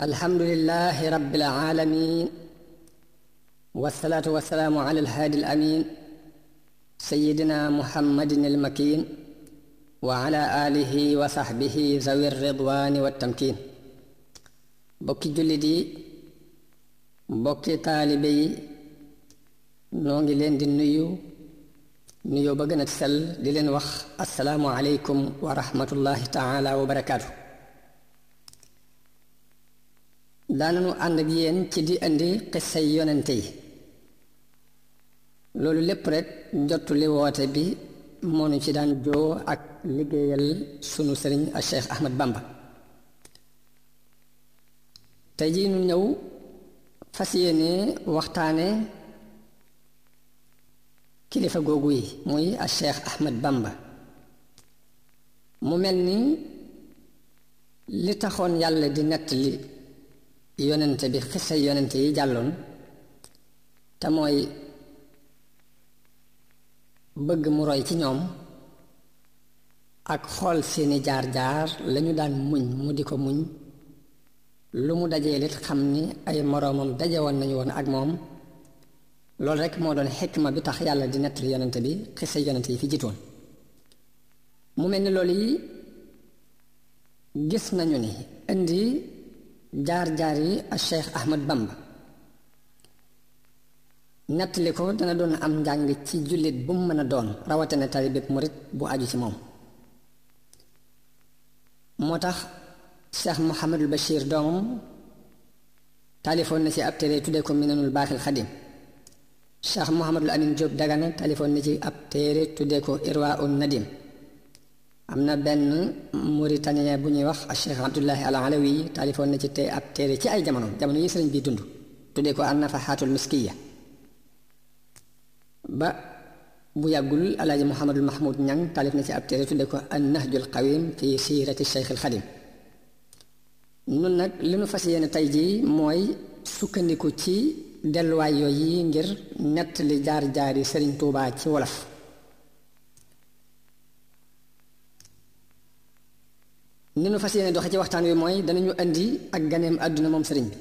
الحمد لله رب العالمين والصلاة والسلام على الهادي الأمين سيدنا محمد المكين وعلى آله وصحبه ذوي الرضوان والتمكين mbokki jullit yi mbokki taalibe yi noo ngi leen di nuyu nuyoo ba gën a sell di leen wax asalaamu aleykum wa rahmatullahi taala wa barakaatu daananu ànd ak yéen ci di indi xisay yonente yi loolu lépp rek jottuli woote bi moo nu ci daan joo ak liggéeyal sunu sëriñ a Cheikh Ahmad Bamba tey jii ñu ñëw fas yéene waxtaane kilifa googu yi muy a Cheikh Ahmed Bamba mu mel ni li taxoon yàlla di nettali yonente bi xisa yonente yi jàlloon te mooy bëgg mu roy ci ñoom ak xool seeni jaar-jaar lañu daan muñ mu di ko muñ lu mu dajee lit xam ni ay moroomam daje woon nañu woon ak moom loolu rekk moo doon xikma bi tax yàlla di nettali yonante bi xisa yonante yi fi jiitoon mu mel ni loolu yi gis nañu ni indi jaar-jaar yi ak Cheikh Ahmad Bamba nettali ko dana doon am njàng ci jullit bu mu mën a doon rawatina talibeb murit bu aju ci moom moo tax Cheikh Mouhamadul Bachir doomam taalifoon na ci ab téere tuddee ko Minanul Baaxil Xadim Cheikh Mouhamadul Amin Diop Dagana taalifoon na ci ab téere tuddee ko Irwa un Nadim am na benn mauritanien bu ñuy wax Cheikh Abdullahi al Alawi taalifoon na ci tey ab téere ci ay jamono jamono yi sëriñ bi dund tuddee ko an nafaxaatul miskiya ba bu yàggul alaaji Muhammadul Mahmud Ñang taalif na ci ab téere tuddee ko an nahjul qawim fi siirati Cheikh al Xadim nun nag li nu fas yéene tey jii mooy sukkandiku ci delluwaay yooyu ngir nett li jaar-jaari Sëriñ Tuubaa ci wolof ni nu fas yéene doxe ci waxtaan wi mooy danañu indi ak ganeem àdduna moom sëriñ bi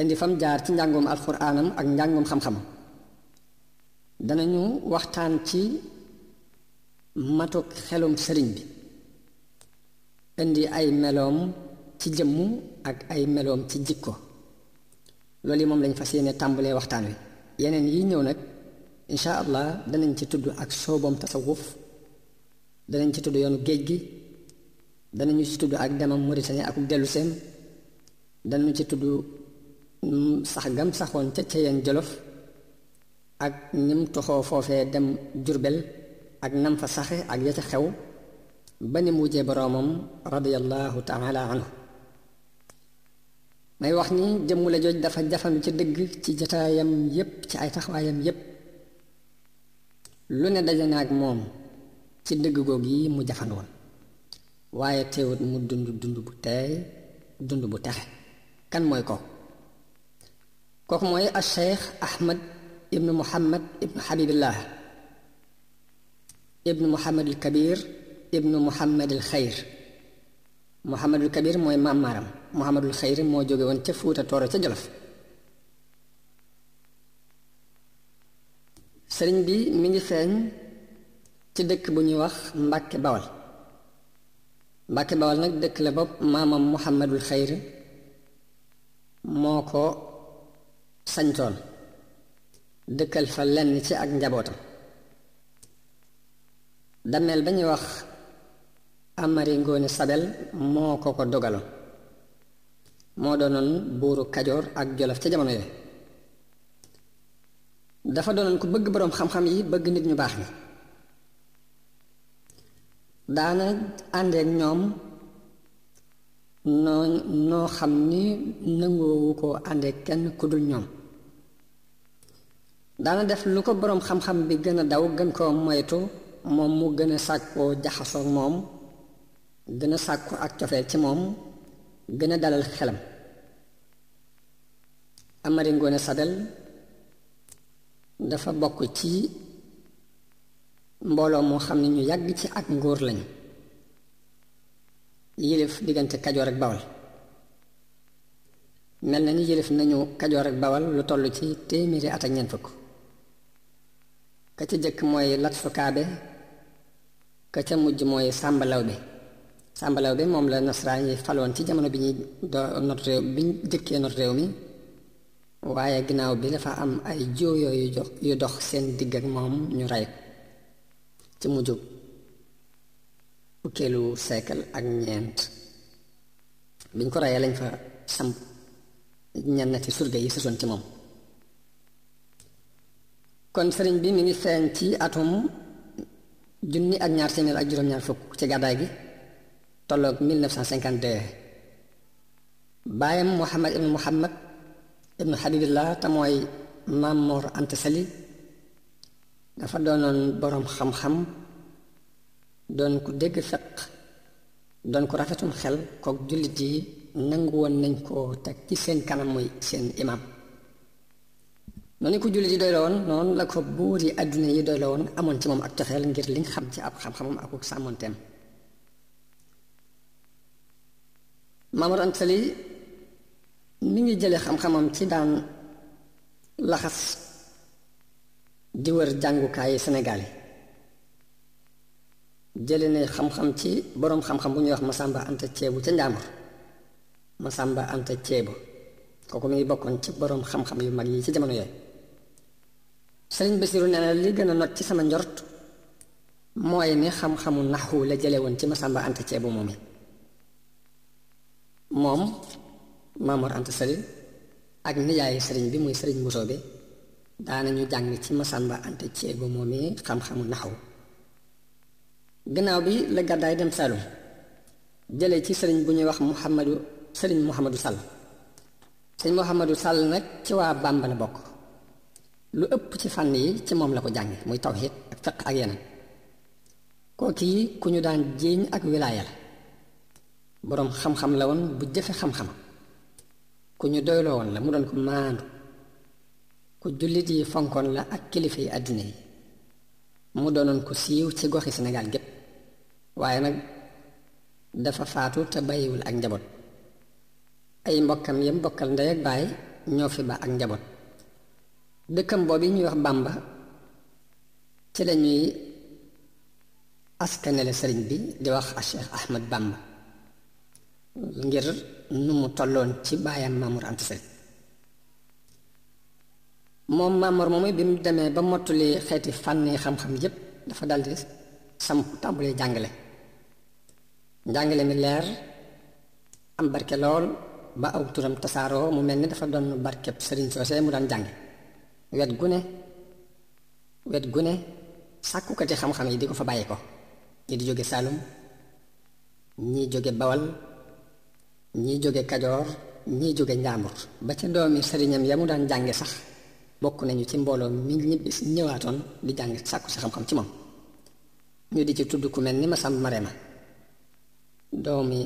indi fam jaar ci njàngoom alxuraanam ak njàngoom xam-xam danañu waxtaan ci matuk xelum sëriñ bi indi ay meloom ci jëmm ak ay meloom ci jikko loolu yi moom lañ fas yéene tàmbalee waxtaan wi yeneen yi ñëw nag incha allah danañ ci tudd ak sooboom tasawuf danañ ci tudd yoonu géej gi danañu ci tudd ak demam Mauritanie ak dellu seen danañu ci tudd sax gam saxoon ca Ceyeen Jolof ak ñim toxoo foofee dem Jurbel ak nam fa saxe ak ya ca xew ba ni mujjee boroomam radiyallahu taala anhu may wax ni jëmm la jooj dafa jafandu ci dëgg ci jataayam yépp ci ay taxawaayam yépp lu ne daje na ak moom ci dëgg googu yi mu jafandu woon waaye teewut mu dund dund bu teey dund bu texe kan mooy kooku kooku mooy al cheikh ahmad ibnu muhammad ibnu habibillah ibnu muhammad al kabir ibnu muhammad al xayr Muhammadul Kabir mooy maam maaram Muhammadul Xayri moo jóge woon ca Fuuta Tooro ca Jolof sëriñ bi mi ngi feeñ ci dëkk bu ñuy wax Mbàkke Bawal Mbàkke Bawal nag dëkk la bopp maamam Muhammadul Xayri moo ko sañtoon dëkkal fa lenn ci ak njabootam dameel ba ñuy wax Amari Ngoone Sabel moo ko ko dogaloon moo doonoon buuru Kajoor ak Jolof ca jamono yooyu dafa doonoon ku bëgg boroom xam-xam yi bëgg nit ñu baax ñi daana àndeek ñoom noo noo xam ni nangoowu ko àndeek kenn ku dul ñoom daana def lu ko boroom xam-xam bi gën a daw gën koo moytu moom mu gën a sàkkoo jaxasoo moom gën a sàkku ak cofeel ci moom gën a dalal xelam Amari Ngoone Sabel dafa bokk ci mbooloo moo xam ne ñu yàgg ci ak ngóor lañu yilif diggante Kajoor ak Bawol mel na ni yëlif nañu kajoor ak bawal lu toll ci téeméeri at ak ñeent fukk ka ca jëkk mooy lat fu kaabe ka ca mujj mooy sàmbalaw bi sàmbalaw bi moom la nasaraan yi faloon ci jamono bi ñuy doo not réew bi ñu jëkkee not réew mi waaye ginnaaw bi dafa am ay jooyoo yu jox yu dox seen digg ak moom ñu rey ci mujjub fukkeelu siècle ak ñeent biñ ko rayee lañ fa samp ñenn ci surga yi sësoon ci moom kon sëriñ bi mi ngi feeñ ci atum junni ak ñaar téeméer ak juróom-ñaar fukk ci gàddaay gi tolloog 1952 baayam Muhammad ibnu Muhammad ibnu Habibillah te mooy Maam Mor Anta Sali dafa doonoon boroom xam-xam doon ku dégg fiq doon ko rafetum xel kook jullit yi nangu woon nañ ko teg ci seen kanam muy seen imam noonu ko jullit yi doy la woon noonu la ko buur yi àdduna yi doy la woon amoon ci moom ak cofeel ngir liñ xam ci ab xam-xamam ak ak sàmmonteem Maamor Anta Sali mi ngi jële xam-xamam ci daan laxas di wër jàngukaayi Sénégal yi jële ne xam-xam ci boroom xam-xam bu ñuy wax Masamba Anta Ceebu ca Njàmbur Masamba Anta Ceebu kooku mi ngi bokkoon ci boroom xam-xam yu mag yi ci jamono yooyu Sëriñ Basiru nee na li gën a not ci sama njort mooy ne xam-xamu naxu la jële woon ci Masamba Anta Ceebu moom yi moom Maamoor Anta Sali ak nijaayi sëriñ bi muy sëriñ Mbusoo bi daanañu jàng ci Masamba Anta Ceebu moom yi xam-xamu naxu gannaaw bi la gàddaay dem Saalum jële ci sëriñ bu ñuy wax Muhammadu sëriñ Muhammadu Sall sëriñ Muhammadu Sall nag ci waa Bàmba la bokk lu ëpp ci fànn yi ci moom la ko jànge muy tawhid ak fiq ak yeneen kooki yi ku ñu daan jéeñ ak wilaaya la boroom xam-xam la woon bu jëfe xam-xam ku ñu doyloo woon la mu doon ko maandu ku jullit yi fonkoon la ak kilifa yi àddina yi mu doonoon ku siiw ci goxi Sénégal gépp waaye nag dafa faatu te bàyyiwul ak njaboot ay mbokkam yam bokkal ndey ak baay ñoo fi ba ak njaboot dëkkam boobu ñuy wax Bàmba ci la ñuy askanele sëriñ bi di wax a Cheikh Ahmad Bàmba ngir nu mu tolloon ci baayam Mamour Anta Sali moom Maamoor moomu bi mu demee ba mottali xeeti fànni xam-xam yépp dafa daldi samp tàmbulee jàngale njàngale mi leer am barke lool ba aw turam tasaaroo mu mel ni dafa doon barkeb sëriñ soosee mu daan jànge wet gu ne wet gu ne sàkkukati xam-xam yi di ko fa bàyyi ko ñi di jóge Saalum ñi jóge Bawal ñii jóge kajoor ñii jóge njàmbur ba ca doomi sëriñam ya mu daan jànge sax bokk nañu ci mbooloo mi ñibbi si ñëwaatoon di jàng sàkku si xam-xam ci moom ñu di ci tudd ku mel ni Masamba Marema doomi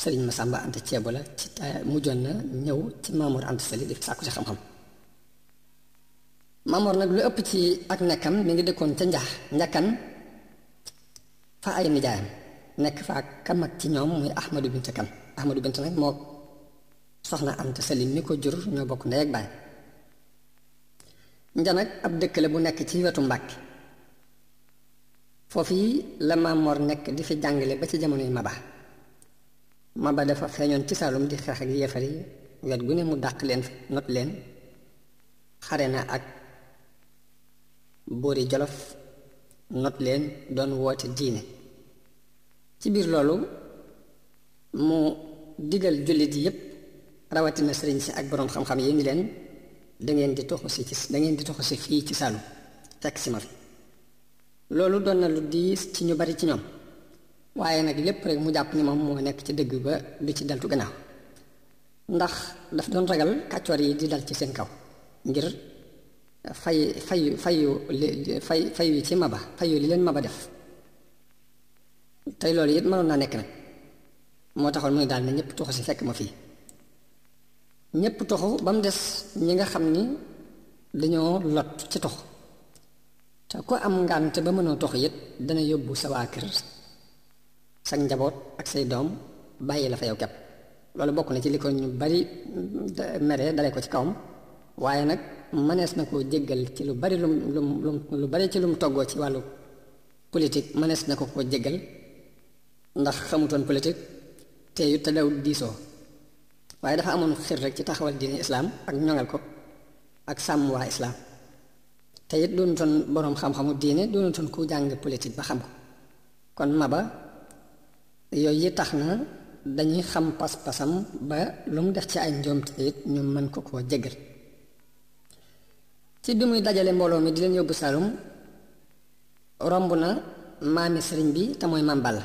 sëriñ Masamba Anta Ceebo la ci mujjoon na ñëw ci Maamoor Anta Sali di sàkku si xam-xam Maamoor nag lu ëpp ci ak nekkam mi ngi dëkkoon ca njax njakkan fa ay nijaayam nekk fa ak ka mag ci ñoom muy Ahmadu Binta Kan Ahmadu Binta nag moo soxna Anta Sali mi ko jur ñoo bokk ndey ak baay nja nag ab dëkk la bu nekk ci wetu Mbàkke foofu yi la Maam Mor nekk di fi jàngale ba ci jamono yi Maba Maba dafa feeñoon ci Saalum di xeex ak yéefar yi wet gu ne mu dàq leen fi not leen xare na ak buuri jolof not leen doon woote diine ci biir loolu mu digal jullit yépp rawatina sëriñ si ak boroom xam-xam yi ngi leen dangeen di toxu si ci dangeen di toxu si fii ci Saalum fekk si ma fi loolu doon na lu diis ci ñu bari ci ñoom waaye nag lépp rek mu jàpp ni moom moo nekk ci dëgg ba du ci deltu gannaaw ndax daf doon ragal kàccoor yi di dal ci seen kaw ngir fay fayu fayu li fay fayu ci maba fayu li leen maba def tey loolu it mënoon naa nekk nag moo taxoon muy daal ne ñëpp tuxu si fekk ma fii ñëpp tuxu ba mu des ñi nga xam ni dañoo lot ci tuxu te ku am ngànt ba mënoo tuxu it dana yóbbu sa waa kër sag njaboot ak say doom bàyyi la fa yow kepp loolu bokk na ci li ko ñu bari mere dale ko ci kawam waaye nag mënees na koo jéggal ci lu bari lum lum lum lu bari ci lum toggoo ci wàllu politique mënees na ko koo jéggal ndax xamutoon politique te yu te daw diisoo waaye dafa amoon xir rek ci taxawal diine islaam ak ñoŋal ko ak sàmm waa islaam te it doonutoon boroom xam-xamu diine doonutoon ku jàng politique ba xam ko kon maba yooyu yi tax na dañuy xam pas-pasam ba lu mu def ci ay njoomte it ñu mën ko koo jégal ci bi muy dajale mbooloo mi di leen yóbbu Saalum romb na maami sëriñ bi te mooy Maam Balla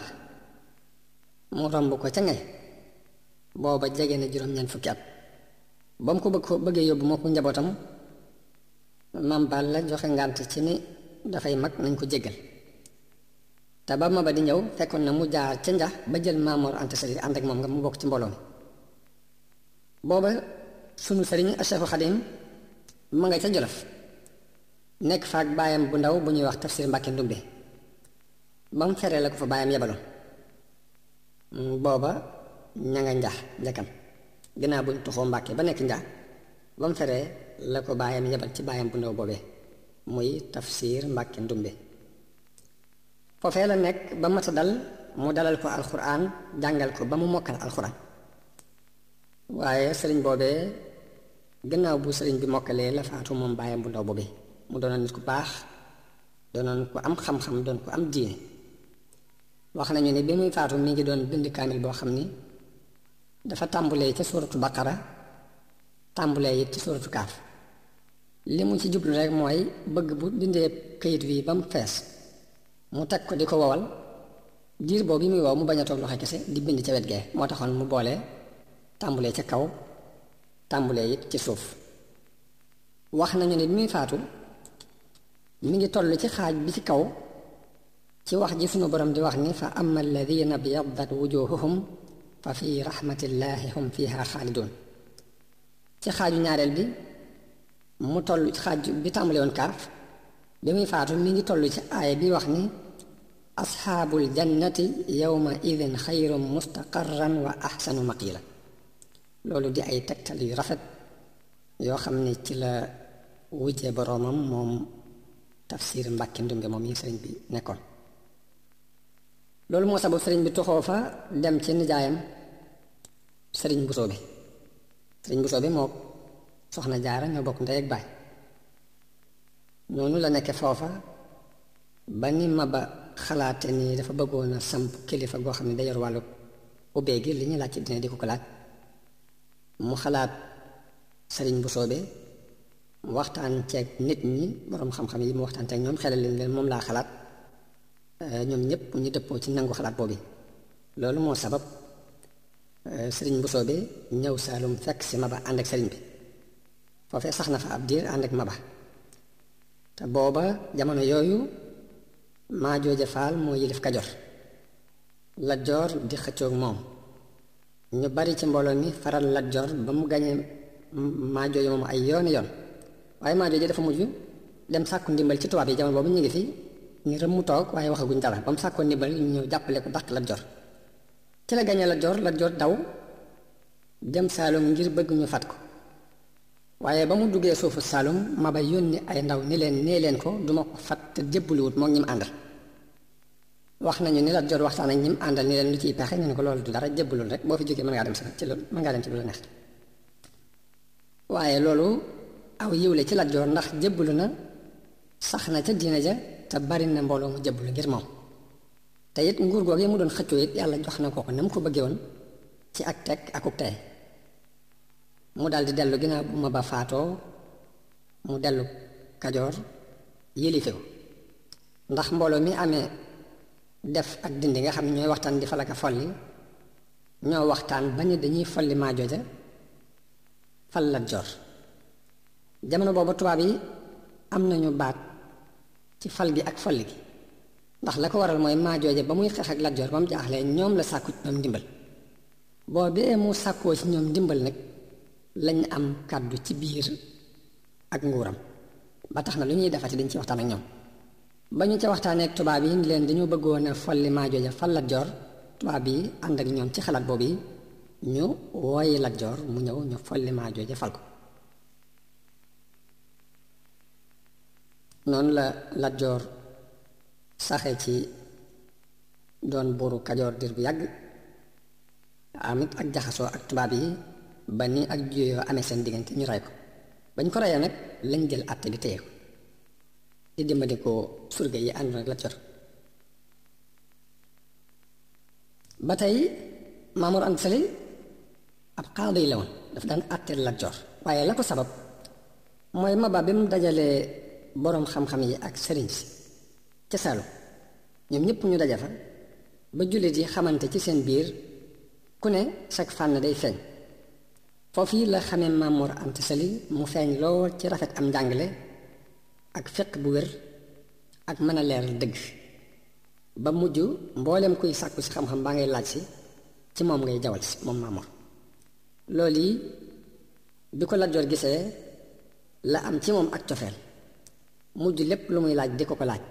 mu romb ko ca ngay booba jege na juróom-ñeent fukki at ba mu ko bëgg ko bëggee yóbbu moo ko njabootam Maam Balla joxe ngànt ci ni dafay mag nañ ko jégal te ba Maba di ñëw fekkoon na mu jaar ca njax ba jël Maamoor Anta Sali ànd ak moom nga mu bokk ci mbooloo mi booba sunu sëriñ Cheikhu Xadim ma nga ca Jolof nekk faak baayam bu ndaw bu ñuy wax Tafsir Mbàkke Ndumbe ba mu feree la ko fa baayam yebaloon booba ña nga njax njëkkam ginnaaw buñ tuxoo Mbàkke ba nekk njax ba mu feree la ko baayam yebal ci baayam bu ndaw boobee muy Tafsir Mbàkke Ndumbe foofee la nekk ba mata dal mu dalal ko alxuraan jàngal ko ba mu mokkal alxuraan waaye sëriñ boobee gannaaw bu sëriñ bi mokkalee la faatu moom bàyyam bu ndaw boobee mu doonoon nit ku baax doonoon ku am xam-xam doon ku am diine wax nañu ne bi muy faatu mi ngi doon bind kaamil boo xam ni dafa tàmbulee ca suuratu baqara tàmbulee it ci suuratu kaaf li mu ci jublu rek mooy bëgg bu bindee kayit wi ba mu fees mu teg ko di ko wowal diir boobu yi muy wow mu bañ a toog loxo kese di bind ca wet gee moo taxoon mu boole tàmbulee ca kaw tàmbulee it ci suuf wax nañu ne bi muy faatu mi ngi toll ci xaaj bi ci kaw ci wax ji sunu borom di wax ni fa amma alladina biyaddat wujuhuhum fa fi rahmatillahi hum fiha xaalidun ci xaaju ñaareel bi mu toll xaaju bi tàmbali woon kaaf bi muy faatu mi ngi toll ci aaya bi wax ni asxaabul jannati yawma idin xayrun mustaqarran wa axsanu maqila loolu di ay tegtal yu rafet yoo xam ne ci la wujje boroomam moom tafsir mbàkki ndumbe moom yi sëriñ bi nekkoon loolu moo sabab sëriñ bi toxoo fa dem ci nijaayam sëriñ bu soobe sëriñ bu soobe moo soxna jaara ñoo bokk ndey ak baay noonu la nekke foofa ba ni maba xalaate ni dafa bëggoon a samp kilifa goo xam ne day yor wàllu ubbee gi li ñu laaj ci dina di ko ko laaj mu xalaat sëriñ bu soobe waxtaan ceeg nit ñi boroom xam-xam yi mu waxtaan ceeg ñoom xelal leen leen moom laa xalaat ñoom ñëpp ñu dëppoo ci nangu xalaat boobu loolu moo sabab sëriñ bu soobee ñëw saalum fekk si maba ànd ak sëriñ bi foofee sax na fa ab diir ànd ak maba te booba jamono yooyu maa jooja faal moo yilif kajoor Lat Joor di xëccoog moom ñu bari ci mbooloo mi faral Lat Joor ba mu gañee maa jooja moom ay yooni yoon waaye maa jooja dafa mujj dem sàkku ndimbal ci tubaab yi jamono boobu ñu ngi fi ñu rëm mu toog waaye waxaguñ dara ba mu sàkkoo ndimbal ñu ñëw jàppale ko dàq Lat Joor ci la gañe Lat Joor Lat Joor daw dem Saalum ngir bëgg ñu fat ko waaye ba mu duggee suufu Saalum Maba yónni ay ndaw ni leen nee leen ko duma ko fat te jébbaluwut moom ñi mu àndal wax nañu ni Lat Joor waxtaan ak ñi mu àndal ni leen lu ciy pexe ñu ne ko loolu du dara jébbalul rek boo fi jógee mën ngaa dem si ci lu mën ngaa dem ci lu la neex waaye loolu aw yiw la ci Lat Joor ndax jébbalu na sax na ca diina ja te bari na mbooloo mu jébbalu ngir moom te it nguur googee mu doon xëccoo it yàlla jox na ko ko na mu ko bëggee woon ci ak teg akuk tey mu daldi dellu ginnaaw bu ma ba faatoo mu dellu kajoor yëlife ko ndax mbooloo mi amee def ak dindi nga xam ne ñooy waxtaan di falaka folli ñoo waxtaan ba ne dañuy folli maa jooja fal Lat Joor jamono boobu tubaab yi am nañu baat ci fal gi ak folli gi ndax la ko waral mooy maa jooje ba muy xeex ak Lat Joor ba mu jaaxlee ñoom la sàkku ci ñoom ndimbal boobee mu sàkkoo ci ñoom ndimbal nag lañ am kàddu ci biir ak nguuram ba tax na lu ñuy defati dañ ci waxtaan ak ñoom ba ñu ca waxtaanee ak tubaab yi ni leen dañoo bëggoon a folli maa jooja fal Lat Joor tubaab yi ànd ak ñoom ci xalaat boobu yi ñu wooyi Lat Joor mu ñëw ñu folli maa jooja fal ko noonu la Lat Joor saxe ci doon buuru Kajoor dir bu yàgg amit ak jaxasoo ak tubaab yi ba ni ak juyoo amee seen diggante ñu rey ko bañ ko reyee nag lañ jël àtte bi téye ko di dimbali ko surga yi ànd nag la cor ba tey Maamor Anta Sali ab xaadi la woon daf daan àtteel Lat Joor waaye la ko sabab mooy maba bi mu dajalee boroom xam-xam yi ak sëriñ si ca Saalum ñoom ñëpp ñu daja fa ba jullit yi xamante ci seen biir ku ne sag fànn day feeñ foofu yi la xamee Mamour Anta Sali mu feeñ lool ci rafet am njàngale ak fiq bu wér ak mën a leeral dëgg ba mujj mboolem kuy sàkku si xam-xam baa ngay laaj si ci moom ngay jawal si moom Mamour loolu yi bi ko Lat Joor gisee la am ci moom ak cofeel mujj lépp lu muy laaj di ko ko laaj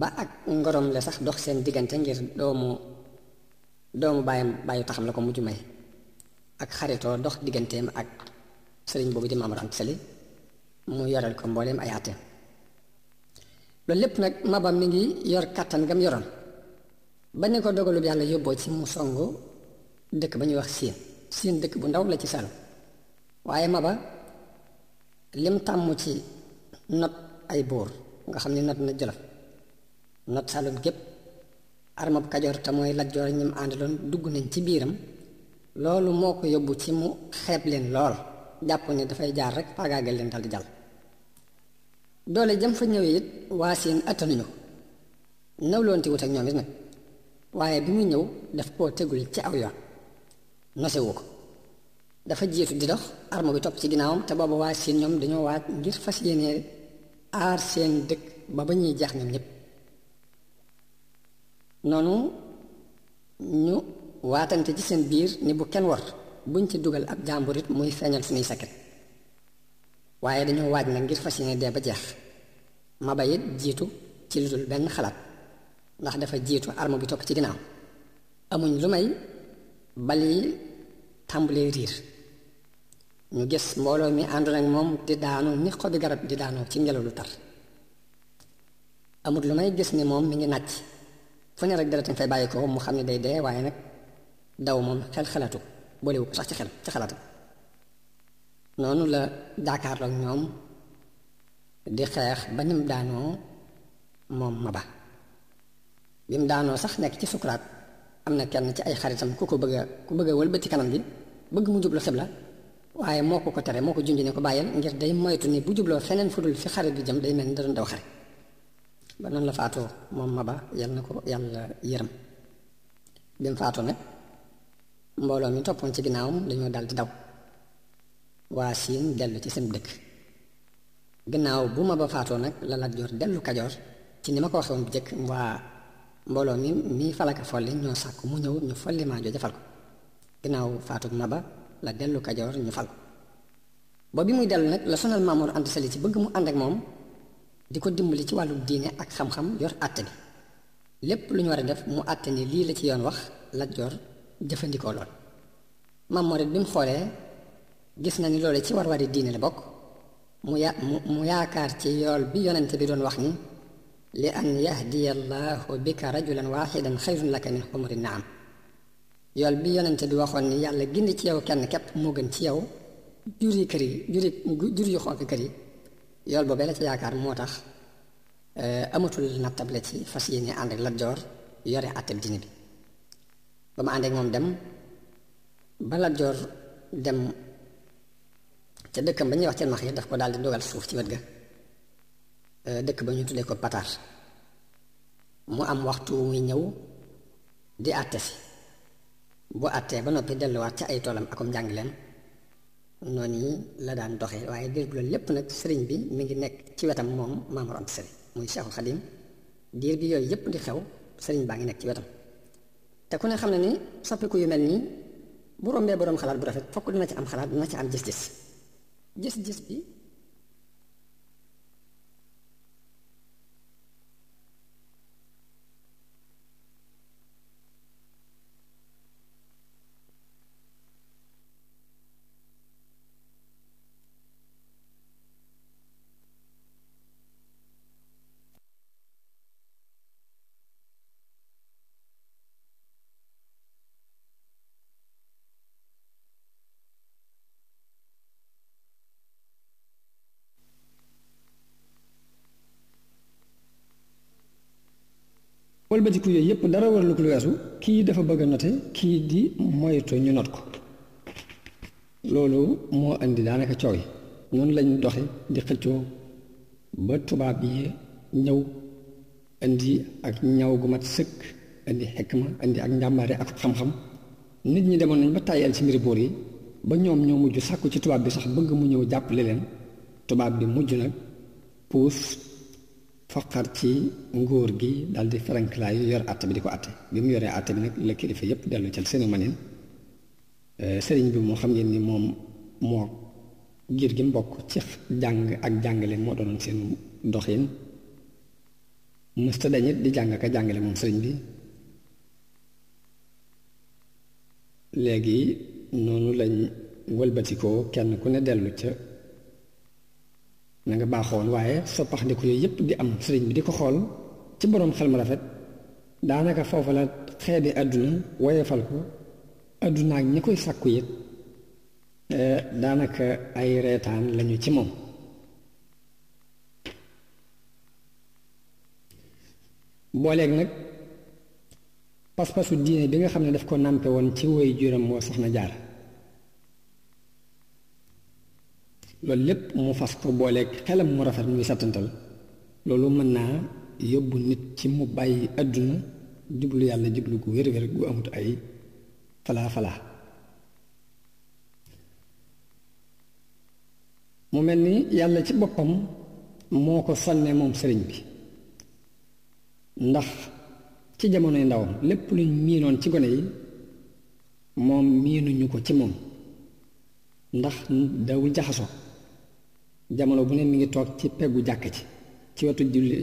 ba ak ngorom la sax dox seen diggante ngir doomu doomu bàyyam bàyyu taxam la ko mujj may ak xaritoo dox digganteem ak sëriñ boobu di Maam Mor Anta Sali mu yoral ko mbooleem ay àtteem loolu lépp nag mabam mi ngi yor kàttan gam yoroon ba ni ko dogalub yàlla yóbboo ci mu song dëkk ba ñuy wax siin siin dëkk bu ndaw la ci Saalum waaye Maba lim tàmm ci not ay buur nga xam ne not na Jolof not Saalum gépp armab Kajoor te mooy Lat Joor ñi mu àndaloon dugg nañ ci biiram loolu moo ko yóbbu ci mu xeeb leen lool jàpp ne dafay jaar rek faagaagal leen dal di jàll doole jëm fa ñëwee it waa siin attanuñu ko nawloonte wut ak ñoom it nag waaye bi muy ñëw daf koo tegul ci aw yoon nosewu ko dafa jiitu di dox arme bi topp ci ginnaawam te booba waa Siin ñoom dañoo waaj ngir fas yéene aar seen dëkk ba ba ñuy jeex ñoom ñëpp noonu ñu waatante ci seen biir ni bu kenn war buñ ci dugal ab jàmbur it muy feeñal suñuy sakket waaye dañoo waaj nag ngir fas yéene dee ba jeex ma ba it jiitu ci lu dul benn xalaat ndax dafa jiitu arme bi topp ci ginnaaw amuñ lu may bal yi tàmbalee riir ñu gis mbooloo mi àndoon ak moom di daanu ni xobi garab di daanoo ci ngelaw lu tar amut lu may gis ni moom mi ngi nàcc fu ne rek deretam fay bàyyi ko mu xam ne day dee waaye nag daw moom xel xalaatu boolewu ko sax ci xel ci xalaatam noonu la daakaarloog ñoom di xeex ba nim daanoo moom maba bi mu daanoo sax nekk ci sukuraat am na kenn ci ay xaritam ku ko bëgg a ku bëgg a wëlbati kanam gi bëgg mu jublu xibla waaye moo ko ko tere moo ko junj ne ko bàyyil ngir day moytu ni bu jubloo feneen fu dul fi xarit bi jëm day mel ni da doon daw xare ba noonu la faatoo moom maba yal na ko yàlla yërëm bi mu faatoo nag mbooloo mi toppoon ci ginnaawam dañoo dal di daw waa siin dellu ci seen dëkk gannaaw bu ma ba faatoo nag la Lat Joor dellu Kajoor ci ni ma ko waxee woon bu njëkk waa mbooloo mi mi falaka folli ñoo sàkk mu ñëw ñu folli maa jooja fal ko gannaaw faatu ma ba la dellu Kajoor ñu fal ko ba bi muy dellu nag la sonal Maamoor Anta Sali ci bëgg mu ànd ak moom di ko dimbali ci wàllu diine ak xam-xam yor àtte bi lépp lu ñu war a def mu àtte ni lii la ci yoon wax Lat Joor jëfandikoo lool maam Moor it bi mu xoolee gis na ni loole ci war wari diine la bokk mu ya mu yaakaar ci yool bi yonente bi doon wax ni li an yahdiya allahu bika rajulan waxidan xayrun laka min xumri naam yool bi yonente bi waxoon ni yàlla gindi ci yow kenn képp moo gën ci yow jur yi kër yi jur yi jur yu xonq kër yi yool boobee la ci yaakaar moo tax amatul nattable ci fas yéene ànd ak Lat Joor yore àtteb diine bi ba ma ànd ak moom dem ba Lat Joor dem ca dëkkam ba ñuy wax ca max yi daf ko daal di dogal suuf ci wet ga dëkk ba ñu tuddee ko Pataar mu am waxtu muy ñëw di àtte si bu àttee ba noppi delluwaat ca ay toolam akum njàngleem noonu yi la daan doxee waaye diir bi loolu lépp nag sëriñ bi mi ngi nekk ci wetam moom Maam Mor Anta Sali muy Seexul Xadim diir bi yooyu yépp di xew sëriñ baa ngi nekk ci wetam te ku ne xam ne ni soppiku yu mel nii bu rombee boroom xalaat bu rafet fokk dina ci am xalaat dina ci am gis-gis gis-gis bi wëlbatiku yooyu yëpp dara war lu ko weesu kii dafa bëgg a note kii di moytu ñu not ko loolu moo indi daanaka coow yi noonu lañ doxe di xëccoo ba tubaab yi ñëw indi ak ñaw gu mat sëkk indi xikma indi ak njàmbaare ak xam-xam nit ñi demoon nañ ba tàyyeel ci mbiri buur yi ba ñoom ñoo mujj sàkku ci tubaab bi sax bëgg mu ñëw jàppale leen tubaab bi mujj nag puus foqar ci nguur gi dal di ferenklaay yu yor àtte bi di ko àtte bi mu yoree àtte bi nag la kilifa yépp dellu ci seeni manin eh, sëriñ bi moo xam ngeen ni moom moo giir gi mbokk ci jàng ak jàngale moo doonoon seen doxin mësta dañit di jàng ka jàngale moom sëriñ bi léegi noonu lañ wëlbatikoo kenn ku ne dellu ca na nga baaxoon waaye soppax ndiku yooyu yëpp di am sëriñ bi di ko xool ci boroom xel mu rafet daanaka foofa la xeebi àdduna woyefal ko àdduna ak ñi koy sàkku yit daanaka ay reetaan lañu ci moom booleeg nag pas-pasu diine bi nga xam ne daf ko nàmpe woon ci woy juram moo soxna jaar loolu lépp mu fas ko booleeg xelam mu rafet muy sattantal loolu mën naa yóbbu nit ci mu bàyyi àdduna jublu yàlla jublu gu wér-wér gu amut ay falaa falaa mu mel ni yàlla ci boppam moo ko sonne moom sëriñ bi ndax ci jamonoy ndawam lépp luñ miinoon ci gone yi moom miinuñu ko ci moom ndax dawul jaxasoo jamono bu ne mi ngi toog ci peggu jàkk ci ci wetu julli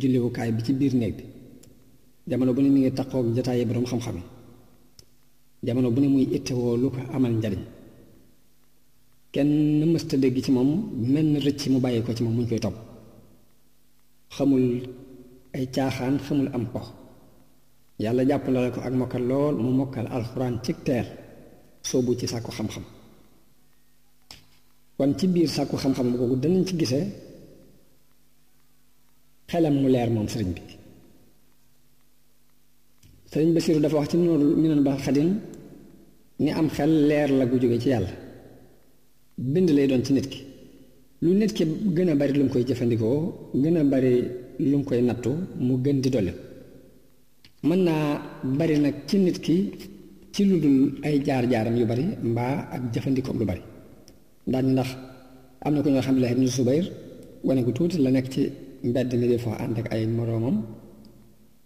julliwukaay bi ci biir néeg bi jamono bu ne mi ngi taqoog jataayi boroom xam-xam yi jamono bu ne muy ittewoo lu ko amal njariñ kenn mësta dégg ci moom menn rëcc mu bàyyi ko ci moom muñ koy topp xamul ay caaxaan xamul am po yàlla jàpp la ko ak mokkal lool mu mokkal alxuraan ci teer soobu ci sàkku xam-xam kon ci biir sàkku xam-xam bu ko danañ ci gise xelam mu leer moom sëriñ bi sëriñ Basiiru dafa wax ci noonu ñu neen ba xadim ni am xel leer la gu jóge ci yàlla bind lay doon ci nit ki lu nit ki gën a bari lu mu koy jëfandikoo gën a bari lu mu koy nattu mu gën di dolli mën naa bari nag ci nit ki ci lu dul ay jaar-jaaram yu bari mbaa ak jëfandikoom lu bari ndax ndax am na ko ñoo xam ne ibnu Zubayr wane ko tuuti la nekk ci mbedd mi di foo ànd ak ay moroomam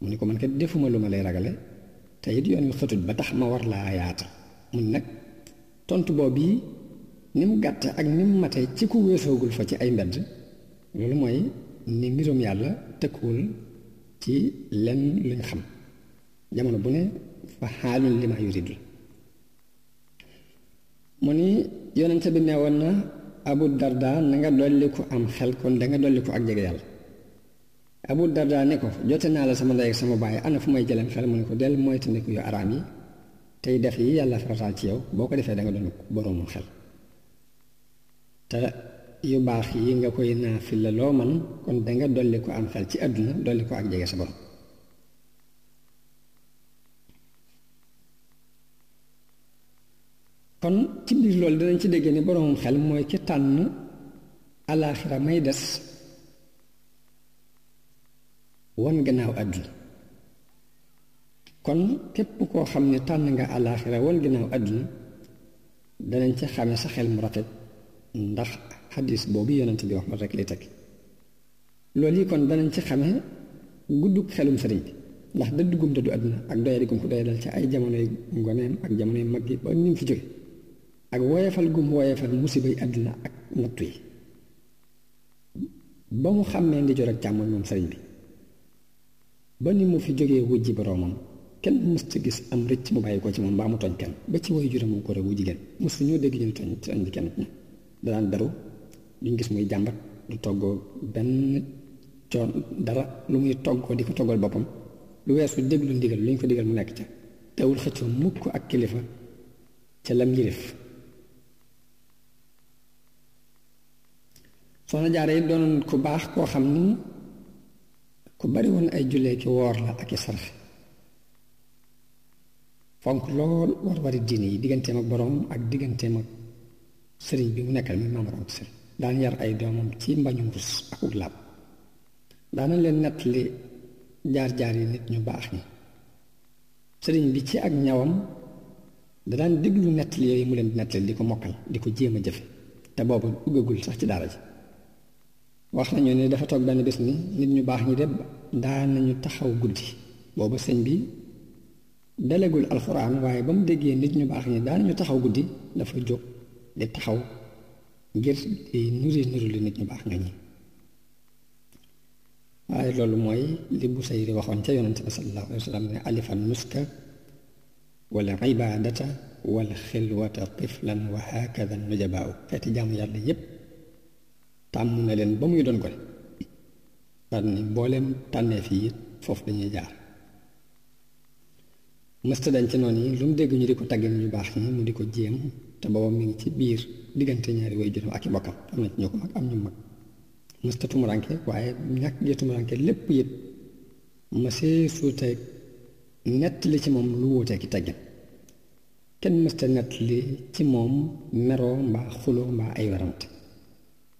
mu ne ko man kat defuma lu ma lay ragale te it yoon wi xëtut ba tax ma war laa yaata mun nag tontu boobu bii ni mu gàtt ak ni mu mate ci ku weesoogul fa ci ay mbedd loolu mooy ni mbirum yàlla tëkkuwul ci lenn luñ xam jamono bu ne fa xaalun li ma yurid la mu ni yonente bi nee woon na abu darda na nga dolli ko am xel kon da nga dolli ko ak jege yàlla abu darda ne ko jote naa la sama ndey ak sama baay ana fu may jëlem xel mu ne ko del mooy tandiku yu araam yi tey def yi yàlla farataal ci yow boo ko defee da nga doon boroomum xel te yu baax yi nga koy naafil la loo man kon da nga dolli ko am xel ci àdduna dolli ko ak jege sa borom kon ci biir loolu dinañ ci dégg ne boroomum xel mooy ki tànn alaaxira may des won gannaaw àdduna kon képp koo xam ne tànn nga àllaaxira won gannaaw àdduna danañ ci xame sa xel mu rafet ndax xadis boobu yonent bi wax ma rek lay teg loolu yi kon danañ ci xame guddug xelum sëriñ bi ndax dëdd gum dëddu àdduna ak doyadi gum ko doyadal ci ay jamonoy ngoneem ak jamonoy mag yi ba ni mu fi jóge ak woyefal gum woyefal musibay àdduna ak nattu yi ba mu xàmmee ndi jor ak càmmoñ moom sëriñ bi ba ni mu fi jógee wujji boroomam kenn mës ci gis am rëcc mu bàyyi ko ci moom mbaa mu tooñ kenn ba ci woy juróom ko rek wu jigéen mës ñoo dégg ñu tooñ tooñ bi kenn ñi danaan beru duñ gis muy jàmbat du toggoo benn coon dara lu muy toggoo di ko toggal boppam lu weesu déglu ndigal lu ñu ko digal mu nekk ca teewul xëccoo mukk ak kilifa ca lam yilif soxna jaare yi doonoon ku baax koo xam ni ku bari woon ay jullee ki woor la ak i sarx fonk lool war wari diine yi digganteem ak boroom ak digganteem ak sëriñ bi mu nekkal mi maam rawat sëriñ daan yar ay doomam ci mbañum rus ak ug làpp daana leen nettali jaar-jaar yi nit ñu baax ñi sëriñ bi ci ak ñawam da daan déglu nettali yooyu mu leen di nettali di ko mokkal di ko jéem a jëfe te boobu uggagul sax ci daara ji wax nañu ne dafa toog benn bés ni nit ñu baax ñi de daan nañu taxaw guddi boobu sëñ bi dalagul alxuraan waaye ba mu déggee nit ñu baax ñi daan nañu taxaw guddi dafa jóg di taxaw ngir di nuri nuru li nit ñu baax nga ñi waaye loolu mooy li bu sayri waxoon ca yonente bi sallallahu alayhi wa sallam ne alifan nuska wala ibadata wal xilwata tiflan wa hakada nujabaaw xeeti jaamu yàlla yépp tàmm na leen ba muy doon gone daan ni mbooleem tànneef yi foofu dañuy jaar mësta dañ ci noonu yi lu mu dégg ñu di ko tagge ñu baax ñi mu di ko jéem te booba mi ngi ci biir diggante ñaari way juróom ak i bokkam am na ci ñoo ko mag am ñu mag mësta tumuranke waaye ñàkk gee tumuranke lépp yëpp ma see suuteeg nett li ci moom lu wuutee ki teggin kenn mësta nett li ci moom meroo mbaa xuloo mbaa ay werante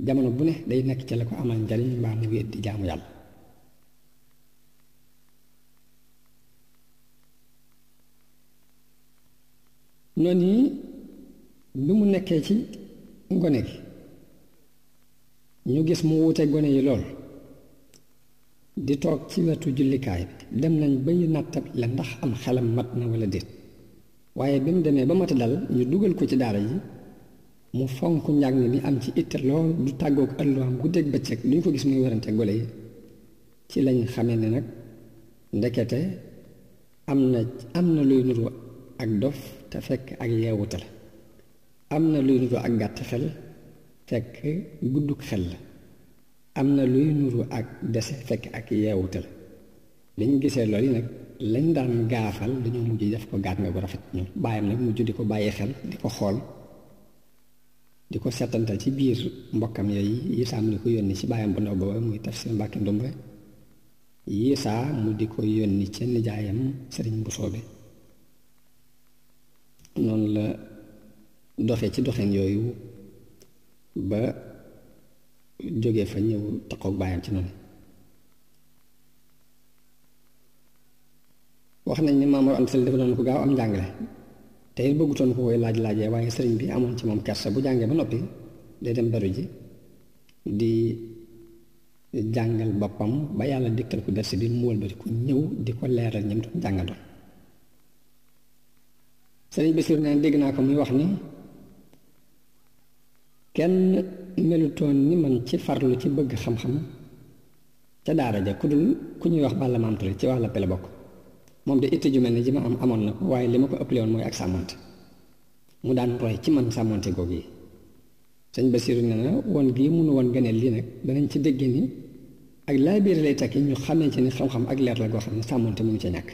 jamono bu ne day nekk ci la ko amal njariñ mbaa mu wéet di jaamu yàlla noonu yi bi mu nekkee ci ngone gi ñu gis mu wuute gone yi lool di toog ci wetu jullikaay bi dem nañ bay nattab la ndax am xelam mat na wala déet waaye bi mu demee ba mata dal ñu dugal ko ci daara yi mu fonk njàng mi am ci itte lool du tàggoog alluwaam guddeeg bëccëg duñ ko gis muy werante gole yi ci lañ xamee ne nag ndekete am na am na luy nuru ak dof te fekk ak yeewute la am na luy nuru ak gàtt xel fekk gudduk xel la am na luy nuru ak dese fekk ak yeewute la bi ñu gisee loolu yi nag lañ daan gaafal dañoo mujj def ko gaat nga bu rafet ñoom bàyyam nag mujj di ko bàyyi xel di ko xool di ko settantal ci biir mbokkam yooyu yi sàmm ni ko yónni ci bàyyam bu ndaw booba muy tafsir Mbàkke Ndumbe Yisaa mu di ko yónni ca nijaayam sëriñ bu soobe noonu la doxe ci doxin yooyu ba jóge fa ñëw taxaw baayam ci noonu wax nañ ni Maam Mor Anta Sali dafa doon ko gaaw am njàngale te it bëggutoon ko koy laaj laajee waaye sëriñ bi amoon ci moom kersa bu jàngee ba noppi day dem baru ji di jàngal boppam ba yàlla dikkal ko dersi bi mu wëlbati ko ñëw di ko leeral ñam doon jàngal doon sëriñ Basiir naan dégg naa ko muy wax ni kenn melutoon ni man ci farlu ci bëgg xam-xam ca daara ja ku dul ku ñuy wax Balla Maam Touré ci wax la pele bokk moom de itte ju mel ni ji ma am amoon na ko waaye li ma ko ëppale woon mooy ak sàmmante mu daan roy ci man sàmmante googu yi sëñ Basiiru ne na woon gii munu woon gëneel lii nag danañ ci dégg ni ak laa biir lay tekki ñu xamee ci ni xam-xam ak leer la goo xam ne sàmmante mënu ca ñàkk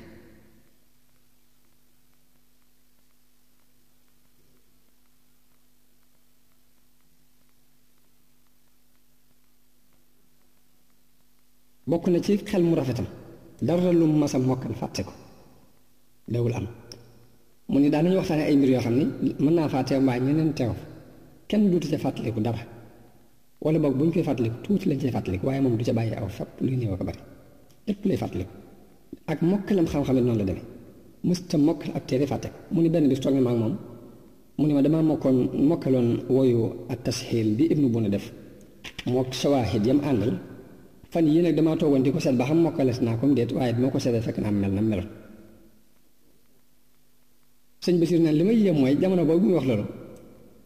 bokk na ci xel mu rafetam dara lu mu masa mokkal fàtte ko dawul am mu ni daanañu waxtaane ay mbir yoo xam ni mën naa faa teew mbaa ñeneen teew kenn duutu ca fàttaliku dara wala boog bu ñu koy fàttaliku tuuti lañ cay fàttaliku waaye moom du ca bàyyi aw fab luy néew ko bari lépp lay fàttaliku ak mokkalam xam-xam it noonu la demee mësta mokkal ab téere fàtte ko mu ni benn bis toog na maag moom mu ni ma damaa mokkoon mokkaloon woyu ak tasxiil bi ibnu buna def mook sawaahid yam àndal fan yii nag damaa toogoon di ko seet ba xam mokkales naa ko mu déet waaye bi ma ko seetee fekk naa mel na meloon sëñ Basiir naan li may yéem mooy jamono boobu muy wax loolu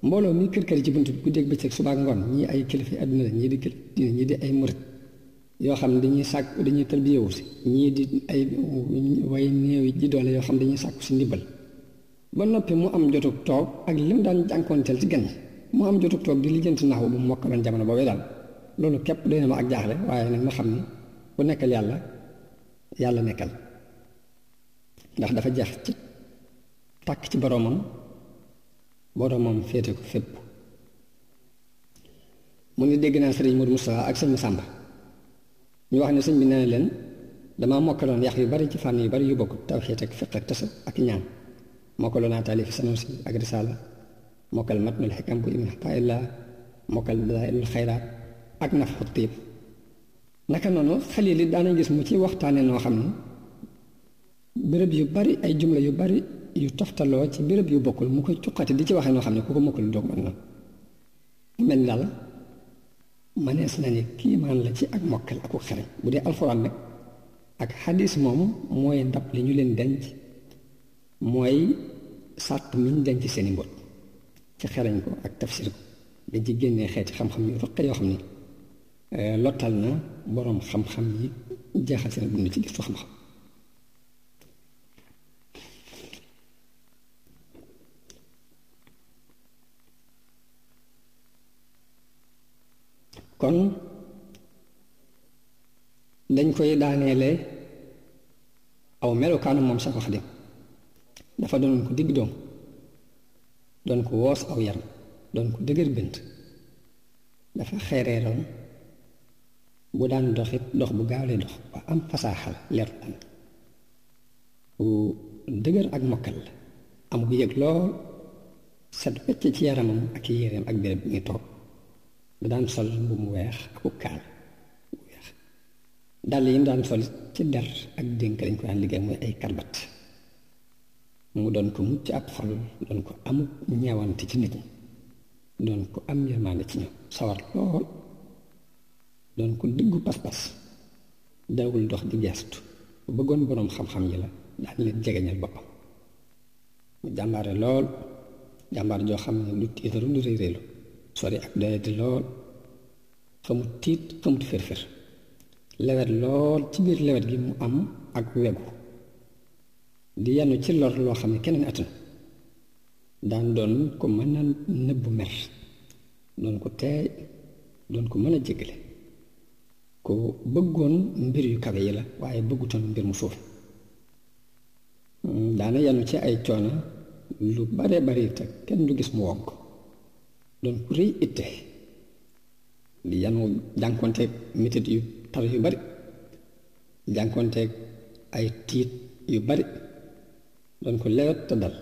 mbooloo mi kër kër ci bunt bi guddeeg bëccëg suba ak ngoon ñii ay kilifa adduna la ñii di kër ñii di ay murit yoo xam ne dañuy sàkk dañuy tërbiyewu si ñii di ay way néew ji doole yoo xam ne dañuy sàkku si ndimbal ba noppi mu am jotug toog ak lim daan jànkoonteel ci gan mu am jotug toog di lijjanti naxu bu mu mokkaloon jamono boobee daal loolu képp doy na ma ak jaaxle waaye nag ma xam ne ku nekkal yàlla yàlla nekkal ndax dafa jeex ci tàkk ci boroomam boroomam féete ko fépp mu ne dégg naa sëriñ Modou Moustapha ak sëñ Massamba ñu wax ne sëñ bi nee na leen damaa mokkaloon yax yu bari ci fànn yu bari yu bokk tawxiit ak fiq ak tasa ak ñaan mokkaloon naa taalif sanusi ak risaala mokkal matnul xikam bu ibn xataayillah mokkal dalailul xayraat ak naf xuttiib naka noonu xalil li daana gis mu ci waxtaane noo xam ne béréb yu bari ay jumla yu bari yu toftaloo ci béréb yu bokkul mu koy cuqati di ci waxee noo xam ne ku ko mokkul doog mën na mu mel daal manees na ni kiimaan la ci ak mokkal aku xereñ bu dee alxuraan nag ak xadis moom mooy ndab li ñu leen denc mooy sàtt mi ñu denc seeni mbot ci xereñ ko ak tafsir ko dañ ci génnee xeeti xam-xam yu ruqe yoo xam ne lottal na boroom xam-xam yi jeexal seen dund ci gëstu xam-xam kon dañ koy daaneele aw melokaanu moom Seexul Xadiim dafa doon ko digg doom doon ko woos aw yaram doon ko dëgër gënt dafa xeereeroon bu daan doxit dox bu gaaw lay dox ba am fasaaxal leer tànk bu dëgër ak mokkal la am bu yëg lool set wecc ci yaramam ak yéreem ak béréb bi muy toog da daan sol bu mu weex aku kaal bu weex dàll yi mu daan sol ci der ak dénk lañ ko daan liggéey mooy ay karbat mu doon ko mucc ab xol doon ko amut ñeewante ci nit ñi doon ku am yërmande ci ñoom sawar lool doon ku dëggu pas-pas dawul dox di gestu bu bëggoon boroom xam-xam yi la daan leen jegeñal boppam mu jàmbaare lool jàmbaar joo xam ne lu tiitaru lu rëy rëylu sori ak doyati lool xamut tiit xamut fër-fër lewet lool ci biir lewet gi mu am ak wegu di yanu ci lor loo xam ne keneen attan daan doon ko mën a nëbb mer doon ko teey doon ko mën a jéggale ko bëggoon mbir yu kawe yi la waaye bëggutoon mbir mu suuf daana yanu ci ay coono lu bare bari te kenn du gis mu wonk doon ku rëy itte di yanu jànkonteeg metit yu tar yu bari jànkonteeg ay tiit yu bari doon ko lewet te dal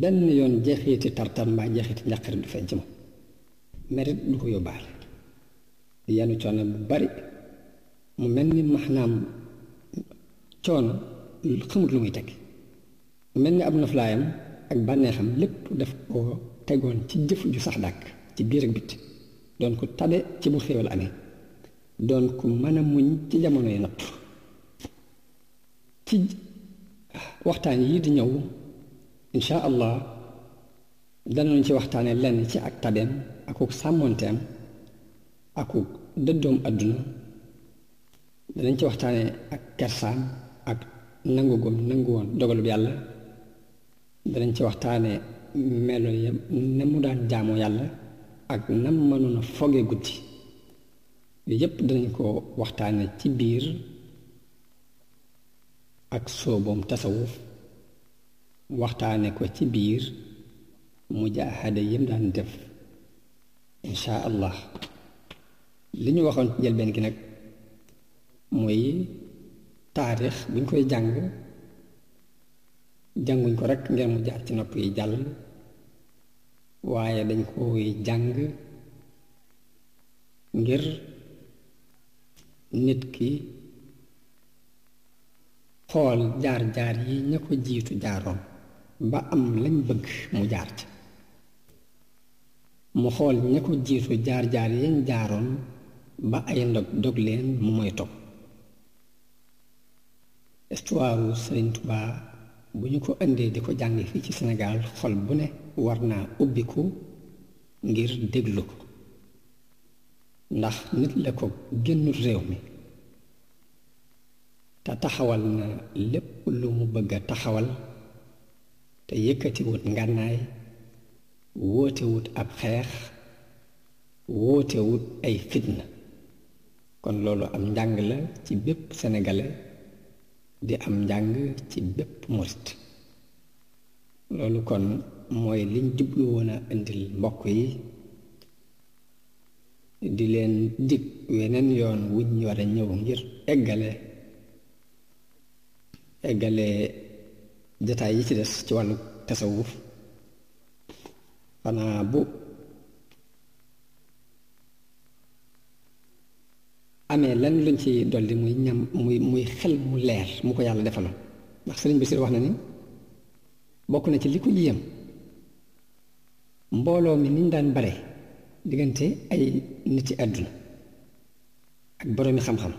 benn yoon jeexiiti tartar mbaa jeexiiti njàqare du feeñ ci moom merit du ko yóbbaale di yanu coono bu bari mu mel ni maanaam coono xamut lu muy teg mu mel ni ab noflaayam ak bànneexam lépp daf ko tegoon ci jëf ju sax dàkk ci biir ak bit doon ko tabe ci bu xéewal amee doon ko mën a muñ ci jamono yi natt ci waxtaan yi di ñëw incha allah danañ ci waxtaane lenn ci ak tabeem akuk sàmmonteem akuk dëddoom àdduna danañ ci waxtaane ak kersaam ak nangu gum nangu woon dogalub yàlla danañ ci waxtaane melo ya na mu daan jaamoo yàlla ak nam mënoon a foge guddi yooyu yépp danañ ko waxtaane ci biir ak sooboom tasawuf waxtaane ko ci biir mujaahada yim daan def insha allah li ñu waxoon ci njëlbeen gi nag muy taarix buñ koy jàng jànguñ ko rek ngir mu jaar ci nopp yi jàll waaye dañ koy jàng ngir nit ki xool jaar-jaar yi ña ko jiitu jaaroon ba am lañ bëgg mu jaar ci mu xool ña ko jiitu jaar-jaar yañ jaaroon ba ay ndog dog leen mu moy topp histoire Sëriñ Tuubaa bu ñu ko indee di ko jàng fii ci Sénégal xol bu ne war naa ubbiku ngir déglu ko ndax nit la ko génnul réew mi te taxawal na lépp lu mu bëgg a taxawal te yëkkatiwut ngànnaay wóotewut ab xeex wóotewut ay fitna kon loolu am njàng la ci bépp sénégalais di am njàng ci bépp murit loolu kon mooy liñ jublu woon a indil mbokk yi di leen dig weneen yoon wuñ war a ñëw ngir eggale eggale jataay yi ci des ci wàllu tasawuf xanaa bu amee lan luñ ci dolli muy ñam muy muy xel mu leer mu ko yàlla defaloon ndax sëriñ bi si wax na ni bokk na ci li ko yéem mbooloo mi niñ daan bare diggante ay niti àdduna ak boroomi xam-xam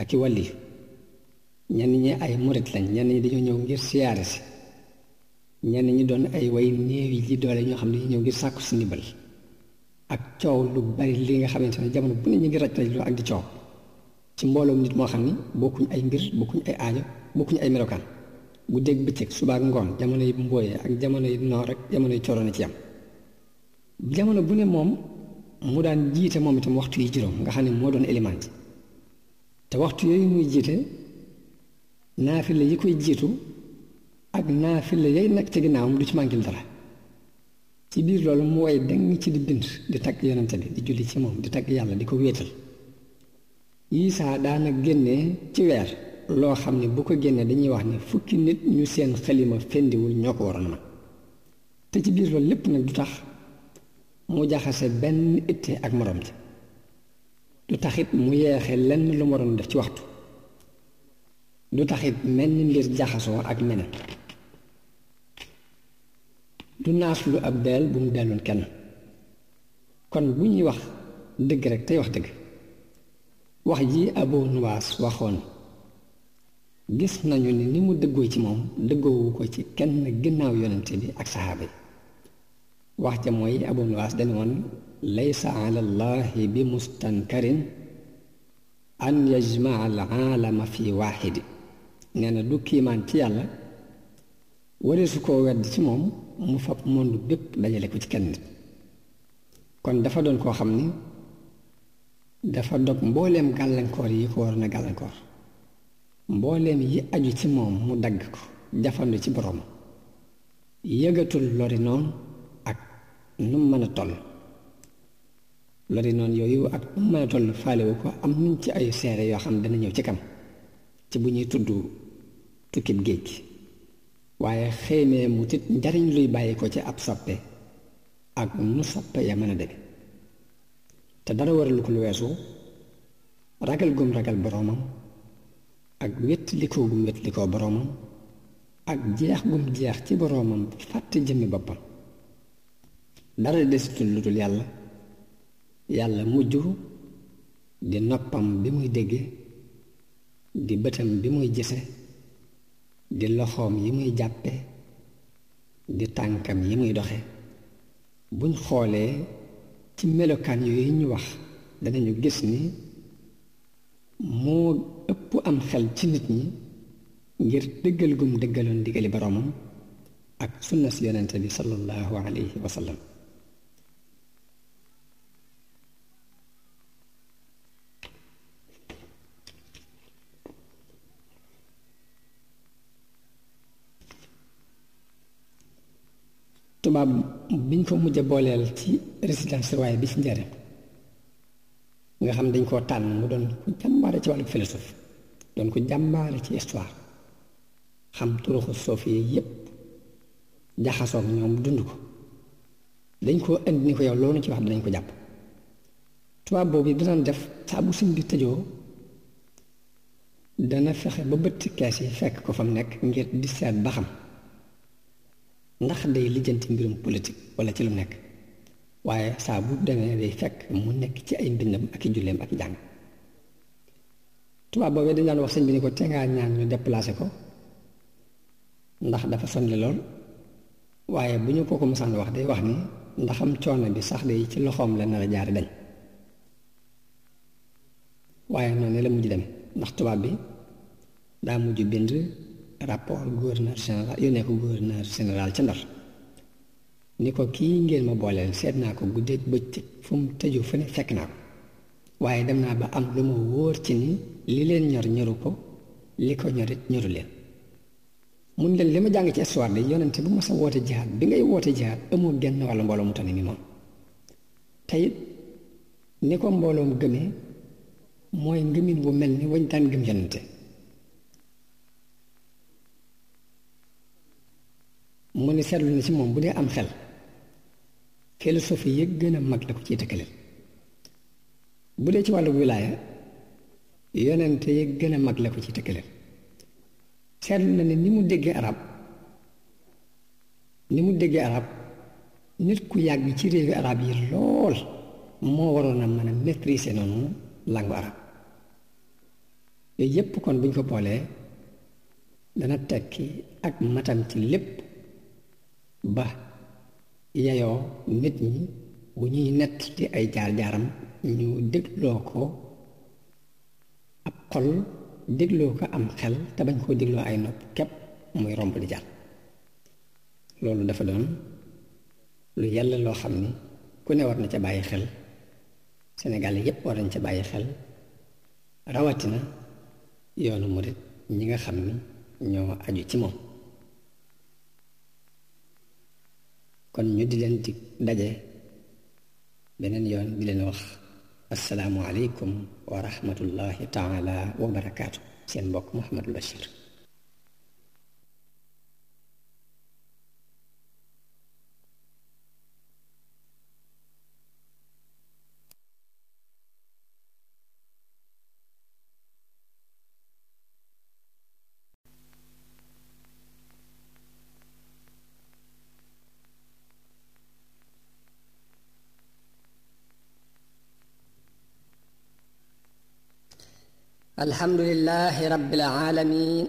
ak i wàlli ñenn ñi ay murit lañ ñenn ñi dañoo ñëw ngir siyaare si ñenn ñi doon ay way néew yi ji doole ñoo xam ne dañu ñëw ngir sàkku si ndimbal ak coow lu bari li nga xamante ne jamono bu ne ñu ngi raj raj lu ak di coow ci mbooloom nit moo xam ni bokkuñ ay mbir bokkuñ ay aajo bokkuñ ay melokaan bu dégg bëccëg suba ak ngoon jamono yi mbooyee ak jamono yi noor rek jamono yi coroon ci yam jamono bu ne moom mu daan jiite moom itam waxtu yi juróom nga xam ne moo doon élément te waxtu yooyu muy jiite naafila yi koy jiitu ak naafila yay nekk ci ginnaawam du ci mànkil dara ci biir loolu mu way dang ci di bind di tagg yonente bi di julli ci moom di tagg yàlla di ko wéetal Isaa daana génne ci weer loo xam ne bu ko génne dañuy wax ne fukki nit ñu seen xalima fendiwul ñoo ko waroon man te ci biir loolu lépp nag du tax mu jaxase benn itte ak moroom ja du taxit mu yeexe lenn lu mu waroon def ci waxtu du taxit mel ni mbir jaxasoo ak meneen du naas lu ab beel bu mu delloon kenn kon bu ñuy wax dëgg rek tey wax dëgg wax ji Abu Nuwaas waxoon gis nañu ni ni mu dëggoo ci moom dëggoowu ko ci kenn ginnaaw yonente bi ak saxaaba yi wax ja mooy Abu Nuwaas dañu woon laysa ala allahi bi mustankarin an yajmaa al aalama fi waaxidi nee na du kiimaan ci yàlla warisu koo wedd ci moom mu fab monde bépp dajale ko ci kenn kon dafa doon koo xam ni dafa dog mbooleem gàllankoor yi ko war na gàllankoor mbooleem yi aju ci moom mu dagg ko jafandu ci boroom yëgatul lori noonu ak nu mën a toll lori noonu yooyu ak nu mën a toll faalewu ko am nañ ci ay seere yoo xam dana ñëw ci kam ci bu ñuy tudd tukkib géej gi waaye xëy mu tit njariñ luy bàyyi ko ci ab soppe ak nu soppe ya mën a deme te dara waralu ko lu weesu ragal gum ragal boroomam ak wétlikoo gum wétlikoo boroomam ak jeex gum jeex ci boroomam fàtte jëmmi boppam dara desitul lu dul yàlla yàlla mujj di noppam bi muy dégge di bëtam bi muy gise di loxoom yi muy jàppe di tànkam yi muy doxe buñ xoolee ci melokaan yooyu ñu wax danañu gis ni moo ëpp am xel ci nit ñi ngir dëggal gum dëggaloon digali boroomam ak sunna si yonente bi sallallahu alayhi wa sallam tubaab biñ ko mujj a booleel ci résidence surveillée bi ci njëriñ nga xam dañ koo tànn mu doon ku jàmbaare ci wàllu philosophe doon ko jàmbaare ci histoire xam turuxu soof yi yépp jaxasoog ñoom dund ko dañ koo indi ni ko yow loolu ci wax dinañ ko jàpp tubaab boobu danaan def saa bu sëñ bi tëjoo dana fexe ba bëtt kees yi fekk ko fam nekk ngir di seet ba xam ndax day lijjanti mbirum politique wala ci lu nekk waaye saa bu demee day fekk mu nekk ci ay mbindam ak i julleem ak jàng tubaab boobee dañ daan wax sëñ bi ni ko te ngaa ñaan ñu déplacé ko ndax dafa sonle lool waaye bu ñu ko ko mosaan wax day wax ni ndaxam coono bi sax day ci loxoom la nar a jaar dañ waaye noonu la mujj dem ndax tubaab bi daa mujj bind rapport gouverneur général yónnee ko gouverneur général ca Ndar ni ko kii ngeen ma booleel seet naa ko guddeeg bëccëg fu mu tëju fu ne fekk naa ko waaye dem naa ba am lu ma wóor ci ni li leen ñor ñoru ko li ko ñorit ñoru leen mun leen li ma jàng ci histoire de yonente bu ma sa woote jihaad bi ngay woote jihaad amoo genn wàllu mbooloo mu tane ni moom tey ni ko mbooloom gëme mooy ngëmin wu mel ni wañ daan gëm yonente mu ni seetlu na ci moom bu dee am xel philosophie yi gën a mag la ko ciy tëkkaleel bu dee ci wàllu wilaaya yonente yi gën a mag la ko ciy tëkkaleel seetlu na ne ni mu déggee arab ni mu déggee arab nit ku yàgg ci réewi arab yi lool moo waroon a mën a maîtriser noonu làngu arab yooyu yépp kon bu ñu ko boolee dana tekki ak matam ci lépp ba yeyoo nit ñi bu ñuy nett ci ay jaar-jaaram ñu dégloo ko ab xol dégloo ko am xel te bañ koo dégloo ay nopp képp muy romb di jàll loolu dafa doon lu yàlla loo xam ni ku ne war na ca bàyyi xel Sénégal yépp war nañ ca bàyyi xel rawatina yoonu murit ñi nga xam ni ñoo aju ci moom kon ñu di leen di daje beneen yoon di leen wax asalaamu aleykum wa rahmatullahi taala wa barakaatu seen mbokk Mouhamadul Bachir الحمد لله رب العالمين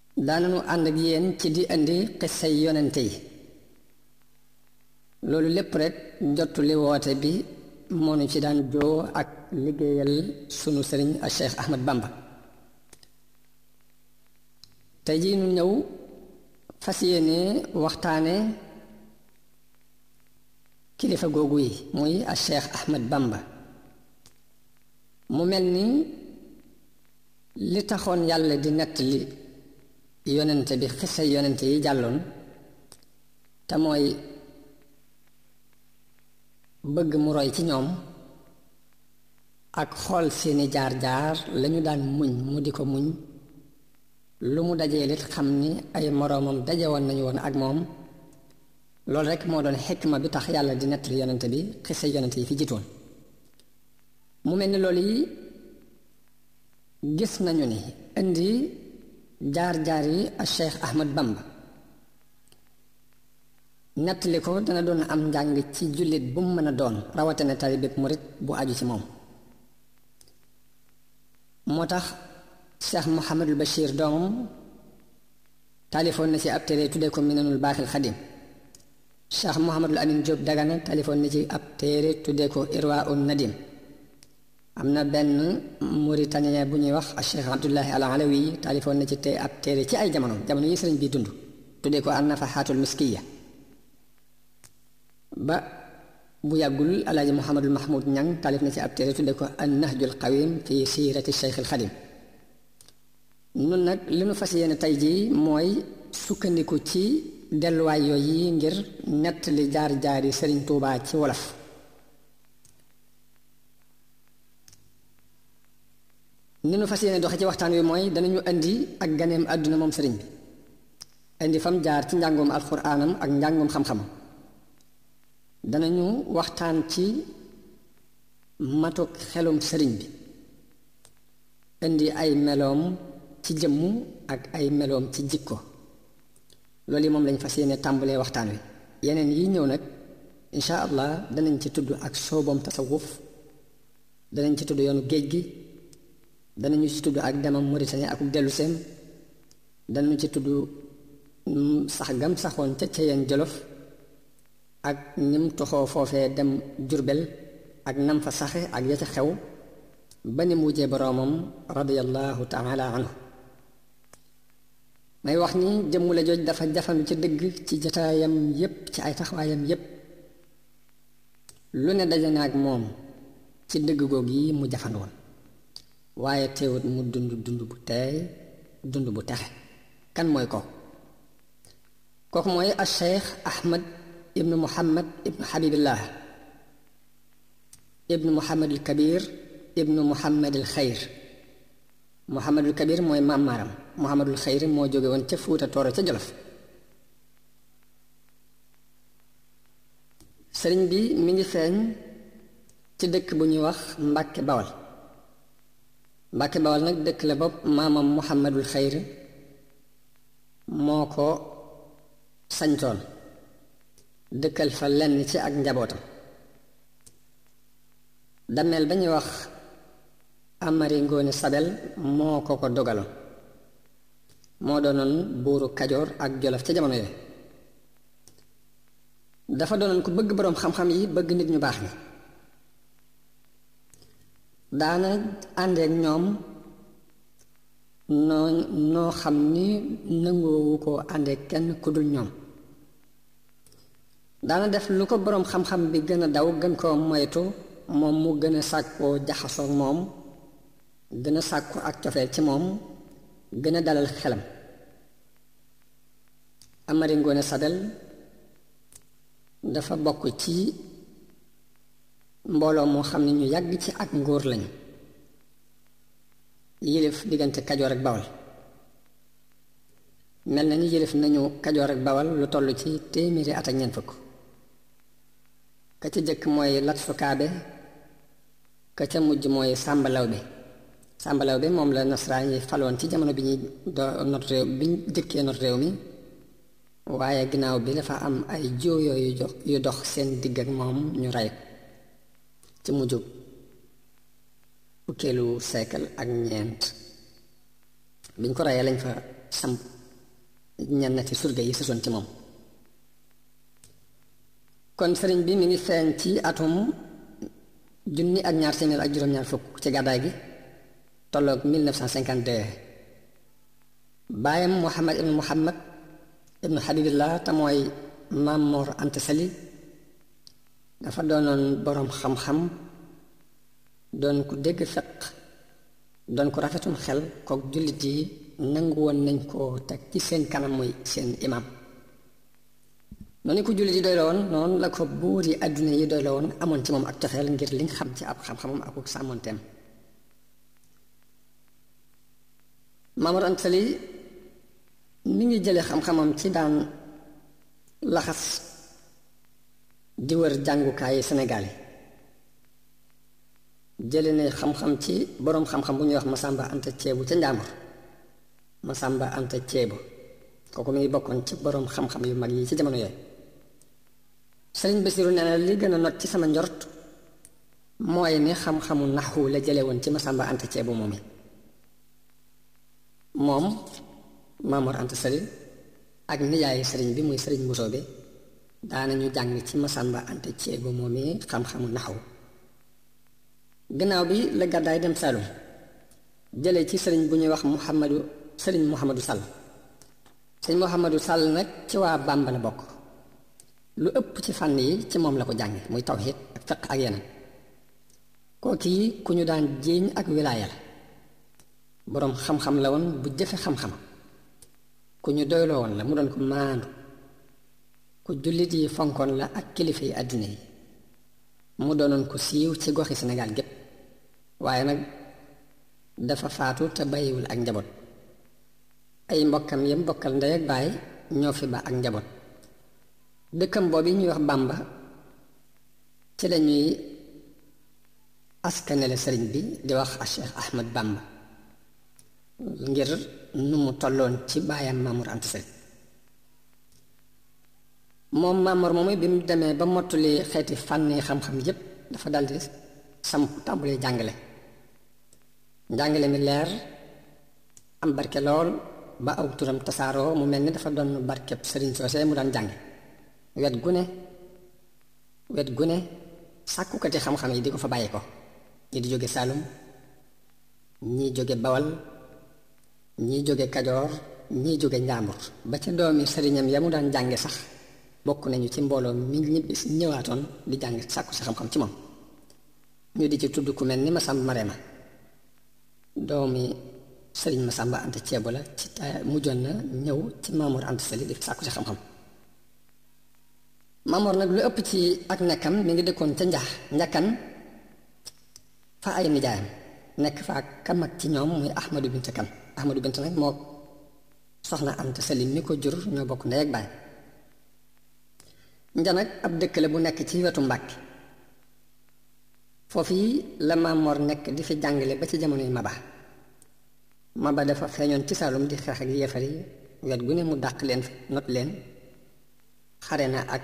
daananu ànd ak yéen ci di indi xissay yonente yi loolu lépp rek jottuli woote bi moo nu ci daan joo ak liggéeyal sunu sëriñ a Cheikh Ahmad Bamba tey jii nu ñëw fas yéene waxtaane kilifa googu yi muy a Cheikh Ahmad Bamba mu mel ni li taxoon yàlla di nettali yonente bi xisa yonente yi jàlloon te mooy bëgg mu roy ci ñoom ak xool seeni jaar-jaar lañu daan muñ mu di ko muñ lu mu dajee lit xam ni ay moroomam daje woon nañu woon ak moom loolu rekk moo doon xikma bi tax yàlla di nettali yonente bi xisa yonente yi fi jiitoon mu mel ni loolu yi gis nañu ni indi jaar-jaar yi a Cheikh Ahmad Bamba nettali ko dana doon am njàng ci jullit bu mu mën a doon rawatina taalibe bépp murit bu aju ci moom moo tax Cheikh Mouhamadul Bachir doomam taalifoon na ci ab téere tuddee ko Minanul Baaxil Xadim Cheikh Mouhamadul Amin Diop Dagana taalifoon na ci ab téere tuddee ko Irwa un Nadim am na benn mauritanien bu ñuy wax Cheikh Abdullahi al Alawi taalifoon na ci te ab téere ci ay jamono jamono yi sëriñ bi dund tuddee ko an nafaxaatul miskiya ba bu yàggul alaaji Muhammadul Mahmud Ñang taalif na ci ab téere tuddee ko an nahjul qawim fi siirati Cheikh al Xadim nun nag li nu fas yéene tey jii mooy sukkandiku ci delluwaay yooyu yi ngir nett li jaar-jaari sëriñ Tuubaa ci wolof ni nu fas yéene doxe ci waxtaan wi mooy danañu indi ak ganeem àdduna moom sëriñ bi indi fam jaar ci njàngoom alxuraanam ak njàngoom xam-xam danañu waxtaan ci matuk xelum sëriñ bi indi ay meloom ci jëmm ak ay meloom ci jikko loolu yi moom lañ fas yéene tàmbalee waxtaan wi yeneen yi ñëw nag incha allah danañ ci tudd ak sooboom tasawuf danañ ci tudd yoonu géej gi danañu ci tudd ak demam Mauritanie ak dellu seen danañu ci tudd sax gam saxoon ca Ceyeen Jolof ak ñim toxoo foofee dem Jurbel ak nam fa saxe ak ya ca xew ba ni mujjee boroomam radiyallahu taala anhu may wax ni jëmm la jooj dafa jafandu ci dëgg ci jataayam yépp ci ay taxawaayam yépp lu ne daje na ak moom ci dëgg goog yi mu jafandu woon waaye teewut mu dund dund bu teey dund bu texe kan mooy ko kooku mooy al cheikh ahmad ibnu muhammad ibnu habibillah ibnu muhammad al kabir ibnu muhammad al xayr Muhammadul Kabir mooy maam maaram Muhammadul Xayri moo jóge woon ca Fuuta Tooro ca Jolof sëriñ bi mi ngi feeñ ci dëkk bu ñuy wax Mbàkke Bawal Mbàkke Bawal nag dëkk la bopp maamam Muhammadul Xayri moo ko sañtoon dëkkal fa lenn ci ak njabootam dameel ba ñuy wax Amari Ngoone Sabel moo ko ko dogaloon moo doonoon buuru Kajoor ak Jolof ca jamono yooyu dafa doonoon ku bëgg boroom xam-xam yi bëgg nit ñu baax ñi daana àndeek ñoom noo noo xam ni nangoowu ko àndeek kenn ku dul ñoom daana def lu ko boroom xam-xam bi gën a daw gën koo moytu moom mu gën a sàkkoo jaxasoog moom gën a sàkku ak cofeel ci moom gën a dalal xelam Amari Ngoone Sabel dafa bokk ci mbooloo moo xam ne ñu yàgg ci ak ngóor lañu yilif diggante Kajoor ak Bawol mel na ni yëlif nañu kajoor ak bawal lu toll ci téeméeri at ak ñeent fukk ka ca jëkk mooy lat sukaabe ka ca mujj mooy sàmbalaw bi sàmbalaw bi moom la nasaraan yi faloon ci jamono bi ñuy doo not réew bi ñu jëkkee not réew mi waaye ginnaaw bi dafa am ay jooyoo yu jox yu dox seen digg ak moom ñu rey ci mujjub fukkeelu siècle ak ñeent biñ ko reyee lañ fa samp ñenn ci surga yi sësoon ci moom kon sëriñ bi mi ngi feeñ ci atum junni ak ñaar téeméer ak juróom-ñaar fukk ci gàddaay gi tolloog 1952 baayam Muhammad ibnu Muhammad ibnu Habibillah te mooy Maam Mor Anta Sali dafa doonoon boroom xam-xam doon ku dégg fiq doon ko rafetum xel kook jullit yi nangu woon nañ ko teg ci seen kanam muy seen imam noonu ko jullit yi doy la woon noonu la ko buur yi àdduna yi doy la woon amoon ci moom ak cofeel ngir liñ xam ci ab xam-xamam ak ak sàmmonteem Maamor Anta Sali mi ngi jële xam-xamam ci daan laxas di wër jàngukaayi Sénégal yi jële ne xam-xam ci boroom xam-xam bu ñuy wax Masamba Anta Ceebu ca Njàmbur Masamba Anta Ceebu kooku mi ngi bokkoon ci boroom xam-xam yu mag yi ci jamono yooyu Sëriñ Basiru nee na li gën a not ci sama njort mooy ne xam-xamu naxu la jële woon ci Masamba Anta Ceebu moom yi moom Maamoor Anta Sali ak nijaayi sëriñ bi muy sëriñ Mbusoo bi daanañu jàng ci Masamba Anta Ceebu moom yi xam-xamu naxu gannaaw bi la gàddaay dem Saalum jële ci sëriñ bu ñuy wax Muhammadu sëriñ Muhammadu Sall sëriñ Muhammadu Sall nag ci waa Bàmba la bokk lu ëpp ci fànn yi ci moom la ko jànge muy tawhid ak fiq ak yeneen kooki yi ku ñu daan jéeñ ak wilaaya la boroom xam-xam la woon bu jëfe xam-xam ku ñu doyloo woon la mu doon ko maandu ku jullit yi fonkoon la ak kilifa yi àddina yi mu doonoon ku siiw ci goxi Sénégal gépp waaye nag dafa faatu te bàyyiwul ak njaboot ay mbokkam yam bokkal ndey ak baay ñoo fi ba ak njaboot dëkkam boobu ñuy wax Bàmba ci lañuy askanele sëriñ bi di wax a Cheikh Ahmad Bàmba ngir nu mu tolloon ci baayam Mamour Anta Sali moom Maamoor moomu bi mu demee ba mottali xeeti fànni xam-xam yépp dafa daldi samp tàmbulee jàngale njàngale mi leer am barke lool ba aw turam tasaaroo mu mel ni dafa doon barkeb sëriñ soosee mu daan jànge wet gu ne wet gu ne sàkkukati xam-xam yi di ko fa bàyyi ko ñi di jóge Saalum ñi jóge Bawal ñii jóge kajoor ñii jóge njàmbur ba ca doomi sëriñam ya mu daan jànge sax bokk nañu ci mbooloo mi ñibbi ñëwaatoon di jàng sàkku si xam-xam ci moom ñu di ci tudd ku mel ni Masamba Marema doomi sëriñ Masamba Anta Ceebo la ci ta mujjoon na ñëw ci Maamoor Anta Sali di sàkku si xam-xam Maamoor nag lu ëpp ci ak nekkam mi ngi dëkkoon ca njax njakkan fa ay nijaayam nekk fa ak ka mag ci ñoom muy Ahmadu Binta Kan Ahmadu Binta nag moo soxna Anta Sali mi ko jur ñoo bokk ndey ak baay njanag ab dëkk la bu nekk ci wetu Mbàkke foofu yi la Maam Mor nekk di fi jàngale ba ci jamonoy Maba Maba dafa feeñoon ci Saalum di xeex ak yéefar yi wet gu ne mu dàq leen fi not leen xare na ak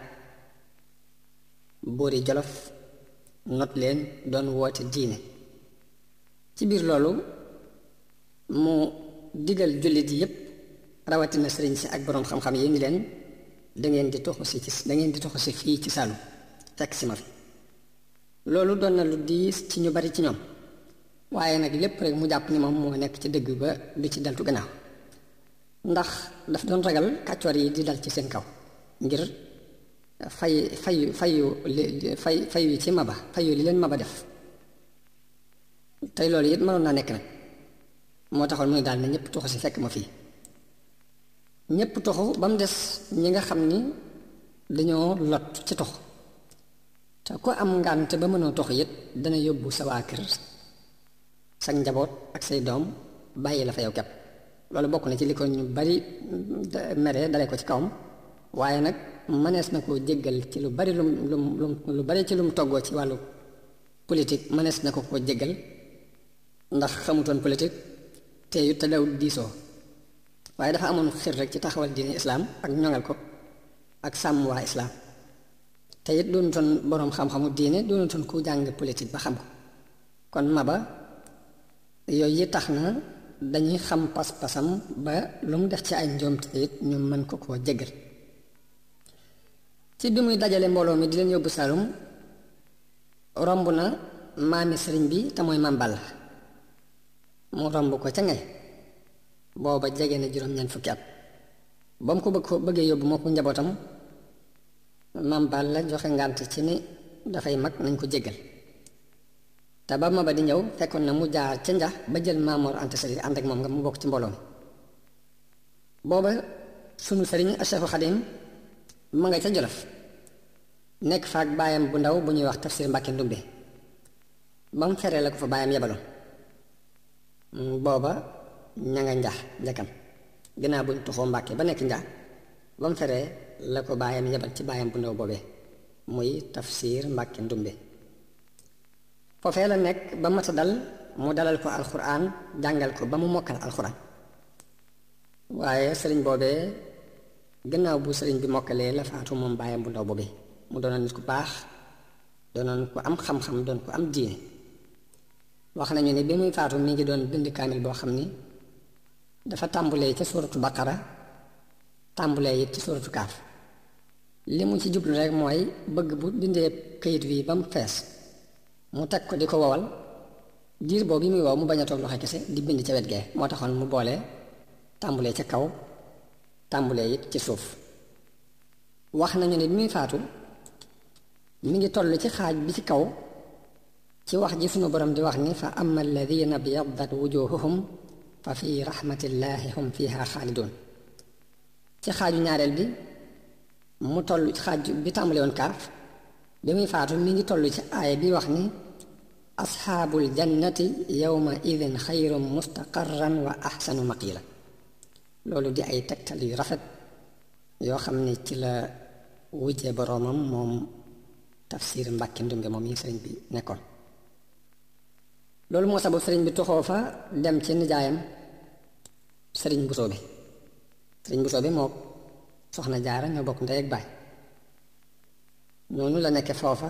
buuri jolof not leen doon woote diine ci biir loolu mu digal jullit yépp rawatina sëriñ si ak boroom xam-xam yi ni leen dangeen di toxu si ci dangeen di toxu si fii ci Saalum fekk si ma fi loolu doon na lu diis ci ñu bari ci ñoom waaye nag lépp rek mu jàpp ni moom moo nekk ci dëgg ba du ci deltu gannaaw ndax daf doon ragal kàccoor yi di dal ci seen kaw ngir fay fayu fayu li fay fayu ci maba fayu li leen maba def tey loolu it mënoon naa nekk nag moo taxoon mu ne daal ne ñëpp tuxu si fekk ma fii ñëpp tuxu ba mu des ñi nga xam ni dañoo lot ci tuxu te ku am ngànt ba mënoo tuxu it dana yóbbu sa waa kër sa njaboot ak say doom bàyyi la fa yow kepp loolu bokk na ci li ko ñu bari mere dale ko ci kawam waaye nag mënees na koo jéggal ci lu bari lum lum lum lu bari ci lum toggoo ci wàllu politique mënees na ko ko jéggal ndax xamutoon politique te yu te daw diisoo waaye dafa amoon xir rek ci taxawal diine islaam ak ñoŋal ko ak sàmm waa islaam te it doonutoon boroom xam-xamu diine doonutoon ku jàng politique ba xam ko kon maba yooyu yi tax na dañuy xam pas-pasam ba lu mu def ci ay njuumte it ñu mën ko koo jégal ci bi muy dajale mbooloo mi di leen yóbbu Saalum romb na maami sëriñ bi te mooy Maam Balla mu romb ko ca ngay booba jege na juróom-ñeent fukki at ba mu ko bëgg ko bëggee yóbbu moo ko njabootam Maam Balla joxe ngànt ci ni dafay mag nañ ko jégal te ba Maba di ñëw fekkoon na mu jaar ca njax ba jël Maamoor Anta Sali ànd ak moom nga mu bokk ci mbooloo mi booba sunu sëriñ Cheikhu Xadim ma nga ca Jolof nekk faak baayam bu ndaw bu ñuy wax Tafsir Mbàkke Ndumbe ba mu feree la ko fa baayam yebaloon booba ña nga njax njakam ginnaaw buñ tuxoo Mbàkke ba nekk njax ba mu feree la ko baayam yebal ci baayam bu ndaw boobee muy Tafsir Mbàkke Ndumbe foofee la nekk ba mata dal mu dalal ko alxuraan jàngal ko ba mu mokkal alxuraan waaye sëriñ boobee gannaaw bu sëriñ bi mokkalee la faatu moom bàyyam bu ndaw boobee mu doonoon nit ku baax doonoon ku am xam-xam doon ku am diine wax nañu ne bi muy faatu mi ngi doon bind kaamil boo xam ni dafa tàmbulee ca suuratu baqara tàmbulee it ci suuratu kaaf li mu ci jublu rek mooy bëgg bu bindee kayit wi ba mu fees mu teg ko di ko wowal diir boobu yi muy wow mu bañ a toog loxo kese di bind ca wet gee moo taxoon mu boole tàmbulee ca kaw tàmbulee it ci suuf wax nañu ne bi muy faatu mi ngi toll ci xaaj bi ci kaw ci wax ji sunu borom di wax ni fa amma alladina biyaddat wujuhuhum fa fi rahmatillahi hum fiha xaalidun ci xaaju ñaareel bi mu toll xaaju bi tàmbale woon kaaf bi muy faatu mi ngi toll ci aaya bi wax ni asxaabul jannati yawma idin xayrun mustaqarran wa axsanu maqila loolu di ay tegtal yu rafet yoo xam ne ci la wujje boroomam moom tafsir mbàkki ndumbe moom yi sëriñ bi nekkoon loolu moo sabab sëriñ bi toxoo fa dem ci nijaayam sëriñ Bousso bi sëriñ Bousso bi moo soxna jaara ñoo bokk ndey ak baay noonu la nekke foofa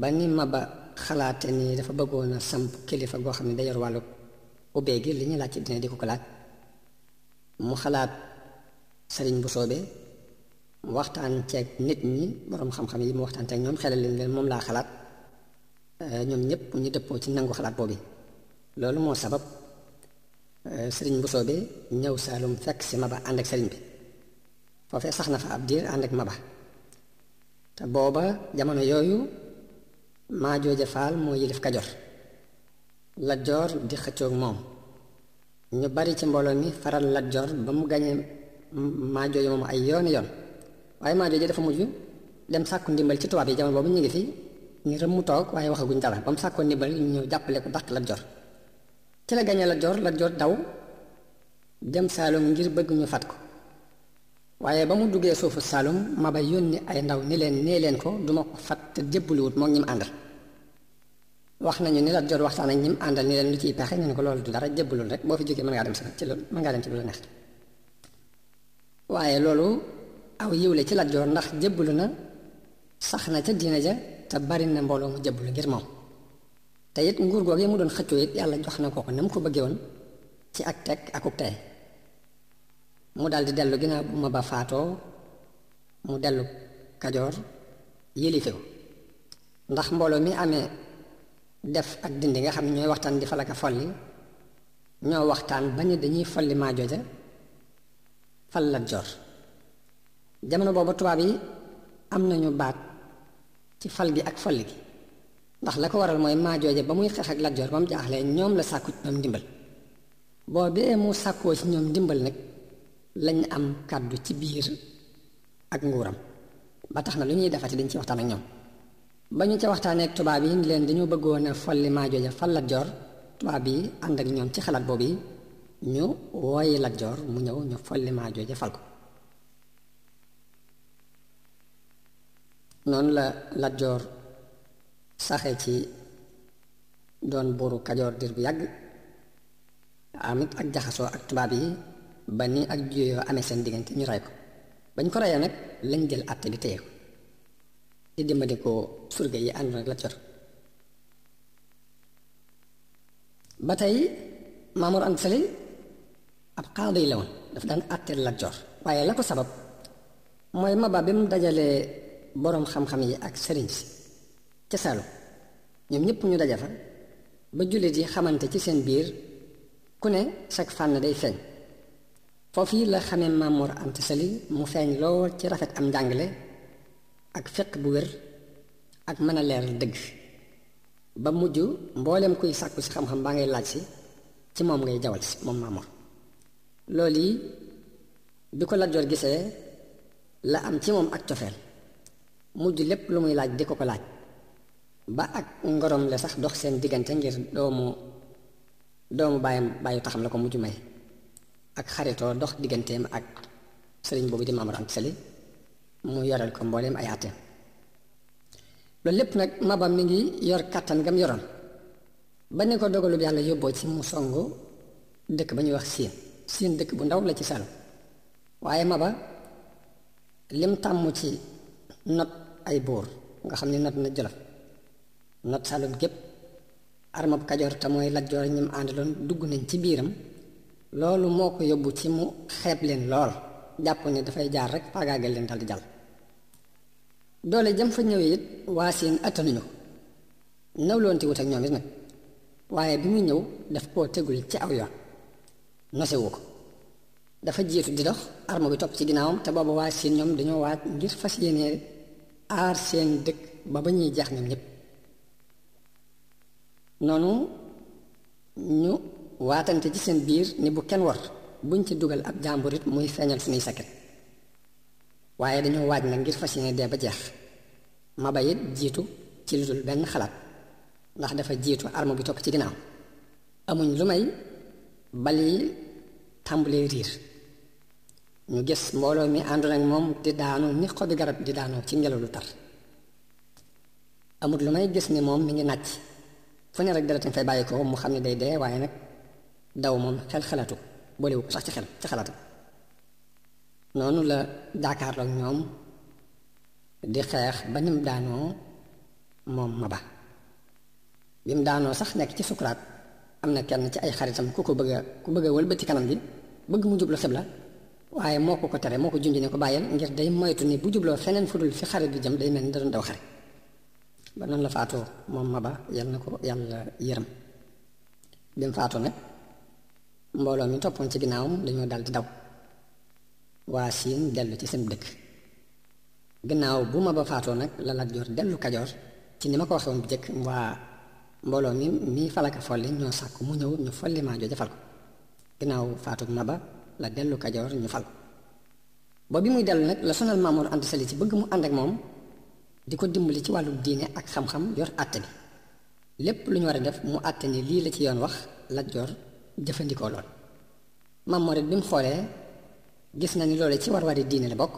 ba ni ma ba xalaate ni dafa bëggoon a samp kilifa goo xam ne da yor wàllu ubbee gi li ñu laaj ci dina di ko ko laaj mu xalaat sëriñ bu soobee waxtaan ceeg nit ñi boroom xam-xam yi mu waxtaan ceeg ñoom xelal leen leen moom laa xalaat ñoom ñëpp ñu dëppoo ci nangu xalaat boobu loolu moo sabab sëriñ Bousso bi ñëw Saalum fekk si Maba ànd ak sëriñ bi foofee sax na fa ab diir ànd ak Maba te booba jamono yooyu maa jooja faal moo yilif Kajoor Lat Joor di xëccoog moom ñu bari ci mbooloo mi faral Lat Joor ba mu gañee maa jooja moom ay yooni yoon waaye maa jooja dafa mujj dem sàkku ndimbal ci tubaab yi jamono boobu ñu ngi fi ñu rëm mu toog waaye waxaguñ dara ba mu sàkkoo ndimbal ñu ñëw jàppale ko dàq Lat Joor ci la gañe Lat Joor Lat Joor daw jëm Saalum ngir bëgg ñu fat ko waaye ba mu duggee suufu Saalum Maba yónni ay ndaw ni leen nee leen ko duma ko fat te jébbaluwut moom ñi mu àndal wax nañu ni Lat Joor waxtaan ak ñi mu àndal ni leen lu ciy pexe ñu ne ko loolu du dara jébbalul rek boo fi jógee mën ngaa dem si ci lu mën ngaa dem ci lu la neex waaye loolu aw yiw la ci Lat Joor ndax jébbalu na sax na ca diina ja te bari na mbooloo mu jébbalu ngir moom te it nguur googee mu doon xëccoo it yàlla jox na ko ko na mu ko bëggee woon ci ak teg akuk tey mu daldi dellu ginnaaw bu ma ba faatoo mu dellu kajoor yilife ko ndax mbooloo mi amee def ak dindi nga xam ñooy waxtaan di falaka folli ñoo waxtaan ba ne dañuy folli maa jooja fal la jor jamono boobu tubaab yi am nañu baat ci fal gi ak folli gi ndax la ko waral mooy maa jooje ba muy xeex ak Lat Joor ba mu jaaxlee ñoom la sàkku ci ñoom ndimbal boo bee mu sàkkoo ci ñoom ndimbal nag lañ am kàddu ci biir ak nguuram ba tax na lu ñuy defati dañ ci waxtaan ak ñoom ba ñu ca waxtaanee ak tubaab yi ni leen dañoo bëggoon a folli maa jooja fal Lat Joor tubaab yi ànd ak ñoom ci xalaat boobu yi ñu wooyi Lat Joor mu ñëw ñu folli maa jooja fal ko noonu la Lat Joor saxe ci doon buuru Kajoor dir bu yàgg amit ak jaxasoo ak tubaab yi ba ni ak juyoo amee seen diggante ñu rey ko bañ ko reyee nag lañ jël àtte bi téye ko di dimbali ko surga yi ànd nag la cor ba tey Maamor Anta Sali ab xaadi la woon daf daan àtteel Lat Joor waaye la ko sabab mooy maba bi mu dajalee boroom xam-xam yi ak sëriñ si ca Saalum ñoom ñëpp ñu daja fa ba jullit yi xamante ci seen biir ku ne sag fànn day feeñ foofu yi la xamee Maam Mor Anta Sali mu feeñ lool ci rafet am njàngale ak fiq bu wér ak mën a leer dëgg ba mujj mboolem kuy sàkku si xam-xam baa ngay laaj si ci moom ngay jawal si moom Maam Mor loolu yi bi ko Lat Joor gisee la am ci moom ak cofeel mujj lépp lu muy laaj di ko ko laaj ba ak ngorom la sax dox seen diggante ngir doomu doomu bàyyam bàyyu taxam la ko mujj may ak xaritoo dox digganteem ak sëriñ boobu di Maamor Anta Sali mu yoral ko mbooleem ay àtteem loolu lépp nag Maba mi ngi yor kàttan gam yoroon ba ni ko dogalub yàlla yóbboo ci mu song dëkk ba ñuy wax siin siin dëkk bu ndaw la ci Saalum waaye Maba lim tàmm ci not ay buur nga xam ne not na Jolof not Saalum gépp armab Kajoor te mooy Lat Joor ñim àndaloon dugg nañ ci biiram loolu moo ko yóbbu ci mu xeeb leen lool jàpp ne dafay jaar rek faagaagal leen dal di jàll doole jëm fa ñëwee it waa siin attanuñu ko nawloonte wut ak ñoom it nag waaye bi muy ñëw daf koo tegul ci aw yoon nosewu ko dafa jiitu di dox arme bi topp ci ginnaawam te booba waa Siin ñoom dañoo waat ngir fas yéenee aar seen dëkk ba ba ñuy jeex ñoom ñëpp noonu ñu waatante ci seen biir ni bu kenn war buñ ci dugal ab jàmbur it muy feeñal suñuy sakket waaye dañoo waaj nag ngir fas yéene dee ba jeex ma ba it jiitu ci lu dul benn xalaat ndax dafa jiitu arme bi topp ci ginnaaw amuñ lu may bal yi tàmbalee riir ñu gis mbooloo mi àndoon ak moom di daanu ni xobi garab di daanoo ci ngelaw lu tar amut lu may gis ni moom mi ngi nàcc fu ne rek dara tam fay bàyyi ko mu xam ne day dee waaye nag daw moom xel xalaatu boolewu ko sax ci xel ci xalaatam noonu la jaakaarloog ñoom di xeex ba nim daanoo moom maba bi mu daanoo sax nekk ci sukuraat am na kenn ci ay xaritam ku ko bëgg a ku bëgg a wëlbati kanam bi bëgg mu jublu xibla waaye moo ko ko tere moo ko junj ne ko bàyyil ngir day moytu ni bu jubloo feneen fu dul fi xare bi jëm day mel ni da doon daw xare ba noonu la faatoo moom ma ba yal na ko yàlla yërëm bi mu faatoo nag mbooloo mi toppoon ci ginnaawam dañoo dal di daw waa siin dellu ci seen dëkk ginnaaw bu ma ba faatoo nag la Lat Joor dellu Kajoor ci ni ma ko waxee woon bu njëkk waa mbooloo mi mi falaka folli ñoo sàkk mu ñëw ñu folli maa jooja fal ko ginnaaw faatu ma ba la dellu Kajoor ñu fal ko ba bi muy dellu nag la sonal Maamoor Anta Sali ci bëgg mu ànd ak moom di ko dimbali ci wàllu diine ak xam-xam yor àtte bi lépp lu ñu war a def mu àtte ni lii la ci yoon wax Lat Joor jëfandikoo lool Maamoor it bi mu xoolee gis na ni loole ci war-wari diine la bokk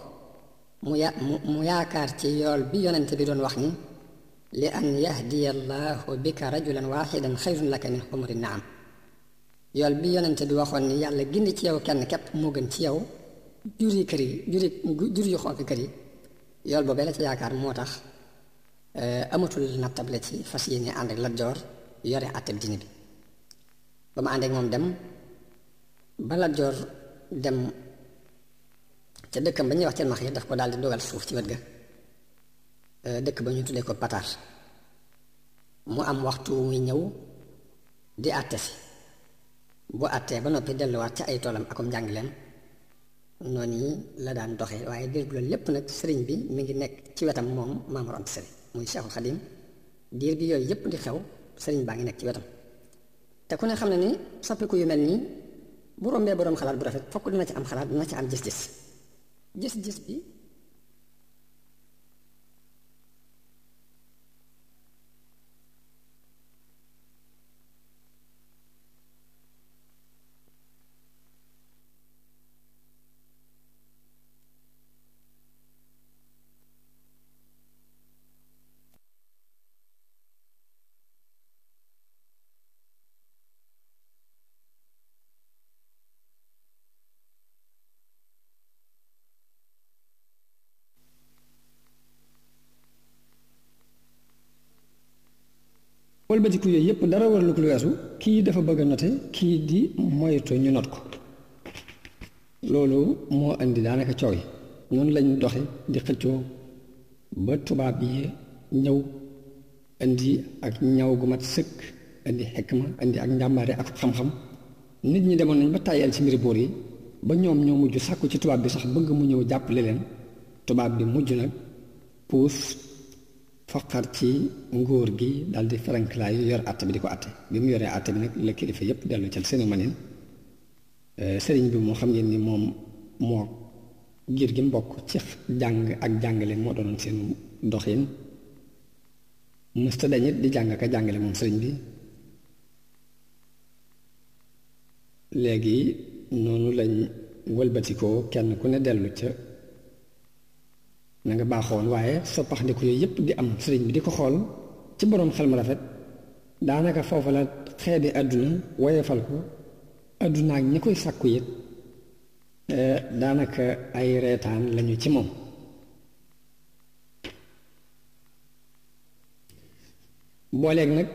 mu ya mu yaakaar ci yool bi yonente bi doon wax ni li an yahdiya allahu bika rajulan waxidan xayrun laka min xumri naam yool bi yonente bi waxoon ni yàlla gindi ci yow kenn képp moo gën ci yow juri kër yi juri jur yu xonk kër yi yool boobee la ci yaakaar moo tax amatul nattable ci fas yéene ànd ak Lat Joor yore àttab diine bi ba mu ànd ak moom dem ba Lat Joor dem ca dëkkam ba ñuy wax ca max yi daf ko daal di dogal suuf ci wet ga dëkk ba ñu tuddee ko Pataar mu am waxtu muy ñëw di àtte si bu àttee ba noppi delluwaat ca ay toolam akum njàngleem noonu yi la daan doxee waaye biir bu loolu lépp nag sëriñ bi mi ngi nekk ci wetam moom Maam Mor Anta Sali muy Cheikhul Khadim diir bi yooyu yépp di xew sëriñ baa ngi nekk ci wetam te ku ne xam ne ni soppiku yu mel nii bu rombee boroom xalaat bu rafet fokk dina ci am xalaat dina ci am gis-gis gis-gis bi wëlbatiku yooyu yëpp dara waralu ko lu weesu kii dafa bëgg a note kii di moytu ñu not ko loolu moo indi daanaka coow yi noonu lañ doxe di xëccoo ba tubaab yi ñëw indi ak ñaw gu mat sëkk indi xikma indi ak njàmbaare ak xam-xam nit ñi demoon nañ ba tàyyeel ci mbiri buur yi ba ñoom ñoo mujj sàkku ci tubaab bi sax bëgg mu ñëw jàppale leen tubaab bi mujj nag puus foqar ci nguur gi daal di feranklaay yu yor àtte bi di ko àtte bi mu yoree àtte bi nag la kilifa yépp dellu ci seeni manin eh, sëriñ bi moo xam ngeen ni moom moo giir gi mbokk ci jàng ak jàngale moo doonoon seen doxin mësta dañit di jàng ka jàngale moom sëriñ bi léegi noonu lañ wëlbatikoo kenn ku ne dellu ca na nga baaxoon waaye soppax ndiku yooyu yëpp di am sëriñ bi di ko xool ci boroom xel mu rafet daanaka foofa la xeebi àdduna woyefal ko àdduna ak ñi koy sàkku yit daanaka ay reetaan lañu ci moom booleeg nag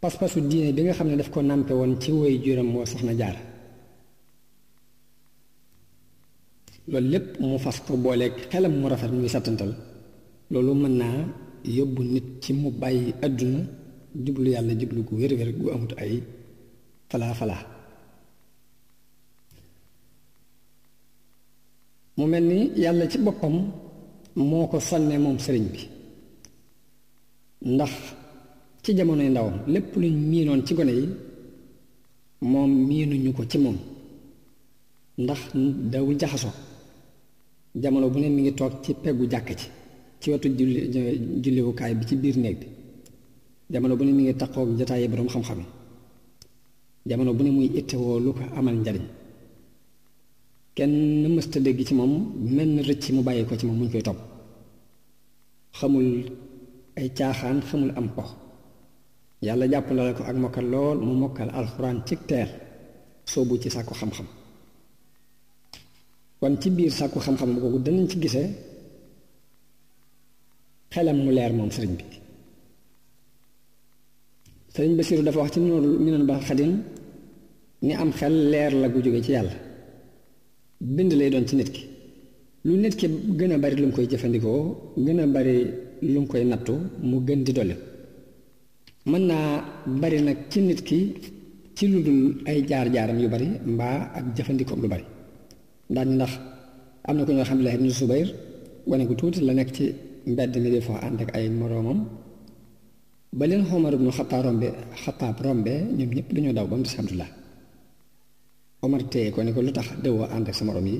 pas-pasu diine bi nga xam ne daf ko nàmpe woon ci woy juram moo soxna jaar loolu lépp mu fas ko booleeg xelam mu rafet muy sattantal loolu mën naa yóbbu nit ci mu bàyyi àdduna jublu yàlla jublu gu wér-wér gu amut ay falaa falaa mu mel ni yàlla ci boppam moo ko sànnee moom sëriñ bi ndax ci jamonoy ndawam lépp luñ miinoon ci gone yi moom miinuñu ko ci moom ndax dawul jaxasoo jamono bu ne mi ngi toog ci peggu jàkk ci ci wetu julli julliwukaay bi ci biir néeg bi jamono bu ne mi ngi taqoog jataayi boroom xam-xam yi jamono bu ne muy ittewoo lu ko amal njariñ kenn mësta dégg ci moom menn rëcc mu bàyyi ko ci moom muñ koy topp xamul ay caaxaan xamul am po yàlla jàpp la ko ak mokkal lool mu mokkal alxuraan ci teer soobu ci sàkku xam-xam kon ci biir sàkku xam-xam boobu danañ ci gisee xelam mu leer moom sëriñ bi sëriñ Basiiru dafa wax ci noonu mi noon ba xadin ni am xel leer la gu jóge ci yàlla bind lay doon ci nit ki lu nit ki gën a bari lu mu koy jëfandikoo gën a bari lu mu koy nattu mu gën di dolli mën naa bari nag ci nit ki ci lu dul ay jaar-jaaram yu bari mbaa ak jëfandikoom lu bari ndax ndax am na ko ñoo xam ne Ibnu Subayr wane ko tuuti la nekk ci mbedd mi des fois ànd ak ay moroomam ba leen Omar ibnu Xattaab rombe Xattaab rombe ñoom ñëpp dañoo daw ba mu des Abdullah Omar téye ko ne ko lu tax dëwoo ànd ak sa morom yi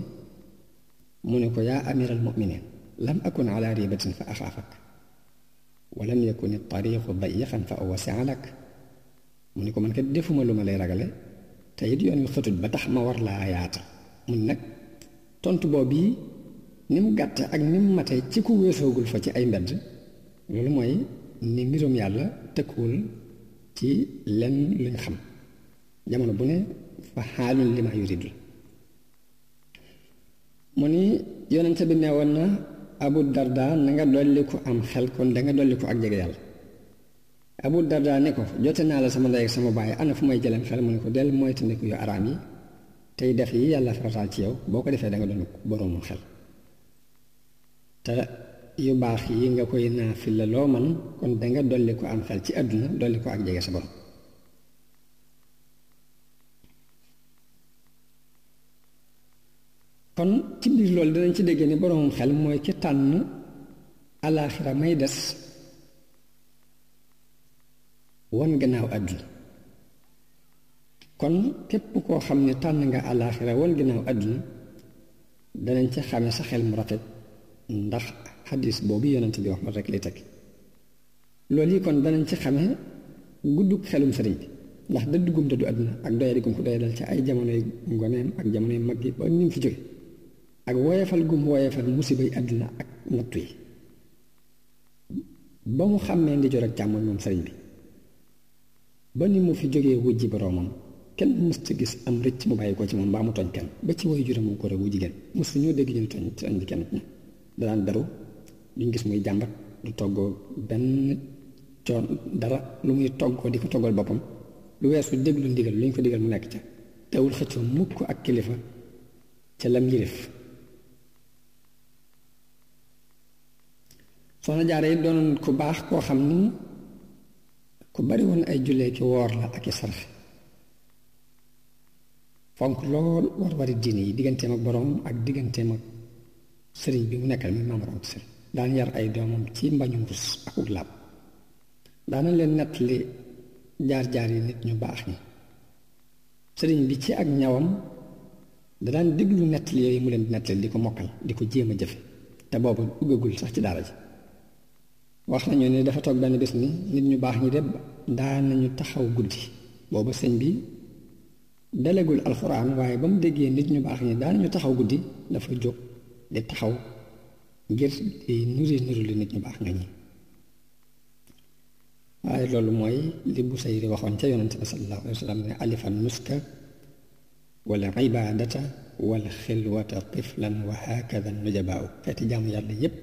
mu ne ko yaa amiral muminin lam akun ala ribatin fa axaafak wa lam yakun tariqu dayiqan fa uwasi'a lak mu ne ko man kat defuma lu ma lay ragale te it yoon wi xëtut ba tax ma war laa yaata mun nag tontu boobu yi ni mu gàtt ak ni mu mate ci ku weesoogul fa ci ay mbedd loolu mooy ni mbirum yàlla tëkkuwul ci lenn luñ xam jamono bu ne fa xaalun li ma yuridu mu ni yonente bi nee woon na abu darda na nga dolli ko am xel kon da nga dolli ko ak jege yàlla abu darda ne ko jote naa la sama ndey ak sama baay ana fu may jëlem xel mu ne ko del mooy te nekk yu araam yi tey def yi yàlla farataal ci yow boo ko defee da nga doon boroomum xel te yu baax yi nga koy naafila loo man kon danga dolli ko am xel ci àdduna dolli ko ak jege sa borom kon ci biir loolu danañ ci dégg ne boroomam xel mooy ki tànn alaaxira may des wan gannaaw àdduna kon képp koo xam ne tànn nga alaaxira wan gannaaw àdduna danañ ci xame sa xel mu rafet ndax xadis boobu yonent bi wax ma rek lay teg loolu yi kon danañ ci xame guddug xelum sëriñ bi ndax dëdd gum dëddu àdduna ak doyadi gum ko doyadal ci ay jamonoy ngoneem ak jamonoy mag yi ba ni mu fi jóge ak woyefal gum woyefal musibay àdduna ak nattu yi ba mu xàmmee ndi jor ak càmmoñ moom sëriñ bi ba ni mu fi jógee wujji boroomam kenn mës ci gis am rëcc mu bàyyi ko ci moom mbaa mu tooñ kenn ba ci way juróom wu góor wu jigéen mës ñoo dégg ñu tooñ tooñ bi kenn ñi danaan daru duñ gis muy jàmbat du toggoo benn coon dara lu muy toggoo di ko toggal boppam lu weesu déglu ndigal lu ñu ko digal mu nekk ca teewul xëccoo mukk ak kilifa ca lam yilif soxna jaare yi doonoon ku baax koo xam ni ku bari woon ay jullee ki woor la ak i sarxe fonk lool war wari diine yi digganteem ak boroom ak digganteem ak sëriñ bi mu nekkal mi maam rawat sëriñ daan yar ay doomam ci mbañum rus ak ug làpp daana leen nettali jaar-jaar yi nit ñu baax ñi sëriñ bi ci ak ñawam da daan déglu nettali yooyu mu leen di nettali di ko mokkal di ko jéem a jëfe te boobu uggagul sax ci daara ji wax nañu ne dafa toog benn bés ni nit ñu baax ñi de daan nañu taxaw guddi booba sëñ bi dalagul alxuraan waaye ba mu déggee nit ñu baax ñi daan nañu taxaw guddi dafa jóg di taxaw ngir di nuri nuri lu nit ñu baax ñooñu waaye loolu mooy li bu sayri waxoon ca yonente bi sallallahu alayhi wa sallam ne alifan nuska wal ibadata wal xilwata tiflan wa hakada nujabaaw xeeti jaamu yàlla yépp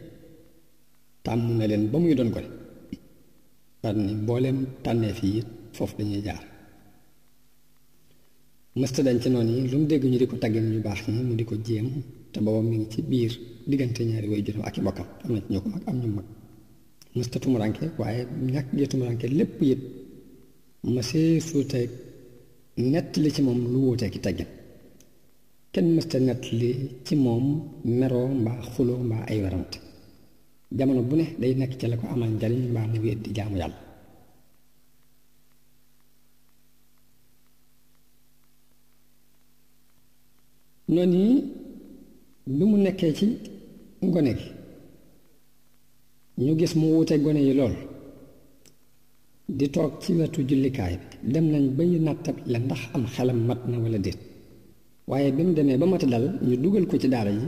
tànn na leen ba muy doon gone tànn mbooleem tànnee fii it foofu dañuy jaar mësta dañ ci noonu yi lu mu dégg ñu di ko tagge ñu baax ñi mu di ko jéem te booba mi ngi ci biir diggante ñaari way juróom ak i bokkam am na ci ñu ko mag am ñu mag mësta tumuranke waaye ñàkk gi tumuranke lépp yit mësee suuteeg nett li ci moom lu wuutee ki teggin kenn mësta nettali ci moom meroo mbaa xuloo mbaa ay werante jamono bu ne day nekk ci la ko amal njariñ mbaa mu wéet di jaamu yàlla noonu yi bi mu nekkee ci gone gi ñu gis mu wuute gone yi lool di toog ci wetu jullikaay bi dem nañ bay nattab la ndax am xelam mat na wala déet waaye bi mu demee ba mata dal ñu dugal ko ci daara yi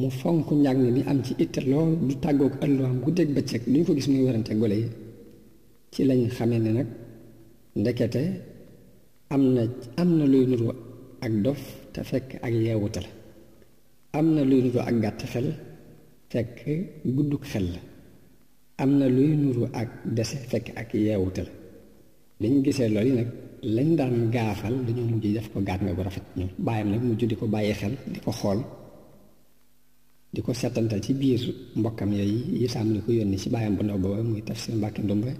mu fonk njàng mi am ci itte lool du tàggoog alluwaam guddeeg bëccëg lu ñu ko gis muy werante gole yi ci lañ xamee ne nag ndekete am na am na luy nuru ak dof te fekk ak yeewute la am na luy nuru ak gàtt xel fekk guddug xel la am na luy nuru ak dese fekk ak yeewute la bi ñu gisee loolu yi nag lañ daan gaafal dañoo mujj def ko gaat nga bu rafet ñoom bàyyam nag mujj di ko bàyyi xel di ko xool di ko settantal ci biir mbokkam yooyu yi saam ni ko yónni ci bàyyam bu ndaw booba muy tafsir Mbàkke Ndumbe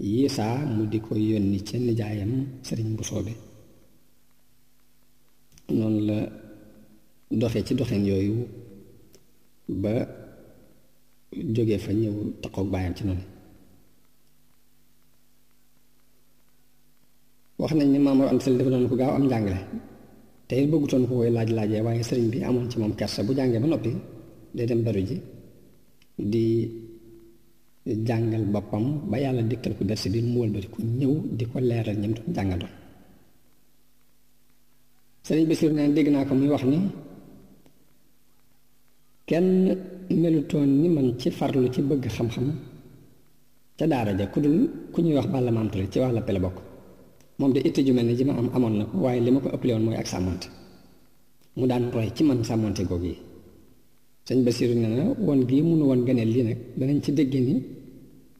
Yisaa mu di ko yónni ca nijaayam sëriñ bu soobe noonu la doxe ci doxin yooyu ba jógee fa ñëw taqoog baayam ci noonu wax nañ ni Maam Mor Anta Sali dafa doon ko gaaw am njàngale te it bëggutoon ko koy laaj laajee waaye sëriñ bi amoon ci moom kersa bu jàngee ba noppi day dem beru ji di jàngal boppam ba yàlla dikkal ko bersi bi mu wëlbati ko ñëw di ko leeral ñam doon jàngal sëriñ Basiir nee dégg naa ko muy wax ni kenn melutoon ni man ci farlu ci bëgg xam-xam ca daara ja ku dul ku ñuy wax Balla Maam Touré ci wax la pele bokk moom de itte ju mel ni ji ma am amoon na ko waaye li ma ko ëppale woon mooy ak sàmmante mu daan roy ci man sàmmante googu yi sëñ Basiru ne na woon gii munu woon gëneel lii nag danañ ci dégg ni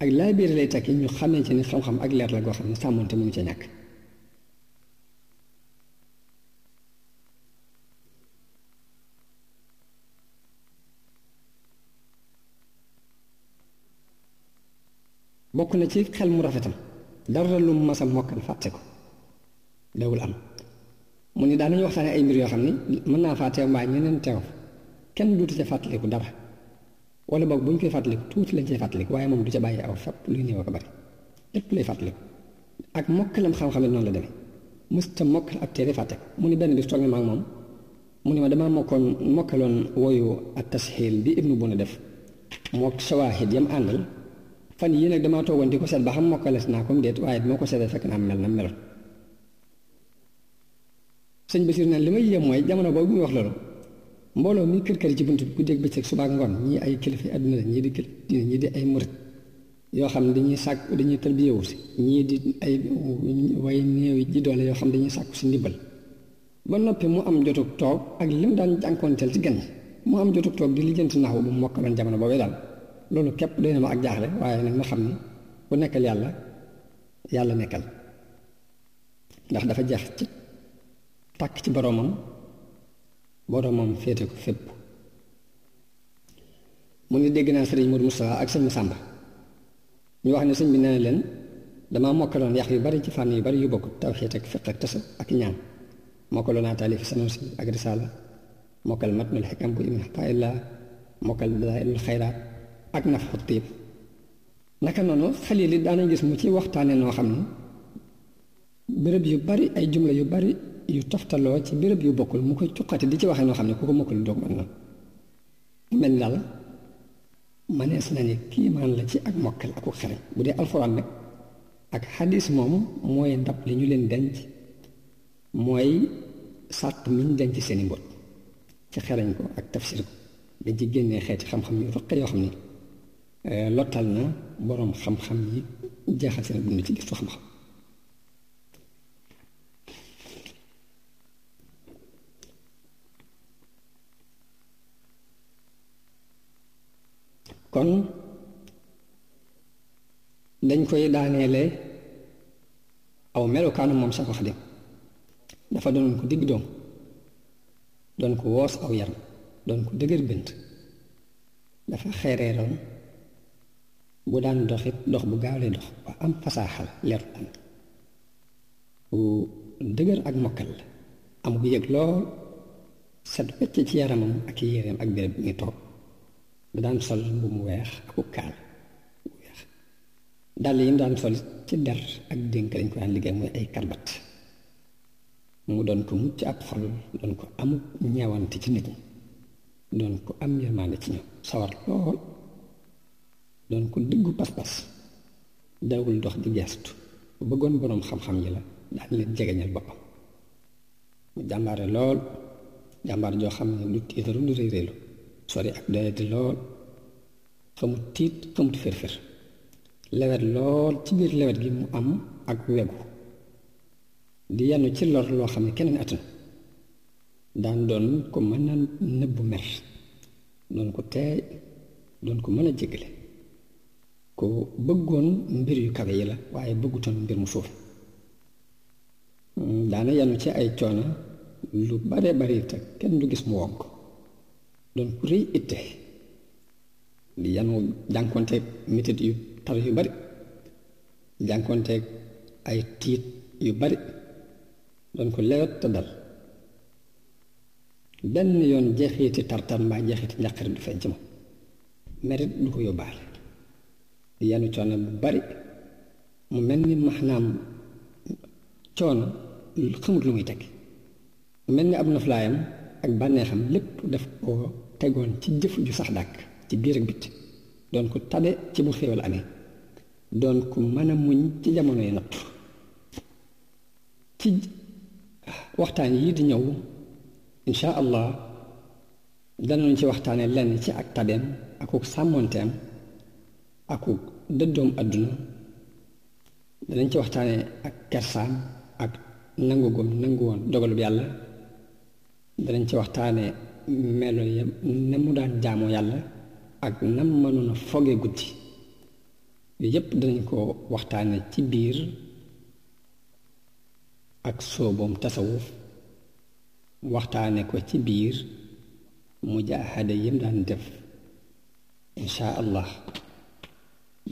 ak laay biir lay takki ñu xamee ci ni xam-xam ak leer la goo xam ne sàmmante mënu ca ñàkk bokk na ci xel mu rafetam dara lu mu masa mokkal fàtte ko dawul am mu ni daanañu waxtaane ay mbir yoo xam ni mën naa faa teew mbaa ñeneen teew kenn duutu ca fàttaliku dara wala boog bu ñu koy fàttaliku tuuti lañ cay fàttaliku waaye moom du ca bàyyi aw fab luy néew ko bari lépp lay fàttaliku ak mokkalam xam-xam it noonu la demee mësta mokkal ab téere fàtte ko mu ni benn bis toog na maag moom mu ni ma damaa mokkoon mokkaloon woyu ak tasxiil bi ibnu buna def mook sawaahid yam àndal fan yii nag damaa toogoon di ko seet ba xam mokkales naa ko mu déet waaye bi ma ko seetee fekk naa mel na meloon sëñ Basiir naan li may yéem mooy jamono boobu muy wax loolu mbooloo mi kër kër ci bunt bi guddeeg bëccëg suba ak ngoon ñii ay kilifa yi àdduna la ñii di kilifa diine ñii di ay murit yoo xam ne dañuy sàkk dañuy tarbiyewu si ñii di ay way néew ji doole yoo xam ne dañuy sàkku si ndimbal ba noppi mu am jotug toog ak lim daan jànkoonteel ci gan ñi mu am jotug toog di lijjanti naxu bu mu mokkaloon jamono boobee daal loolu képp doy na ma ak jaaxle waaye nag ma xam ne ku nekkal yàlla yàlla nekkal ndax dafa jeex ci tàkk ci boroomam boroomam féete ko fépp mu ne dégg naa sëriñ Modou Moustapha ak sëñ Massamba ñu wax ne sëñ bi nee leen damaa mokkaloon yax yu bari ci fànn yu bari yu bokk tawxiit ak fiq ak tasa ak ñaan mokkaloon naa taalif sanusi ak risaala mokkal matnul xikam bu ibn xataayillah mokkal dalailul xayraat ak nafxu tiib naka noonu xalil li daanañ gis mu ci waxtaane noo xam ne béréb yu bari ay jumla yu bari yu toftaloo ci béréb yu bokkul mu koy cuqati di ci waxee noo xam ne ku ko mokkul doog mën na mu mel ni daal manees na ni kii maan la ci ak mokkal ak xereñ bu dee alxuraan nag ak xadis moom mooy ndab li ñu leen denc mooy sàtt mi ñu denc seeni mbot ci xereñ ko ak tafsir ko dañ ci génnee xeeti xam-xam yu ruqe yoo xam ne lottal na boroom xam-xam yi jeexal seen dund ci gëstu xam-xam kon dañ koy daaneele aw melokaanu moom Seexul Xadiim dafa doon ko digg doom doon ko woos aw yaram doon ko dëgër gënt dafa xeereeroon bu daan doxit dox bu gaaw lay dox ba am fasaaxal leer tànk bu dëgër ak mokkal la am gu yëg lool set wecc ci yaramam ak yéreem ak béréb bi ñu toog bu daan sol mbu mu weex aku kaal bu weex dàll yi mu daan sol ci der ak dénk lañ ko daan liggéey mooy ay karbat mu doon ko mucc ab xol doon ko amut ñeewante ci nit ñi doon ku am yërmande ci ñoom sawar lool doon ku dëggu pas-pas dawul dox di geestu bu bëggoon boroom xam-xam yi la daan leen jegeñal boppam mu jàmbaare lool jàmbaar joo xam ne lu tiitaru lu rëy rëylu sori ak doyati lool xamut tiit xamut fër-fër lewet lool ci biir lewet gi mu am ak wegu di yenn ci lor loo xam ne keneen attan daan doon ko mën a nëbbu mer doon ko teey doon ko mën a jéggale ku bëggoon mbir yu kawe yi la waaye bëggutoon mbir mu suuf daana yanu ci ay coono lu bare bari te kenn du gis mu wonk doon ku rëy itte di yanu jànkonteeg metit yu tar yu bari jànkonteeg ay tiit yu bari doon ko lewet te dal benn yoon jeexiiti tartar mbaa jeexiiti njàqare du feeñ ci moom merit du ko yóbbaale di yanu coono bu bari mu mel ni maanaam coono xamut lu muy teg mu mel ni ab noflaayam ak bànneexam lépp daf ko tegoon ci jëf ju sax dàkk ci biir ak bit doon ko tabe ci bu xéewal amee doon ko mën a muñ ci jamono yi natt ci waxtaan yi di ñëw incha allah danañ ci waxtaane lenn ci ak tabeem akuk sàmmonteem akuk dëddoom àdduna danañ ci waxtaane ak kersaam ak nangu gum nangu woon dogalub yàlla danañ ci waxtaane melo ya na mu daan jaamoo yàlla ak nam mënoon a foge guddi yooyu yépp danañ ko waxtaane ci biir ak sooboom tasawuf waxtaane ko ci biir mujaahada yim daan def insha allah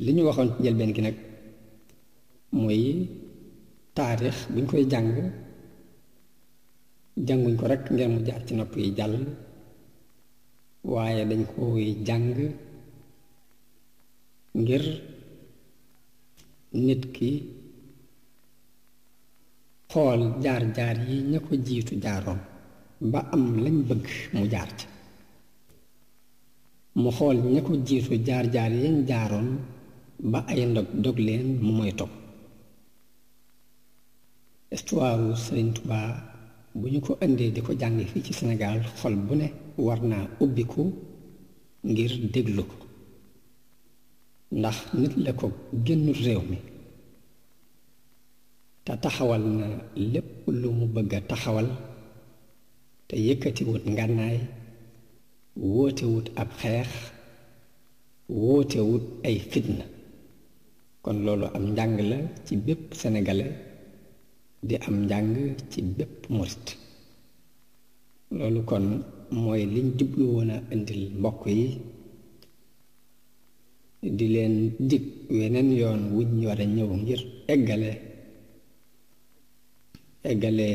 li ñu waxoon ci njëlbeen gi nag mooy taarix buñ koy jàng jànguñ ko rekk ngeen mu jaar ci nopp yi jàll waaye dañ koy jàng ngir nit ki xool jaar-jaar yi ña ko jiitu jaaroon ba am lañ bëgg mu jaar ci mu xool ña ko jiitu jaar-jaar yañ jaaroon ba ay ndog dog leen mu moy topp histoire Sëriñ Tuubaa bu ñu ko indee di ko jàng fii ci Sénégal xol bu ne war naa ubbiku ngir déglu ko ndax nit la ko génnul réew mi te taxawal na lépp lu mu bëgg a taxawal te yëkkatiwut ngànnaay wóotewut ab xeex wóotewut ay fitna kon loolu am njàng la ci bépp sénégalais di am njàng ci bépp murit loolu kon mooy liñ jublu woon a indil mbokk yi di leen dig weneen yoon wuñ war a ñëw ngir eggale eggale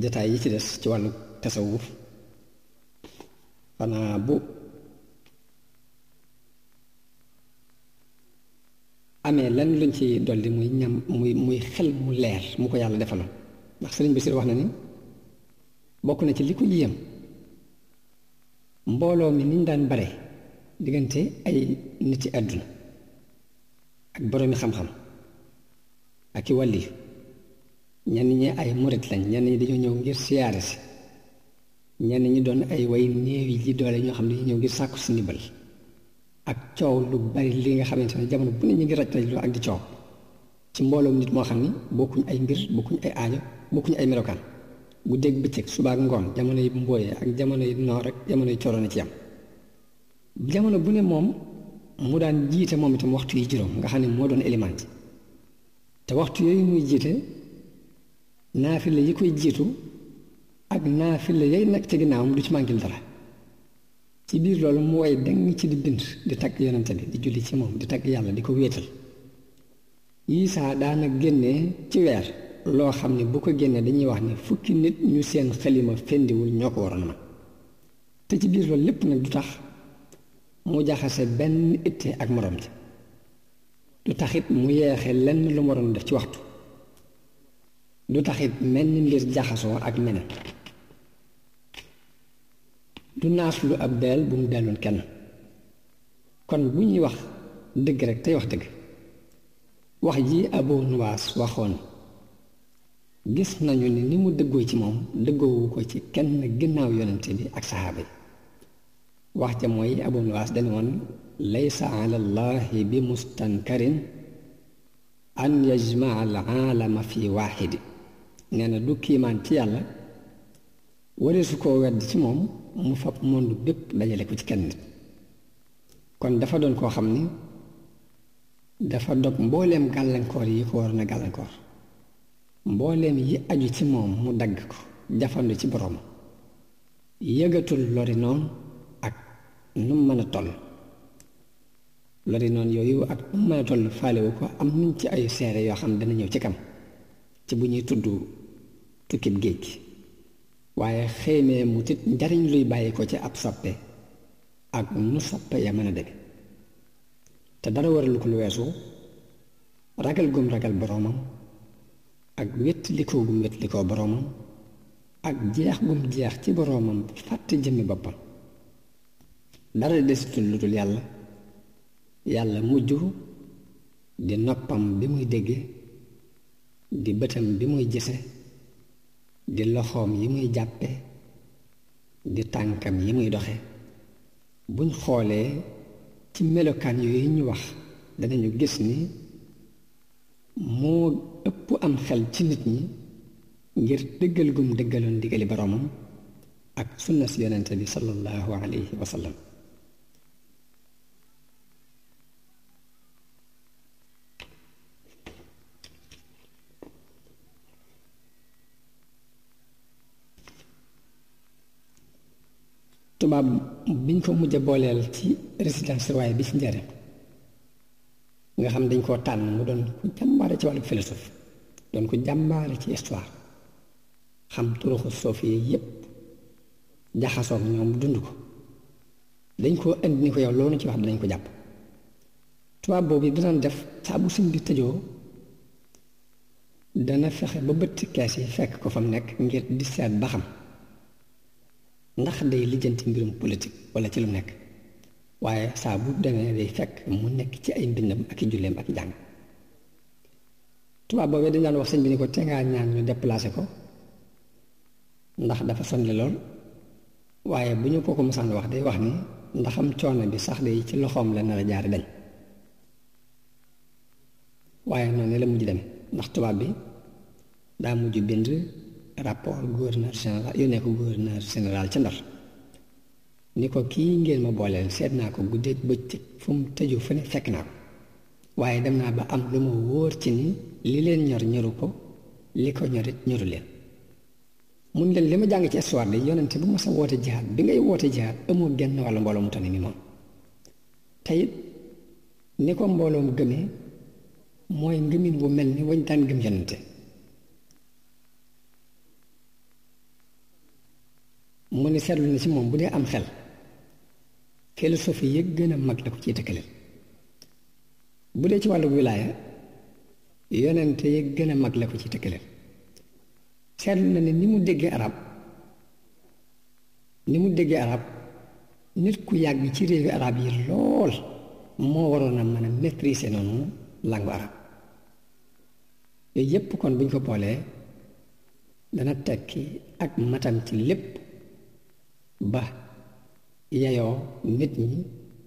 jataay yi ci des ci wàllu tasawuf xanaa bu amee lan luñ ci dolli muy ñam muy muy xel mu leer mu ko yàlla defaloon ndax sëriñ Basiir wax na ni bokk na ci li ko yéem mbooloo mi niñ daan bare diggante ay nit ci àdduna ak boroomi xam-xam ak i wàlli ñenn ñi ay murit lañ ñenn ñi dañoo ñëw ngir siyaare si ñenn ñi doon ay way néew yi ji doole ñoo xam ne dañu ñëw ngir sàkku si ndimbal ak coow lu bari li nga xamante ne jamono bu ne ñu ngi raj raj lu ak di coow ci mbooloom nit moo xam ni bokkuñ ay mbir bokkuñ ay aajo bokkuñ ay melokaan bu dégg bëccëg suba ak ngoon jamono yi mbooyee ak jamono yi noor rek jamono yi coroon ci am jamono bu ne moom mu daan jiite moom itam waxtu yi juróom nga xam ne moo doon élément te waxtu yooyu muy jiite naafila yi koy jiitu ak naafila yay nekk ci ginnaawam du ci mànkil dara ci biir loolu mu way dang ci di bind di tagg yonente bi di julli ci moom di tagg yàlla di ko wéetal Isaa daana génne ci weer loo xam ne bu ko génnee dañuy wax ne fukki nit ñu seen xalima fendiwul ñoo ko waroon man te ci biir loolu lépp nag du tax mu jaxase benn itte ak moroom ji du taxit mu yeexe lenn lu mu waroon def ci waxtu du taxit mel ni mbir jaxasoo ak meneen du naas lu ab deel bu mu delloon kenn kon bu ñuy wax dëgg rek tey wax dëgg wax ji Abu Nuwaas waxoon gis nañu ni ni mu dëggoo ci moom dëggoowu ko ci kenn ginnaaw yonente bi ak saxaaba yi wax ja mooy Abu Nuwaas dañu woon laysa ala llahi bi mustankarin an yajmaa al aalama fi waaxidi nee na du kiimaan ci yàlla waree su koo wedd ci moom mu fab monde bépp dajale ko ci kenn nit kon dafa doon koo xam ni dafa dog mbooleem gàllankoor yi ko waroon a gàllankoor mbooleem yi aju ci moom mu dagg ko jafandu ci boroom yëgatul lori noon ak nu mën a toll lori noon yooyu ak nu mën a toll faalewu ko am nañ ci ay seere yoo xam ne dana ñëw ci kam ci bu ñuy tudd tukkib géej gi waaye xeymee mu tit njariñ luy bàyyi ko ci ab soppe ak nu soppe ya mën a deme te dara waralu ko lu weesu ragal gum ragal boroomam ak wétlikoo gum wétlikoo boroomam ak jeex gum jeex ci boroomam fàtte jëmmi boppam dara desitul lu dul yàlla yàlla mujj di noppam bi muy dégge di bëtam bi muy gise di loxoom yi muy jàppe di tànkam yi muy doxe buñ xoolee ci melokaan yooyu ñu wax danañu gis ni moo ëpp am xel ci nit ñi ngir dëggal gum dëggaloon digali boroomam ak sunna si yonente bi sallallahu alayhi wa tubaab biñ ko mujj a booleel ci résidence surveillée bi ci njëriñ nga xam dañ koo tànn mu doon ku jàmbaare ci wàllu philosophe doon ko jàmbaare ci histoire xam turuxu sofi yépp jaxasoog ñoom dund ko dañ koo indi ni ko yow loolu ci wax dinañ ko jàpp tubaab boobu da daan def saa bu sëñ bi tëjoo dana fexe ba bëtt kees yi fekk ko fa mu nekk ngir di seet ba xam ndax day lijjanti mbirum politique wala ci lu nekk waaye saa bu demee day fekk mu nekk ci ay mbindam ak i julleem ak i jàng tubaab boobee dañ daan wax sëñ bi ni ko te ngaa ñaan ñu déplacé ko ndax dafa sonle lool waaye bu ñu ko ko mosaan wax day wax ni ndaxam coono bi sax day ci loxoom la nar a jaare dañ waaye noonu la mujj dem ndax tubaab bi daa mujj bind rapport gouverneur général yónnee ko gouverneur général ca Ndar ni ko kii ngeen ma booleel seet naa ko guddeeg bëccëg fu mu tëju fu ne fekk naa ko waaye dem naa ba am lu ma wóor ci ni li leen ñor ñoru ko li ko ñorit ñoru leen mun leen li ma jàng ci histoire de yonente bu ma sa woote jihaad bi ngay woote jihaad amoo genn wàllu mbooloo mu tane ni moom te it ni ko mbooloom gëmee mooy ngëmin bu mel ni wañ daan gëm yonente mu ne seetlu na ci moom bu dee am xel philosophe yi gën a mag la ko ciy tëkkale bu dee ci wàllu wilaaya yonente yi gën a mag la ko ciy tëkkale seetlu na ne ni mu déggee arab ni mu déggee arab nit ku yàgg ci réewi arab yi lool moo waroon a mën a maîtriser noonu langue arab yooyu yépp kon bu ñu ko boolee dana tekki ak matam ci lépp ba yeyoo nit ñi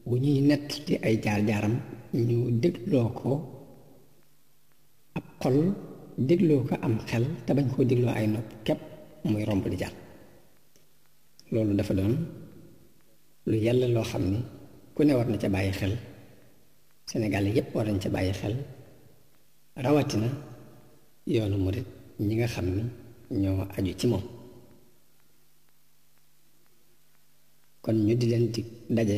bu ñuy nett ci ay jaar-jaaram ñu dégloo ko ab xol dégloo ko am xel te bañ koo dégloo ay nopp képp muy romb di jàll loolu dafa doon lu yàlla loo xam ni ku ne war na ca bàyyi xel Sénégal yépp war nañ ca bàyyi xel rawatina yoonu murit ñi nga xam ni ñoo aju ci moom kon ñu di leen di daje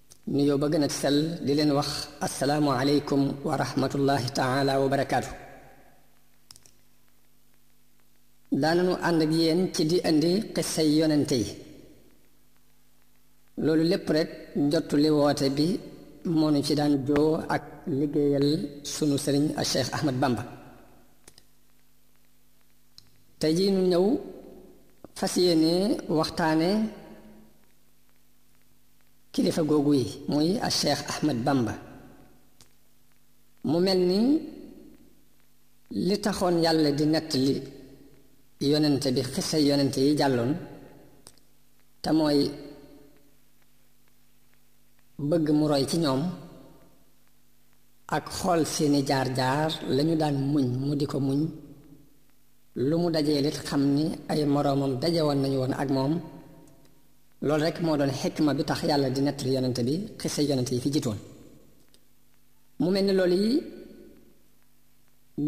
nuyoo ba gën a sell di leen wax assalaamu aleykum wa rahmatullahi taala wa barakaatu daananu ànd ak yéen ci di indi xisay yonente yi loolu lépp rek jotu li woote bi moonu ci daan joo ak liggéeyal sunu sëriñ a Cheikh Ahmad Bamba tey jii nu ñëw fas yéene waxtaane kilifa googu yi muy a Cheikh Ahmed Bamba mu mel ni li taxoon yàlla di nettali yonente bi xisa yonente yi jàlloon te mooy bëgg mu roy ci ñoom ak xool seeni jaar-jaar lañu daan muñ mu di ko muñ lu mu dajee lit xam ni ay moroomam daje woon nañu woon ak moom loolu rek moo doon xikma bi tax yàlla di nettali yonente bi xisa yonente yi fi jitoon mu mel ni loolu yi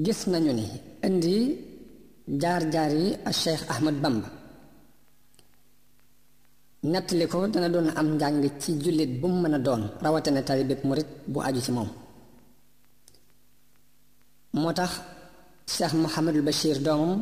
gis nañu ni indi jaar-jaar yi ak Cheikh Ahmad Bamba nettali ko dana doon am njàng ci jullit bu mu mën a doon rawatina taalibe bu murit bu aju ci moom moo tax Cheikh Mouhamadul Bachir doomam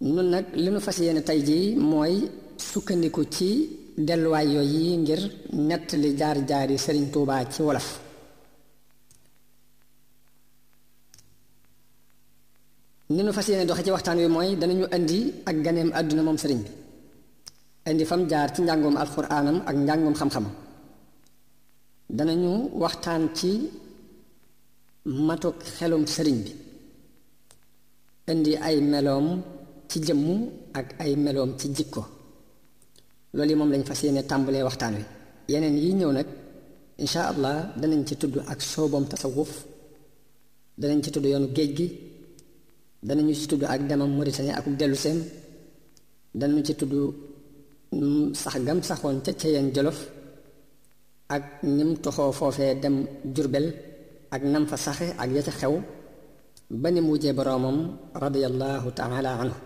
nun nag li nu fas yéene tey jii mooy sukkandiku ci delluwaay yooyu yi ngir nett li jaar-jaar yi sëriñ Tuubaa ci wolof ni nu fas yéene doxe ci waxtaan wi mooy danañu indi ak ganeem àdduna moom sëriñ bi indi fam jaar ci njàngoom alxuraanam ak njàngoom xam-xam danañu waxtaan ci matuk xelum sëriñ bi indi ay meloom ci jëmm ak ay meloom ci jikko loolu yi moom lañ fas yéene tàmbalee waxtaan wi yeneen yi ñëw nag incha allah danañ ci tudd ak sooboom tasawuf danañ ci tudd yoonu géej gi danañu ci tudd ak demam Mauritanie ak dellu seem danañu ci tudd sax gam saxoon ca ca yeen jolof ak nim toxoo foofee dem jurbel ak nam fa saxe ak ya ca xew ba ni mujjee boroomam radiyallahu taala anhu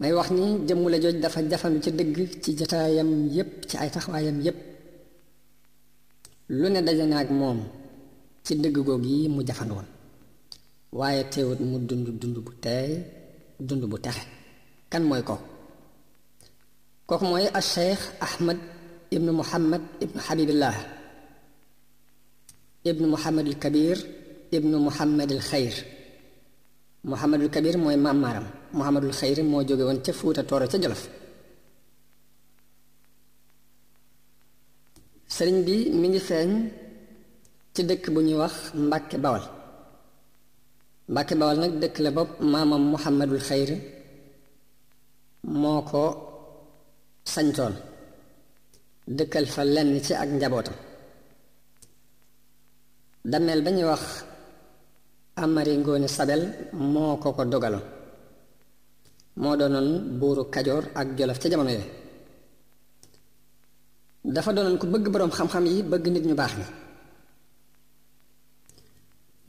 may wax ni jëmm la jooj dafa jafandu ci dëgg ci jataayam yépp ci ay taxawaayam yépp lu ne daje na ak moom ci dëgg goog yi mu jafandu woon waaye teewut mu dund dund bu teey dund bu texe kan mooy ko kooku mooy al cheikh ahmad ibnu muhammad ibnu habibillah ibnu muhammad al kabir ibnu muhammad al xayr muhammad al kabir mooy maam maaram muhammad al xayr moo jóge woon ca fuuta tooro ca jolof sëriñ bi mi ngi feeñ ci dëkk bu ñuy wax mbàkke bawal mbàkke bawal nag dëkk la bopp maamam muhammadul xayr moo ko sañtoon dëkkal fa lenn ci ak njabootam dameel ba ñuy wax Amari Ngoone Sabel moo ko ko dogaloon moo doonoon buuru Kajoor ak Jolof ca jamono yooyu dafa doonoon ku bëgg boroom xam-xam yi bëgg nit ñu baax ñi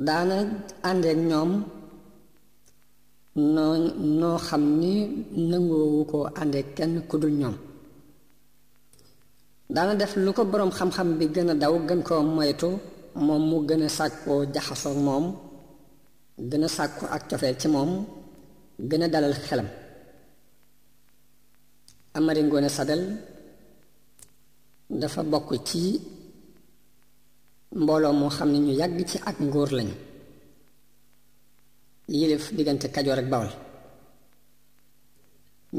daana àndeek ñoom noo noo xam ni nangoowu ko ànde kenn ku dul ñoom daana def lu ko boroom xam-xam bi gën a daw gën koo moytu moom mu gën a sàkkoo jaxasoo moom gën a sàkku ak cofeel ci moom gën a dalal xelam Amari Ngoone Sabel dafa bokk ci mbooloo moo xam ne ñu yàgg ci ak ngóor lañu yilif diggante kajoor ak bawal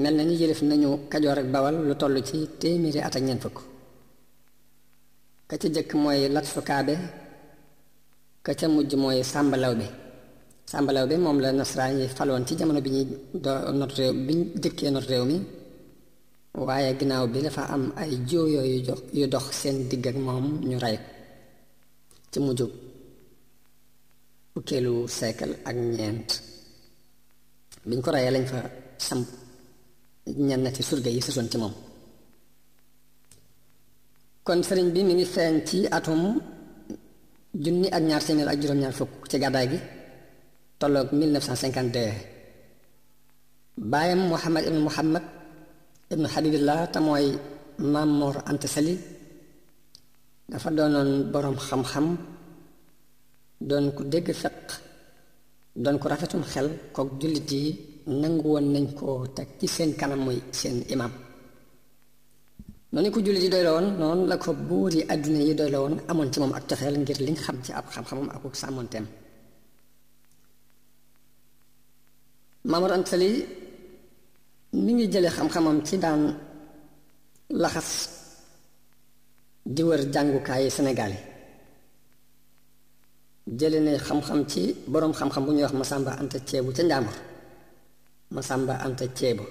mel na ni yilif nañu kajoor ak bawal lu toll ci téeméeri at ak ñeent fukk ka ca jëkk mooy lat sukaabe ka ca mujj mooy sàmbalaw bi sàmbalaw bi moom la nasaraan yi faloon ci jamono bi ñuy doo not réew bi ñu jëkkee not réew mi waaye ginnaaw bi dafa am ay jooyoo yu jox yu dox seen digg ak moom ñu rey ci mujj fukkeelu siècle ak ñeent biñ ko rayee lañ fa samp ñenn ci surga yi sësoon ci moom kon sëriñ bi mi ngi feeñ ci atum junni ak ñaar téeméer ak juróom-ñaar fukk ci gàddaay gi tolloog 1952 baayam Muhammad ibnu Muhammad ibnu Habibillah te mooy Maam Mor Anta Sali dafa doonoon boroom xam-xam doon ku dégg feq doon ku rafetum xel kook jullit yi nangu woon nañ koo teg ci seen kanam muy seen imam noonu ko jullit yi doy la woon noonu la ko buur yi àdduna yi doy la woon amoon ci moom ak cofeel ngir liñ xam ci ab xam-xamam ak uk sàmmonteem Maamor Anta Sali mi ngi jële xam-xamam ci daan laxas di wër jàngukaayi Sénégal yi jële ne xam-xam ci boroom xam-xam bu ñuy wax Masamba Anta Ceebu ca Njaambur Masamba Anta Ceebu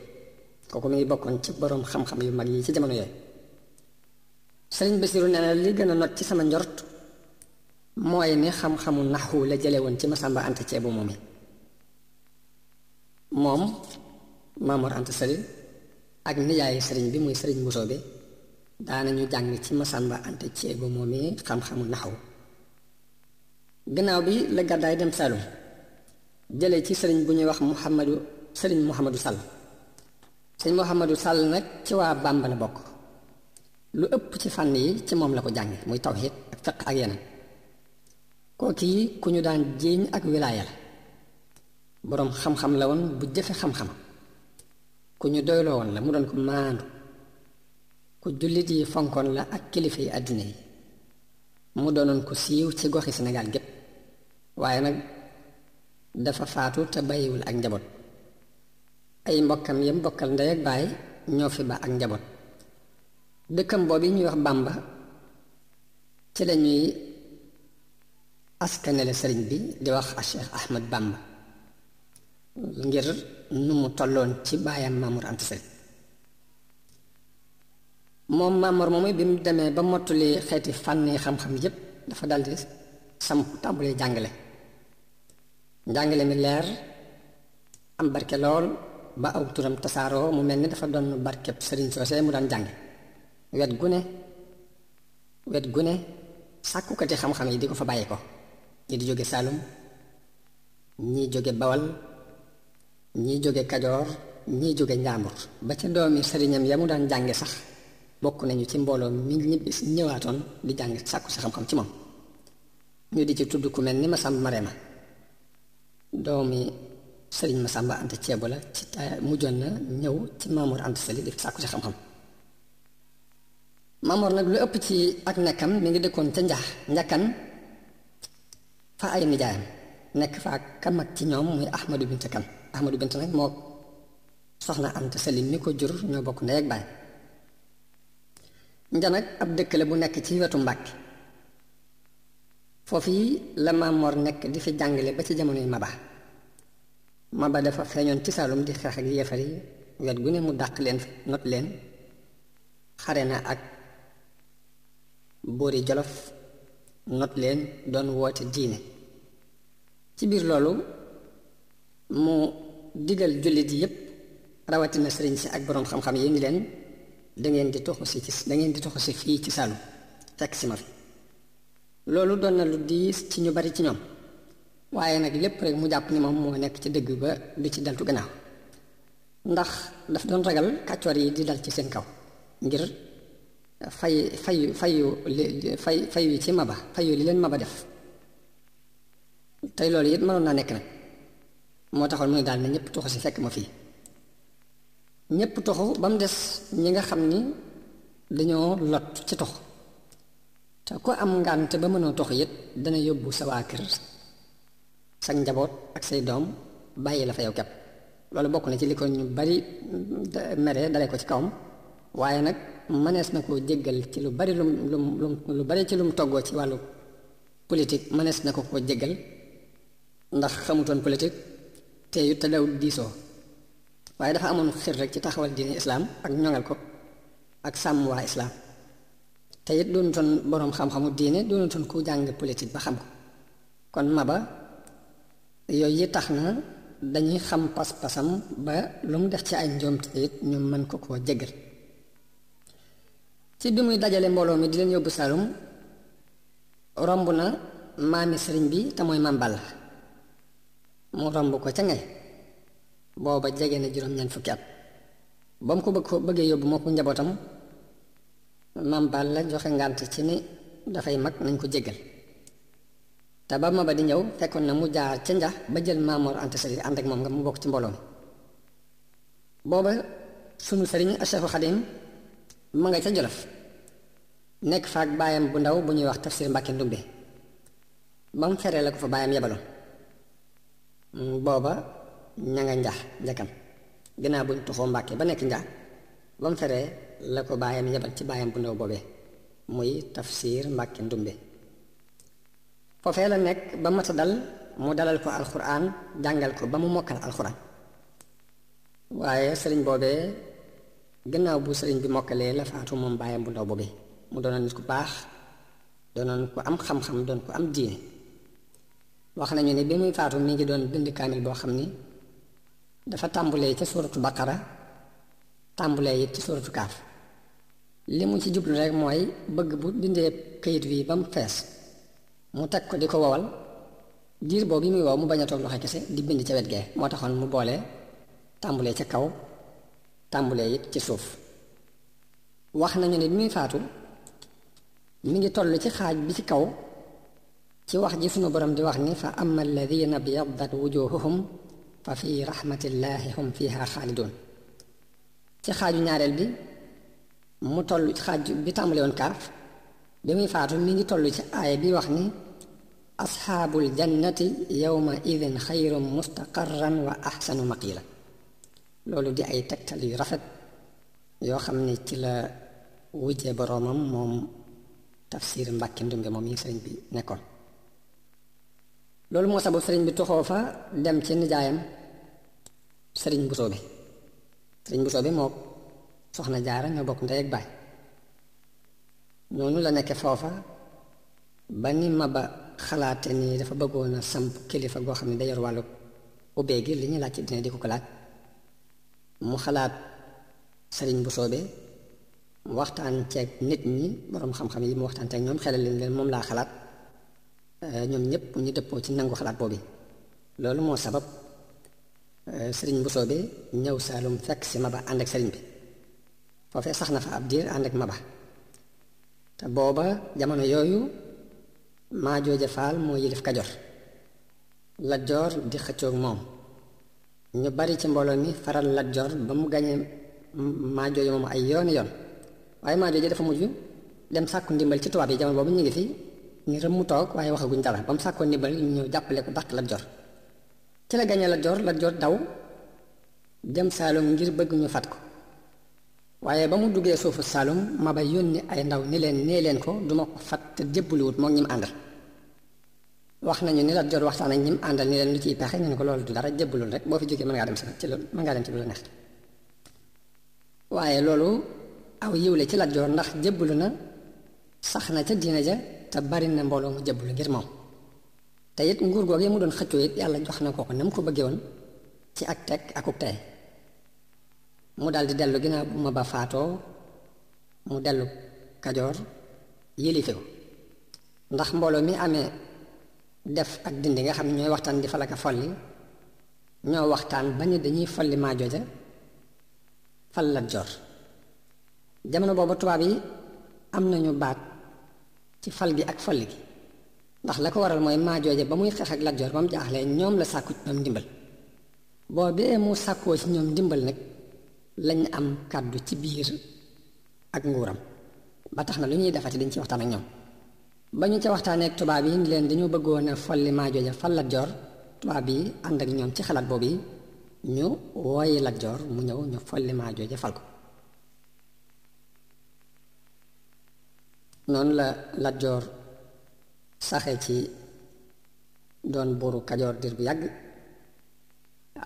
kooku mi ngi bokkoon ci boroom xam-xam yu mag yi ci jamono yooyu Sëriñ Basiru nee na li gën a not ci sama njort mooy ne xam-xamu naxu la jële woon ci Masamba Anta Ceebu moom yi moom Maamoor Anta Sali ak nijaayu sëriñ bi muy sëriñ Mbusoo bi daanañu jàng ci Masamba Anta Ceego moomee xam-xamu naxaw gannaaw bi la gàddaay dem Saalum jële ci sëriñ bu ñuy wax Muhammadu sëriñ Muhammadu Sall sëriñ Muhammadu Sall nag ci waa Bàmba la bokk lu ëpp ci fànn yi ci moom la ko jànge muy tawhid ak fiq ak yeneen kooki yi ku ñu daan jéeñ ak wilaaya la boroom xam-xam la woon bu jëfe xam-xam ku ñu doyloo woon la mu doon ko maandu ku jullit yi fonkoon la ak kilifa yi àddina yi mu doonoon ku siiw ci goxi Sénégal gépp waaye nag dafa faatu te bàyyiwul ak njaboot ay mbokkam yam bokkal ndey ak baay ñoo fi ba ak njaboot dëkkam boobu ñuy wax Bàmba ci lañuy askanele sëriñ bi di wax a Cheikh Ahmad Bàmba ngir nu mu tolloon ci baayam Mamour Anta Sali moom Maamoor moomu bi mu demee ba mottali xeeti fànn yi xam-xam yépp dafa daldi samp tàmbulee jàngale njàngale mi leer am barke lool ba aw turam tasaaroo mu mel ni dafa doon barkeb sëriñ soosee mu daan jànge wet gu ne wet gu ne sàkkukati xam-xam yi di ko fa bàyyi ko ñi di jóge Saalum ñi jóge Bawal ñii jóge kajoor ñii jóge njàmbur ba ca doomi sëriñam ya mu daan jànge sax bokk nañu ci mbooloo mi ñibbi ñëwaatoon di jàng sàkku si xam-xam ci moom ñu di ci tudd ku mel ni Masamba Marema doomi sëriñ Masamba Anta Ceebo la ci mujjoon na ñëw ci Maamoor Anta Sali di sàkku si xam-xam Maamoor nag lu ëpp ci ak nekkam mi ngi dëkkoon ca njax njakkan fa ay nijaayam nekk fa ak ka mag ci ñoom muy Ahmadu Binta Kan Ahmadu Binta nag moo soxna Anta Sali mi ko jur ñoo bokk ndey ak baay nja nag ab dëkk la bu nekk ci wetu Mbàkke foofu yi la Maam Mor nekk di fi jàngale ba ci jamonoy Maba Maba dafa feeñoon ci Saalum di xeex ak yéefar yi wet gu ne mu dàq leen fi not leen xare na ak buuri jolof not leen doon woote diine ci biir loolu mu digal jullit yi yépp rawatina sëriñ si ak boroom xam-xam yi ni leen dangeen di toxu si ci dangeen di toxu si fii ci Saalum fekk si ma fi loolu doon na lu diis ci ñu bari ci ñoom waaye nag lépp rek mu jàpp ni moom moo nekk ci dëgg ba du ci deltu gannaaw ndax daf doon ragal kàccoor yi di dal ci seen kaw ngir fay fayu fayu li fay fayu ci maba fayu li leen maba def tey loolu it mënoon naa nekk nag moo taxoon mu ne daal ne ñëpp tuxu si fekk ma fii ñëpp tuxu ba mu des ñi nga xam ni dañoo lot ci tuxu te ku am ngànt ba mënoo tuxu it dana yóbbu sa waa kër sag njaboot ak say doom bàyyi la fa yow kepp loolu bokk na ci li ko ñu bari mere dale ko ci kawam waaye nag mënees na koo jéggal ci lu bari lum lum lum lu bari ci lum toggoo ci wàllu politique mënees na ko koo jéggal ndax xamutoon politique te yu te daw diisoo waaye dafa amoon xir rek ci taxawal diine islaam ak ñoŋal ko ak sàmm waa islaam te it doonutoon boroom xam-xamu diine doonutoon ku jàng politique ba xam ko kon maba yooyu yi tax na dañuy xam pas-pasam ba lu mu def ci ay njoomte it ñu mën ko koo jégal ci bi muy dajale mbooloo mi di leen yóbbu Saalum romb na maami sëriñ bi te mooy Maam Balla mu romb ko ca ngay booba jege na juróom-ñeent fukki at ba mu ko bëgg ko bëggee yóbbu moo ko njabootam Maam Balla joxe ngànt ci ni dafay mag nañ ko jégal te ba Maba di ñëw fekkoon na mu jaar ca njax ba jël Maamoor Anta Sali ànd ak moom nga mu bokk ci mbooloo mi booba sunu sëriñ Cheikhu Xadim ma nga ca Jolof nekk faak baayam bu ndaw bu ñuy wax Tafsir Mbàkke Ndumbe ba mu feree la ko fa baayam yebaloon booba ña nga njax njëkkam ginnaaw buñ tuxoo Mbàkke ba nekk njax ba mu feree la ko baayam yebal ci baayam bu ndaw boobee muy Tafsir Mbàkke Ndumbe foofee la nekk ba mata dal mu dalal ko alxuraan jàngal ko ba mu mokkal alxuraan waaye sëriñ boobee gannaaw bu sëriñ bi mokkalee la faatu moom baayam bu ndaw boobee mu doonoon nit ku baax doonoon ku am xam-xam doon ku am diine wax nañu ne bi muy faatu mi ngi doon bind kaamil boo xam ni dafa tàmbulee ca suuratu baqara tàmbulee it ci suuratu kaaf li mu ci jublu rek mooy bëgg bu bindee kayit wi ba mu fees mu teg ko di ko wowal diir boobu bi muy wow mu bañ a toog loxo kese di bind ca wet gee moo taxoon mu boole tàmbulee ca kaw tàmbulee it ci suuf wax nañu ne bi muy faatu mi ngi toll ci xaaj bi ci kaw ci wax ji sunu borom di wax ni fa amma alladina biyaddat wujuhuhum fa fi rahmatillahi hum fiha xaalidun ci xaaju ñaareel bi mu toll xaaj bi tàmbali woon kaaf bi muy faatu mi ngi toll ci aaya bi wax ni asxaabul jannati yawma idin xayrun mustaqarran wa axsanu maqila loolu di ay tegtal yu rafet yoo xam ne ci la wujje boroomam moom tafsir mbàkki ndumbe moom yi sëriñ bi nekkoon loolu moo sabab sëriñ bi toxoo fa dem ci nijaayam sëriñ Bousso bi sëriñ Bousso bi moo soxna jaara ñoo bokk ndey ak baay noonu la nekke foofa ba ni ma ba xalaate ni dafa bëggoon a samp kilifa goo xam ne day yor wàllu ubbee gi li ñu laaj ci dina di ko ko laaj mu xalaat sëriñ bu soobee waxtaan ceeg nit ñi boroom xam-xam yi mu waxtaan ceeg ñoom xelal leen leen moom laa xalaat ñoom ñëpp ñu dëppoo ci nangu xalaat boobu loolu moo sabab sëriñ bu soobe ñëw saalum fekk si maba ànd ak sëriñ bi foofee sax na fa ab diir ànd ak maba te booba jamono yooyu maa jooja faal moo yilif kajoor Lat Joor di xëccoog moom ñu bari ci mbooloo mi faral Lat Joor ba mu gañee maa jooja moom ay yooni yoon waaye maa jooja dafa mujj dem sàkku ndimbal ci tubaab yi jamono boobu ñu ngi fi ñu rëm mu toog waaye waxaguñ dara ba mu sàkkoo ndimbal ñu ñëw jàppale ko dàq Lat Joor ci la gañe Lat Joor Lat Joor daw dem Saalum ngir bëgg ñu fat ko waaye ba mu duggee suufu Saalum Maba yónni ay ndaw ni leen nee leen ko duma ko fat te jébbaluwut moom ñi mu àndal wax nañu ni Lat Joor waxtaan ak ñi mu àndal ni leen lu ciy pexe ñu ne ko loolu du dara jébbalul rek boo fi jógee mën ngaa dem si ci loolu mën ngaa dem ci lu la neex waaye loolu aw yiw la ci Lat Joor ndax jébbalu na sax na ca diina ja te bari na mbooloo mu jébbalu ngir moom te it nguur googee mu doon xëccoo it yàlla jox na ko ko na mu ko bëggee woon ci ak teg akuk tey mu daldi dellu ginnaaw bu ma ba faatoo mu dellu kajoor yilife ko ndax mbooloo mi amee def ak dindi nga xam ne ñooy waxtaan di falaka folli ñoo waxtaan ba ne dañuy folli maa jooja fal la jor jamono boobu tubaab yi am nañu baat ci fal gi ak folli gi ndax la ko waral mooy maa jooje ba muy xeex ak Lat Joor ba mu jaaxlee ñoom la sàkku ci ñoom ndimbal boo bee mu sàkkoo ci ñoom ndimbal nag lañ am kàddu ci biir ak nguuram ba tax na lu ñuy defati dañ ci waxtaan ak ñoom ba ñu ca waxtaanee ak tubaab yi ni leen dañoo bëggoon a folli maa jooja fal Lat Joor tubaab yi ànd ak ñoom ci xalaat boobu yi ñu wooyi Lat Joor mu ñëw ñu folli maa jooja fal ko noonu la Lat Joor saxe ci doon buuru Kajoor dir bu yàgg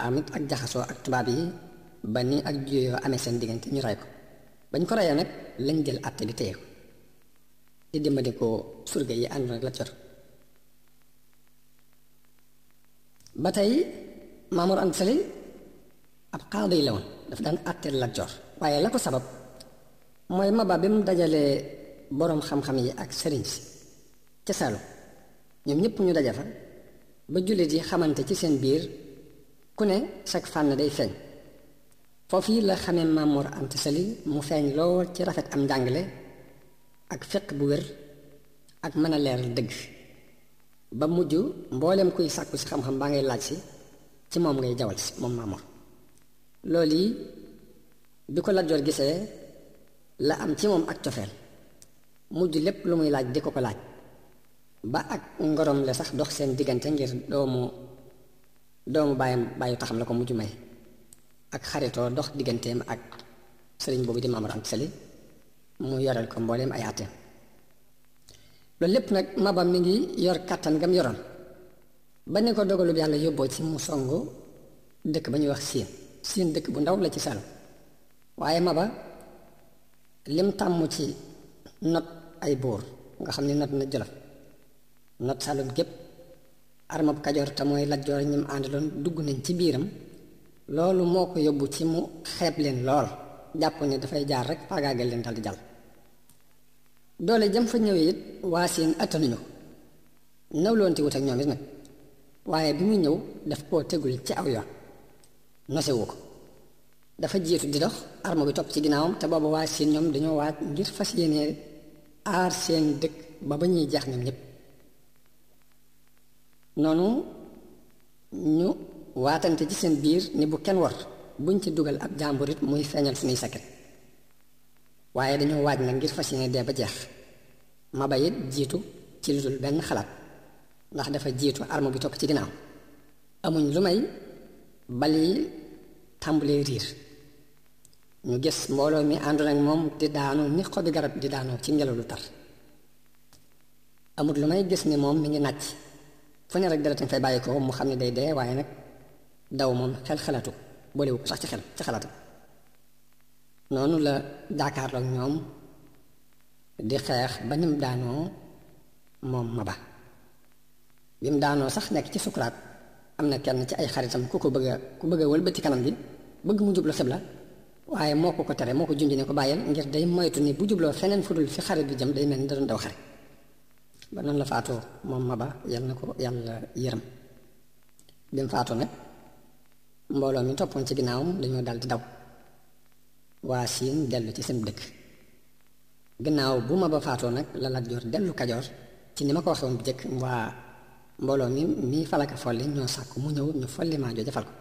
amit ak jaxasoo ak tubaab yi ba ni ak juyoo amee seen diggante ñu rey ko bañ ko reyee nag lañ jël àtte bi téye ko di dimbali ko surga yi ànd nag Lat Joor ba tey Maamor Anta Sali ab xaadi la woon daf daan àtteel Lat Joor waaye la ko sabab mooy maba bi mu dajalee boroom xam-xam yi ak sëriñ si ca Saalum ñoom ñëpp ñu daja fa ba jullit yi xamante ci seen biir ku ne sag fànn day feeñ foofu yi la xamee Maam Mor Anta Sali mu feeñ lool ci rafet am njàngale ak fiq bu wér ak mën a leeral dëgg ba mujj mboolem kuy sàkku si xam-xam baa ngay laaj si ci moom ngay jawal si moom Maam Mor loolu yi bi ko Lat Joor gisee la am ci moom ak cofeel mujj lépp lu muy laaj di ko ko laaj ba ak ngorom la sax dox seen diggante ngir doomu doomu bàyyam bàyyu taxam la ko mujj may ak xaritoo dox digganteem ak sëriñ boobu di Maam Mor Anta Sali mu yoral ko mbooleem ay àtteem loolu lépp nag mabam mi ngi yor kàttan gam yoroon ba ni ko dogalub yàlla yóbboo ci mu song dëkk ba ñuy wax siin siin dëkk bu ndaw la ci Saalum waaye Maba lim tàmm ci not ay buur nga xam ne not na Jolof not Saalum gépp armab Kajoor te mooy Lat Joor ñi mu àndaloon dugg nañ ci biiram loolu moo ko yóbbu ci mu xeeb leen lool jàpp ne dafay jaar rek faagaagal leen dal di jàll doole jëm fa ñëwee it waa siin attanuñu ko nawloonte wut ak ñoom it nag waaye bi muy ñëw daf koo tegul ci aw yoon nosewu ko dafa jiitu di dox armo bi topp ci ginnaawam te booba waa siin ñoom dañoo waaj ngir fas yéenee aar seen dëkk ba ba ñuy jeex ñoom ñëpp noonu ñu waatante ci seen biir ni bu kenn war buñ ci dugal ab jàmbur it muy feeñal suñuy sakket waaye dañoo waaj nag ngir fas yéene dee ba jeex ma ba it jiitu ci lu dul benn xalaat ndax dafa jiitu arme bi topp ci ginnaaw amuñ lu may bal yi tàmbalee riir ñu gis mbooloo mi àndoon ak moom di daanu ni xobi garab di daanoo ci ngelaw lu tar amut lu may gis ni moom mi ngi nàcc fu ne rek dara tam fay bàyyi ko mu xam ne day dee waaye nag daw moom xel xalaatu boolewu ko sax ci xel ci xalaatam noonu la jaakaarloog ñoom di xeex ba nim daanoo moom Maba bi mu daanoo sax nekk ci sukuraat am na kenn ci ay xaritam ku ko bëgg a ku bëgg a wëlbati kanam bi bëgg mu jublu xibla waaye moo ko ko tere moo ko junj ne ko bàyyil ngir day moytu ni bu jubloo feneen fu dul fi xarit bi jëm day mel ni da doon daw xare ba noonu la faatoo moom Maba yal na ko yàlla yërëm bi mu faatoo nag mbooloo mi toppoon ci ginnaawam dañoo dal di daw waa Siin dellu ci seen dëkk gannaaw bu ma ba faatoo nag la Lat Joor dellu Kajoor ci ni ma ko waxee woon bu njëkk waa mbooloo mi mi falaka folli ñoo sàkk mu ñëw ñu folli maa jooja fal ko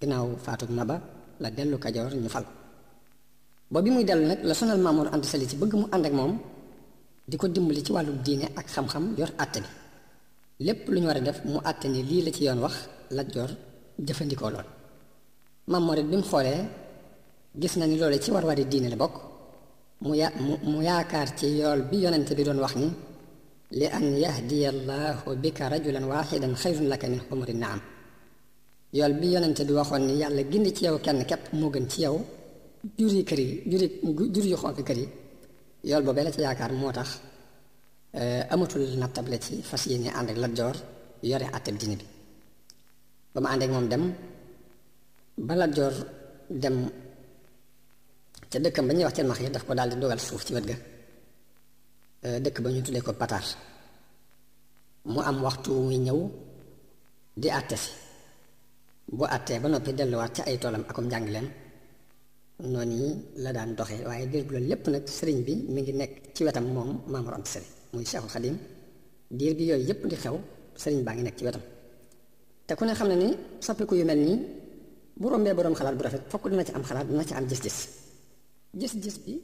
gannaaw faatu ma ba la dellu Kajoor ñu fal ko ba bi muy dellu nag la sonal Maamoor Anta Sali ci bëgg mu ànd ak moom di ko dimbali ci wàllu diine ak xam-xam yor àtte bi lépp lu ñu war a def mu àtte ni lii la ci yoon wax Lat Joor jëfandikoo lool Maam Moor bi mu xoolee gis na ni loolu ci war-wari diine la bokk mu ya mu yaakaar ci yool bi yonent bi doon wax ni li an yahdiya allahu bika rajulan waxidan xayrun laka min umri naam yool bi yonent bi waxoon ni yàlla gindi ci yow kenn képp moo gën ci yow juri kër yi juri jur yu xonk kër yi yool boobee la ci yaakaar moo tax amatul nattable ci fas yéene ànd ak Lat Joor yore àtteb diine bi ba ma ànd ak moom dem ba Lat Joor dem ca dëkkam ba ñuy wax ca max yi daf ko daal di dogal suuf ci wet ga dëkk ba ñu tuddee ko Pataar mu am waxtu muy ñëw di àtte si bu àttee ba noppi delluwaat ca ay toolam akum njàngleem noonu yi la daan doxee waaye dégg loolu lépp nag sëriñ bi mi ngi nekk ci wetam moom Maam Mor Anta Sali muy Seexul Xadim diir bi yooyu yëpp di xew sëriñ baa ngi nekk ci wetam te ku ne xam ne ni soppiku yu mel nii bu rombee boroom xalaat bu rafet fokk dina ci am xalaat dina ci am gis-gis gis-gis bi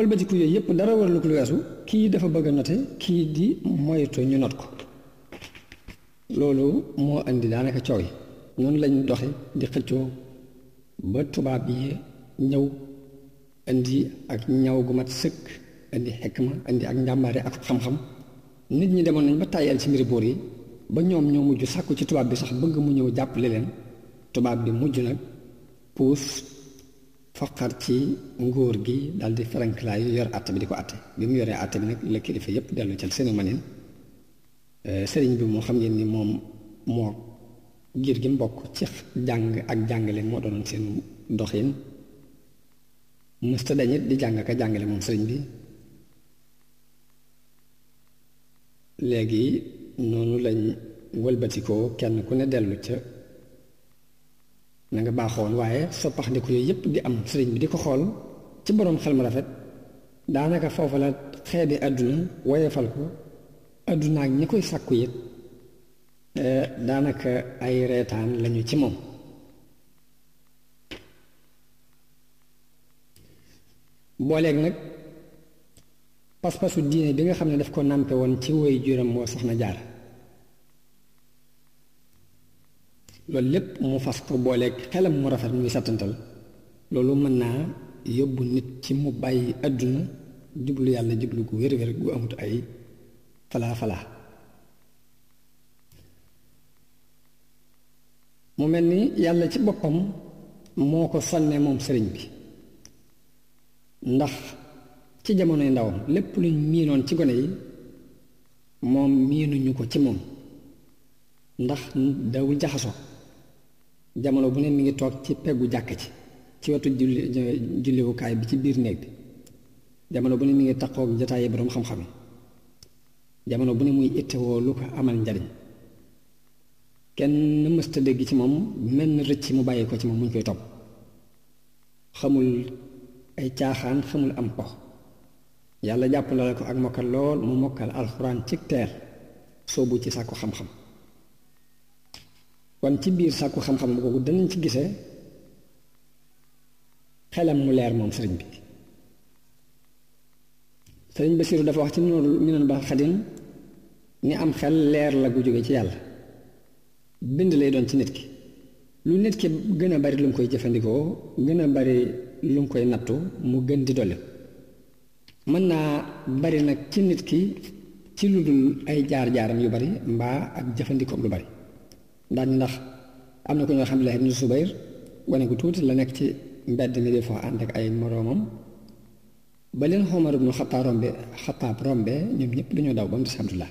wëlbatiku yooyu yëpp dara waralu ko lu weesu kii dafa bëgg a note kii di moytu ñu not ko loolu moo indi daanaka coow yi noonu lañ doxe di xëccoo ba tubaab yi ñëw indi ak ñaw gu mat sëkk indi xikma indi ak njàmbaare ak xam-xam nit ñi demoon nañ ba tàyyeel ci mbiri buur yi ba ñoom ñoo mujj sàkku ci tubaab bi sax bëgg mu ñëw jàppale leen tubaab bi mujj nag puus foqar ci nguur gi daal di ferenklaayu yor àtte bi di ko àtte bi mu yoree àtte bi nag la kilifa yépp dellu ca seeni manin sëriñ bi moo xam ngeen ni moom moo ngir gi mbokk ci jàng ak jàngale moo doonoon seen doxin mësta dañit di jàng ak a jàngale moom sëriñ bi léegi noonu lañ wëlbatikoo kenn ku ne dellu ca na nga baaxoon waaye soppax ndiku yooyu yëpp di am sëriñ bi di ko xool ci boroom xel mu rafet daanaka foofu la xeebi àdduna woyefal ko adduna ak ñi koy sàkku it daanaka ay reetaan lañu ci moom booleeg nag pas-pasu diine bi nga xam ne daf ko nàmpe woon ci woy juram moo soxna jaar loolu lépp mu fas ko booleeg xelam mu rafet muy sattantal loolu mën naa yóbbu nit ci mu bàyyi àdduna jublu yàlla jublu gu wér-wér gu amut ay falaa falaa mu mel ni yàlla ci boppam moo ko sànnee moom sëriñ bi ndax ci jamonoy ndawam lépp luñ miinoon ci gone yi moom miinuñu ko ci moom ndax dawul jaxaso jamono bu ne mi ngi toog ci peggu jàkk ci ci wetu julli julliwukaay bi ci biir néeg bi jamono bu ne mi ngi takkoog jotaayi boroom xam-xam yi jamono bu ne muy ittewoo lu ko amal njariñ kenn mësta dégg ci moom menn rëcc mu bàyyi ko ci moom muñ koy topp xamul ay caaxaan xamul am pox yàlla jàppandale ko ak mokkal lool mu mokkal alxuraan ci teel soobu ci sàkku xam-xam kon ci biir sàkku xam-xam boobu danañ ci gisee xelam mu leer moom sëriñ bi sëriñ Basiru dafa wax ci noonu mi noon ba xadim ni am xel leer la gu jóge ci yàlla bind lay doon ci nit ki lu nit ki gën a bari lu mu koy jëfandikoo gën a bari lu mu koy nattu mu gën di dolli mën naa bari nag ci nit ki ci lu dul ay jaar-jaaram yu bari mbaa ak jëfandikoom lu bari daañu ndax am na ko ñoo xam ne la Ibnu Subayr wane gu tuuti la nekk ci mbedd mi di foo ànd ak ay moroomam ba leen Omar ibnu Xattaab rombe Xattaab rombe ñoom ñëpp dañoo daw ba mu des Abdullah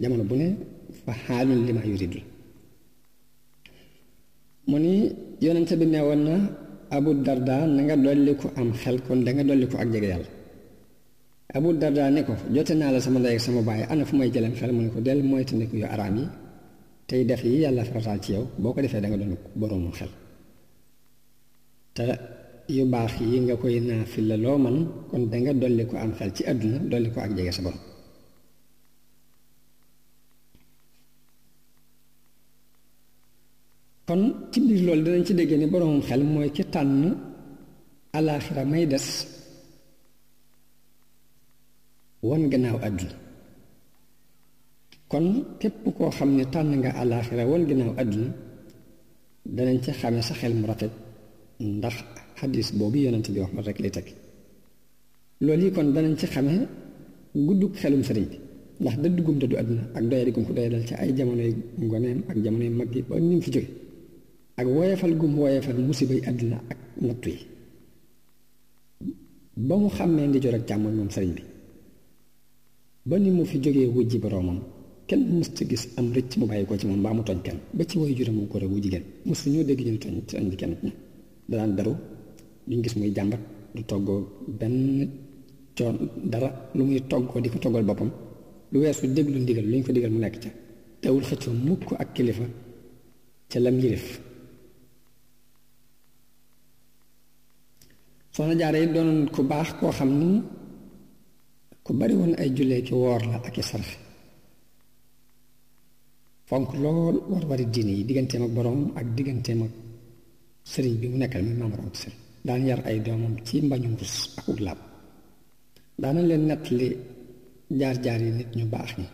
jamono bu ne fa xaalun li ma yuridul mu ni yonente bi nee woon na abu darda na nga dolli ko am xel kon da nga dolli ko ak jege yàlla abu darda ne ko jote naa la sama ndey ak sama baay ana fu may jëlam xel mu ne ko del mooy tandiku yu araam yi tey def yi yàlla farataal ci yow boo ko defee da nga doon boroomu xel te yu baax yi nga koy naafil la loo man kon da nga dolli ko am xel ci àdduna dolli ko ak jege sa borom kon ci biir loolu dinañ ci déggee ne boroomam xel mooy ki tànn alaaxira may des wan gannaaw àdduna kon képp koo xam ne tànn nga alaaxira wan gannaaw àdduna danañ ci xame sa xel mu rafet ndax xadis boobu yonent bi wax ma rek lay teg loolu yi kon danañ ci xamee guddug xelum sëriñ bi ndax dëdd gum dëddu àdduna ak doyadi gum ko doyadal ci ay jamonoy ngoneem ak jamonoy mag yi ba ni fi jóge ak woyefal gum woyefal musibay àdduna ak nattu yi ba mu xàmmee ndi jor ak càmmoñ moom sëriñ bi ba ni mu fi jógee wujji boroomam kenn mësta gis am rëcc mu bàyyi ko ci moom mbaa mu tooñ kenn ba ci woy juróom wu ko rew wu jigéen mësta ñoo dégg ñu tooñ tooñ kenn danaan beru duñ gis muy jàmbat du toggoo benn coon dara lu muy toggoo di ko toggal boppam lu weesu déglu ndigal lu ñu ko digal mu nekk ca teewul xëccoo mukk ak kilifa ca lam yilif soxna jaare yi doonoon ku baax koo xam ni ku bari woon ay jullee ki woor la ak i sarx fonk lool war wari diine yi digganteem ak boroom ak digganteem ak sëriñ bi mu nekkal mi maam rawat sëriñ daan yar ay doomam ci mbañum rus ak ug laab daana leen nettali jaar-jaar yi nit ñu baax ñi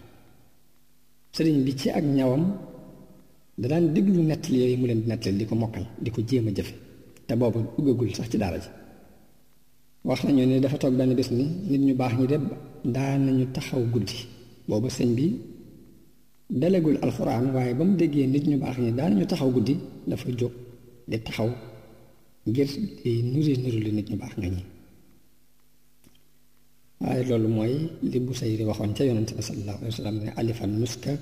sëriñ bi ci ak ñawam da daan déglu nettali yooyu mu leen di nettali di ko mokkal di ko jéem a jëfe te boobu uggagul sax ci daara ji wax nañu ne dafa toog benn bés ni nit ñu baax ñi de daan nañu taxaw guddi booba sëñ bi dalegul alxuraan waaye ba mu déggee nit ñu baax ñi daan nañu taxaw guddi dafa jóg di taxaw ngir di nuri nuri lu nit ñu baax nga ñi waaye loolu mooy li bu sayri waxoon ca yonante bi sallallahu alayhi wa sallam ne alifan nuska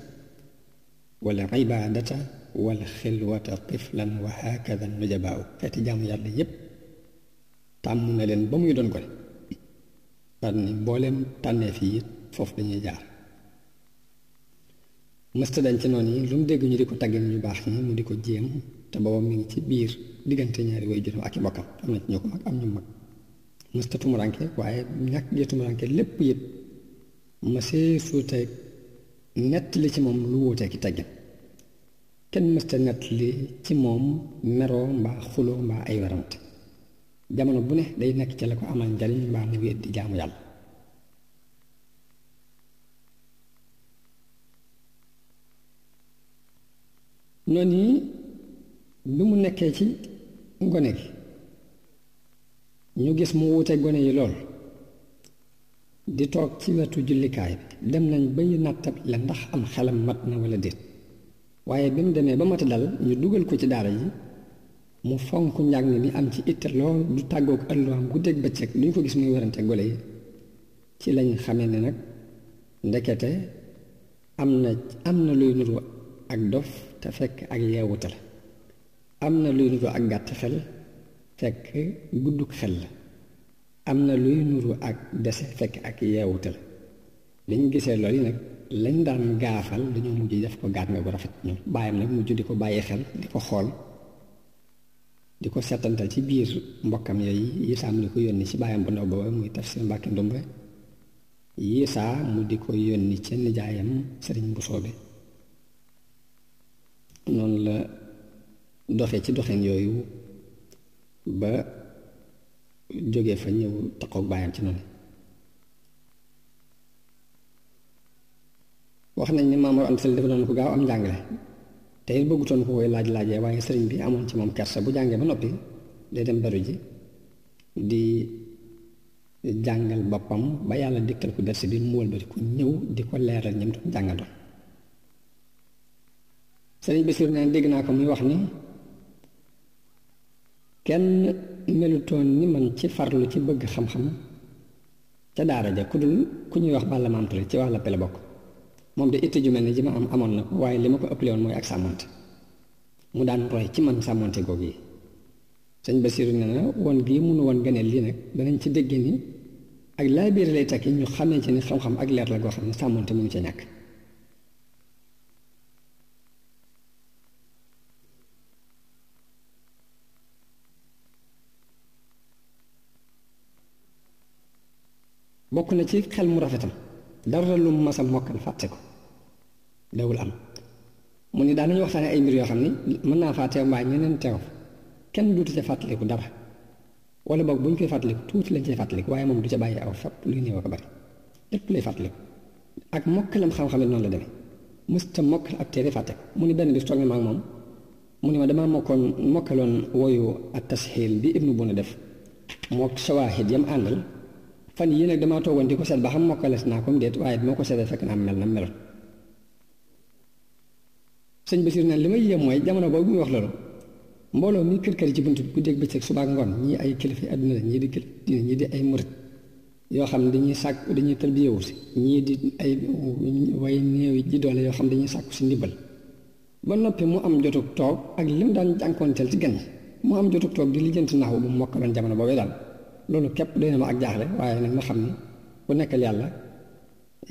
wal ibadata wal xilwata tiflan wa hakada nujabaaw xeeti jaamu yàlla yépp tànn na leen ba muy doon gone tànn mbooleem tànneef yi it foofu dañuy jaar mësta dañ ci noonu yi lu mu dégg ñu di ko tagge ñu baax ñi mu di ko jéem te booba mi ngi ci biir diggante ñaari way juróom ak i bokkam am na ci ñu ko mag am ñu mag mësta tumuranke waaye ñàkk gee tumuranke lépp yit mësee suuteeg nett li ci moom lu wuutee ki teggin kenn mësta nett li ci moom meroo mbaa xuloo mbaa ay werante jamono bu ne day nekk ci la ko amal njariñ mbaa mu wéet di jaamu yàlla noonu yi bi mu nekkee ci gone gi ñu gis mu wuute gone yi lool di toog ci wetu jullikaay bi dem nañ bay nattab la ndax am xelam mat na wala déet waaye bi mu demee ba mata dal ñu dugal ko ci daara yi mu fonk njàng mi am ci itte lool du tàggoog alluwaam guddeeg bëccëg lu ñu ko gis muy werante gole yi ci lañ xamee ne nag ndekete am na am na luy nuru ak dof te fekk ak yeewute la am na luy nuru ak gàtt xel fekk guddug xel la am na luy nuru ak dese fekk ak yeewute la bi ñu gisee loolu yi nag lañ daan gaafal dañoo mujj def ko gaat nga bu rafet ñoom bàyyam nag mujj di ko bàyyi xel di ko xool di ko settantal ci biir mbokkam yooyu yi saam di ko yónni ci bàyyam bu ndaw boobu muy tafsir Mbàkke Ndumbe yiisaa mu di ko yónni ca nijaayam sëriñ bu soobe noonu la doxe ci doxin yooyu ba jógee fa ñëw taxaw bàyyam ci noonu wax nañ ni Maam Mor Anta Sali dafa doon ko gaaw am njàngale te it bëggutoon ko koy laaj laajee waaye sëriñ bi amoon ci moom kersa bu jàngee ba noppi day dem baru ji di jàngal boppam ba yàlla dikkal ko dersi bi mu wëlbati ku ñëw di ko leeral ñam doon jàngaloo sëriñ Basiir neen dégg naa ko muy wax ni kenn melutoon ni man ci farlu ci bëgg xam-xam ca daara ja ku dul ku ñuy wax Balla Maam Touré ci wax la pele bokk moom de itte ju mel ni ji ma am amoon na ko waaye li ma ko ëppale woon mooy ak sàmmante mu daan roy ci man sàmmante googu yi sëñ Basiru ne na woon gii munu woon gëneel lii nag danañ ci dégg ni ak laa biir lay takki ñu xamee ci ni xam-xam ak leer la goo xam ne sàmmante mënu ca ñàkk bokk na ci xel mu rafetam dara lu mas a mokkal fàtte ko dawul am mu ni daanañu waxtaane ay mbir yoo xam ni mën naa faa teew mbaa ñeneen teew kenn duutu ca fàttaliku dara wala boog bu ñu koy fàttaliku tuuti lañ cay fàttaliku waaye moom du ca bàyyi aw fab luy néew ko bari lépp lay fàttaliku ak mokkalam xam-xam it noonu la demee mësta mokkal ab téere fàtte ko mu ni benn bis toog na maag moom mu ne ma damaa mokkoon mokkaloon woyu ak tasxiil bi ibnu buna def moo sawaahid yam àndal fan yii nag damaa toogoon di ko seet ba xam mokkales naa ko déet waaye bi ma ko seetee fekk naa mel na meloon sëñ Basiir naan li ma yéem mooy jamono boobu muy wax loolu mbooloo mi kër kër ci bunt bi ku dégg bëccëg suba ak ngoon ñii ay kilifa àdduna la ñii di kilifa diine ñii di ay murit yoo xam ne dañuy sàkk dañuy tërbiyewu si ñii di ay way néew ji doole yoo xam ne dañuy sàkku si ndimbal ba noppi mu am jotug toog ak lim daan jànkoonteel ci gan yi mu am jotug toog di lijjanti naxu bu mokk doon jamono boobee daal loolu képp doy na ma ak jaaxle waaye nag ma xam ni ku nekkal yàlla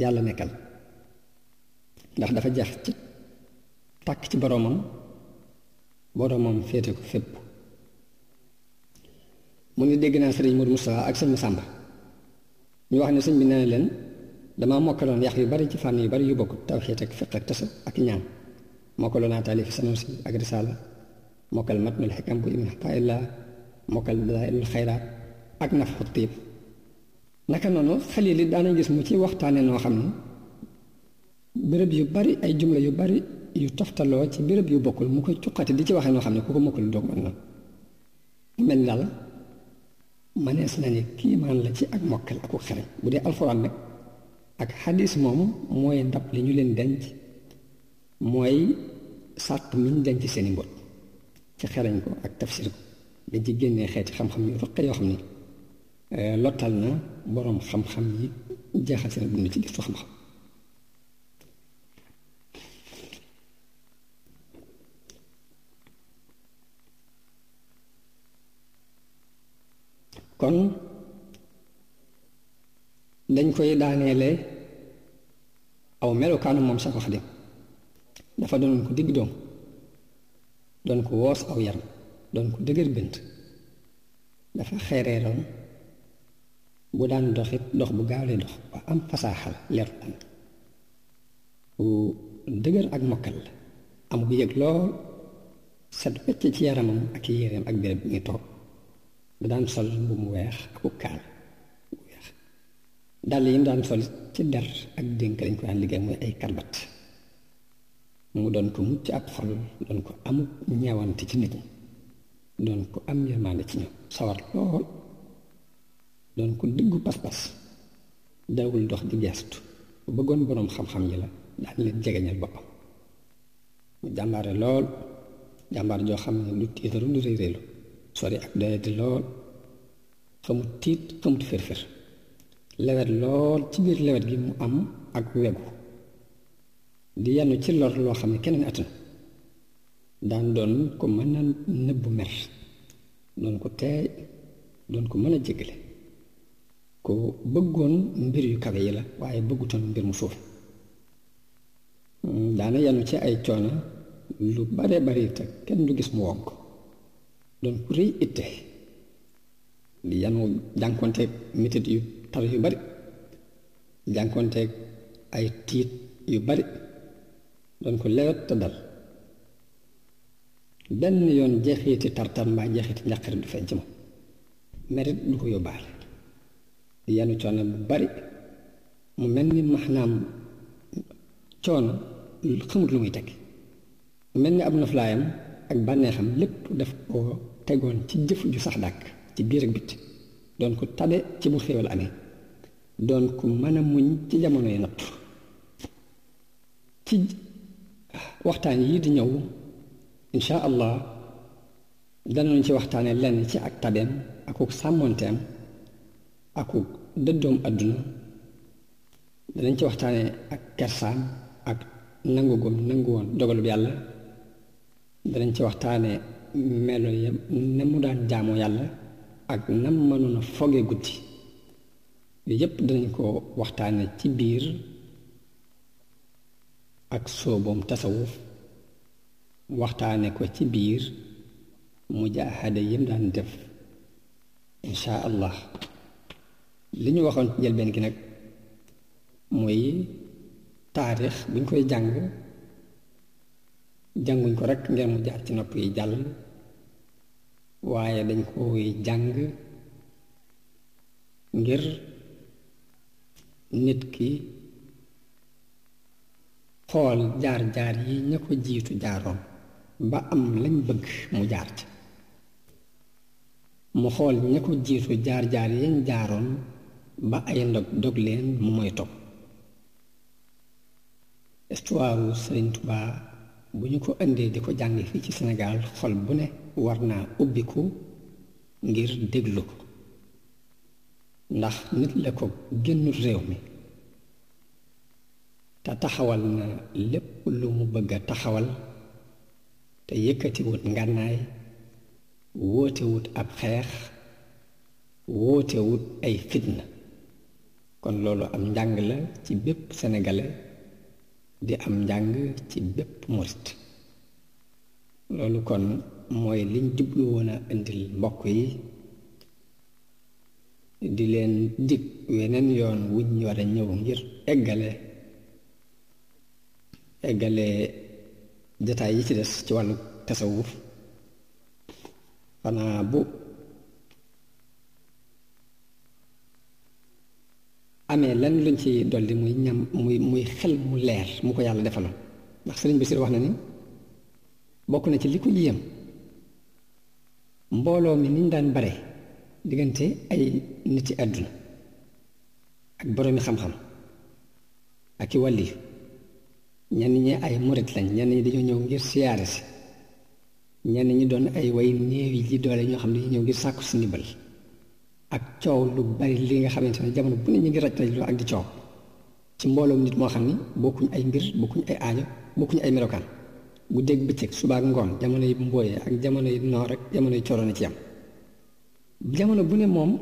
yàlla nekkal ndax dafa jeex ci tàkk ci boroomam boroomam féete ko fépp mu ne dégg naa sëriñ Modou Moustapha ak sëñ Samba ñu wax ne sëñ bi nee na leen damaa mokkaloon yax yu bari ci fànn yu bari yu bokk tawxiit ak fiq ak tasa ak ñaan mokkaloon naa taalif sanusi ak risaala mokkal matnul xikam bu ibn xataillah mokkal dalailul xayraat ak nafxu tiib naka noonu xalil li daanañ gis mu ci waxtaane noo xam ne béréb yu bari ay jumla yu bari yu toftaloo ci béréb yu bokkul mu koy cuqati di ci waxee noo xam ne ku ko mokkul doog mën na mel daal manees na ne kiimaan la ci ak mokkal ak xereñ bu dee alxuraan nag ak xadis moom mooy ndab li ñu leen denc mooy sàq mi ñu denc seeni mbot ci xereñ ko ak tafsir ko dañ ci génnee xeeti xam-xam yu roqe yoo xam ne eh, lottal na boroom xam-xam yi jeexal seen dund ci gëstu xam-xam kon dañ koy daaneele aw melokaanu moom Seexul Xadiim dafa doon ko digg doom doon ko woos aw yaram doon ko dëgër bënt dafa xeereeroon bu daan doxit dox bu gaaw lay dox ba am fasaaxal leer am bu dëgër ak mokkal la am bu yëg lool set wecc ci yaramam ak yéreem ak béréb bi ñu toog da daan sol mbubb mu weex aku kaal bu weex dàll yi mu daan sol ci der ak dénk lañ ko daan liggéey mooy ay karbat mu doon ko mucc ab xol doon ko amuk ñeewante ci nit ñi doon ko am yërmande ci ñoom sawar lool doon ko diggu pas-pas dawul dox di geestu bu bëggoon boroom xam-xam yi la daan leen jegeñal boppam mu jàmbaare lool jàmbaar joo xam ne du tiitaru du rëy rëylu sori ak doyati lool xamut tiit xamut fër-fër lewet lool ci biir lewet gi mu am ak wegu di yanu ci lor loo xam ne keneen attan daan doon ko mën a nëbbu mer doon ko teey doon ko mën a jéggale ko bëggoon mbir yu kawe yi la waaye bëggutoon mbir mu suuf daana yanu ci ay coono lu bare bari te kenn du gis mu wonk doon ku rëy itte di yanu jànkonteeg mitit yu tar yu bari jànkonteeg ay tiit yu bari doon ko lewet te dal benn yoon jeexiti tartar mbaa jeexiti njàqare du feeñ ci moom merit du ko yóbbaale di yanu coono bu bari mu mel ni maxnaam coono xamut lu muy teg mu mel ni ab noflaayam ak bànneexam lépp daf ko tegoon ci jëf ju sax dàkk ci biir ak bit doon ko tabe ci bu xéewal amee doon ko mën a muñ ci jamono yi natt ci waxtaan yi di ñëw incha allah danañ ci waxtaane lenn ci ak tabeem ak sàmmonteem aku dëddoom àdduna danañ ci waxtaane ak kersaam ak nangu gum nangu woon dogalub yàlla danañ ci waxtaane melo ya na mu daan jaamoo yàlla ak nam mënoon a foge guddi yooyu yépp danañ ko waxtaane ci biir ak sooboom tasawuf waxtaane ko ci biir mujaahada yim daan def insha allah li ñu waxoon ci njëlbeen gi nag mooy taarix buñ koy jàng jànguñ ko rek ngeen mu jaar ci nopp yi jàll waaye dañ koy jàng ngir nit ki xool jaar-jaar yi ña ko jiitu jaaroon ba am lañ bëgg mu jaar ci mu xool ña ko jiitu jaar-jaar yañ jaaroon ba ay ndog dog leen mu moy topp histoire Sëriñ Tuubaa bu ñu ko indee di ko jàng fii ci Sénégal xol bu ne war naa ubbiku ngir déglu ko ndax nit la ko génnul réew mi te taxawal na lépp lu mu bëgg a taxawal te yëkkatiwut ngànnaay wootewut ab xeex wootewut ay fitna kon loolu am njàng la ci bépp sénégalais di am njàng ci bépp murit loolu kon mooy liñ jublu woon a indil mbokk yi di leen dig weneen yoon wuñ war a ñëw ngir eggale eggale jataay yi ci des ci wàllu tasawuf xanaa bu amee lan luñ ci dolli muy ñam muy muy xel mu leer mu ko yàlla defaloon ndax sëriñ Basiir wax na ni bokk na ci li ko yéem mbooloo mi niñ daan bare diggante ay nit ci àdduna ak boroomi xam-xam ak i wàlli ñenn ñi ay murit lañ ñenn ñi dañoo ñëw ngir siyaare si ñenn ñi doon ay way néew yi li doole ñoo xam ne ñëw ngir sàkku si ndimbal ak coow lu bari li nga xamante ne jamono bu ne ñu ngi raj raj lu ak di coow ci mbooloom nit moo xam ni bokkuñ ay mbir bokkuñ ay aajo bokkuñ ay melokaan bu dégg bëccëg suba ak ngoon jamono yi mbooyee ak jamono yi noor rek jamono yi coroona ci am jamono bu ne moom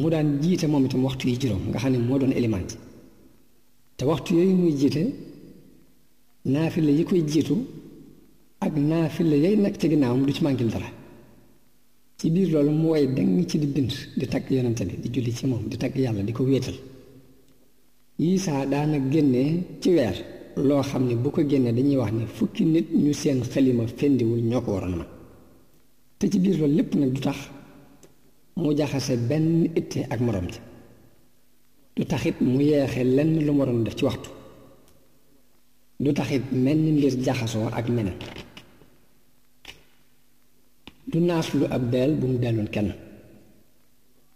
mu daan jiite moom itam waxtu yi juróom nga xam ne moo doon élément te waxtu yooyu muy jiite naafila yi koy jiitu ak naafila yay nekk ci ginnaawam du ci mànkil dara ci biir loolu mu way dang ci di bind di tagg yonente bi di julli ci moom di tagg yàlla di ko wéetal yii saa daana génnee ci weer loo xam ne bu ko génnee dañuy wax ne fukki nit ñu seen xalima fendiwul ñoo ko waroon man te ci biir loolu lépp nag du tax mu jaxase benn itte ak morom ji du taxit mu yeexe lenn lu mu waroon def ci waxtu du taxit mel ni mbir jaxasoo ak meneen du naas lu ab deel bu mu delloon kenn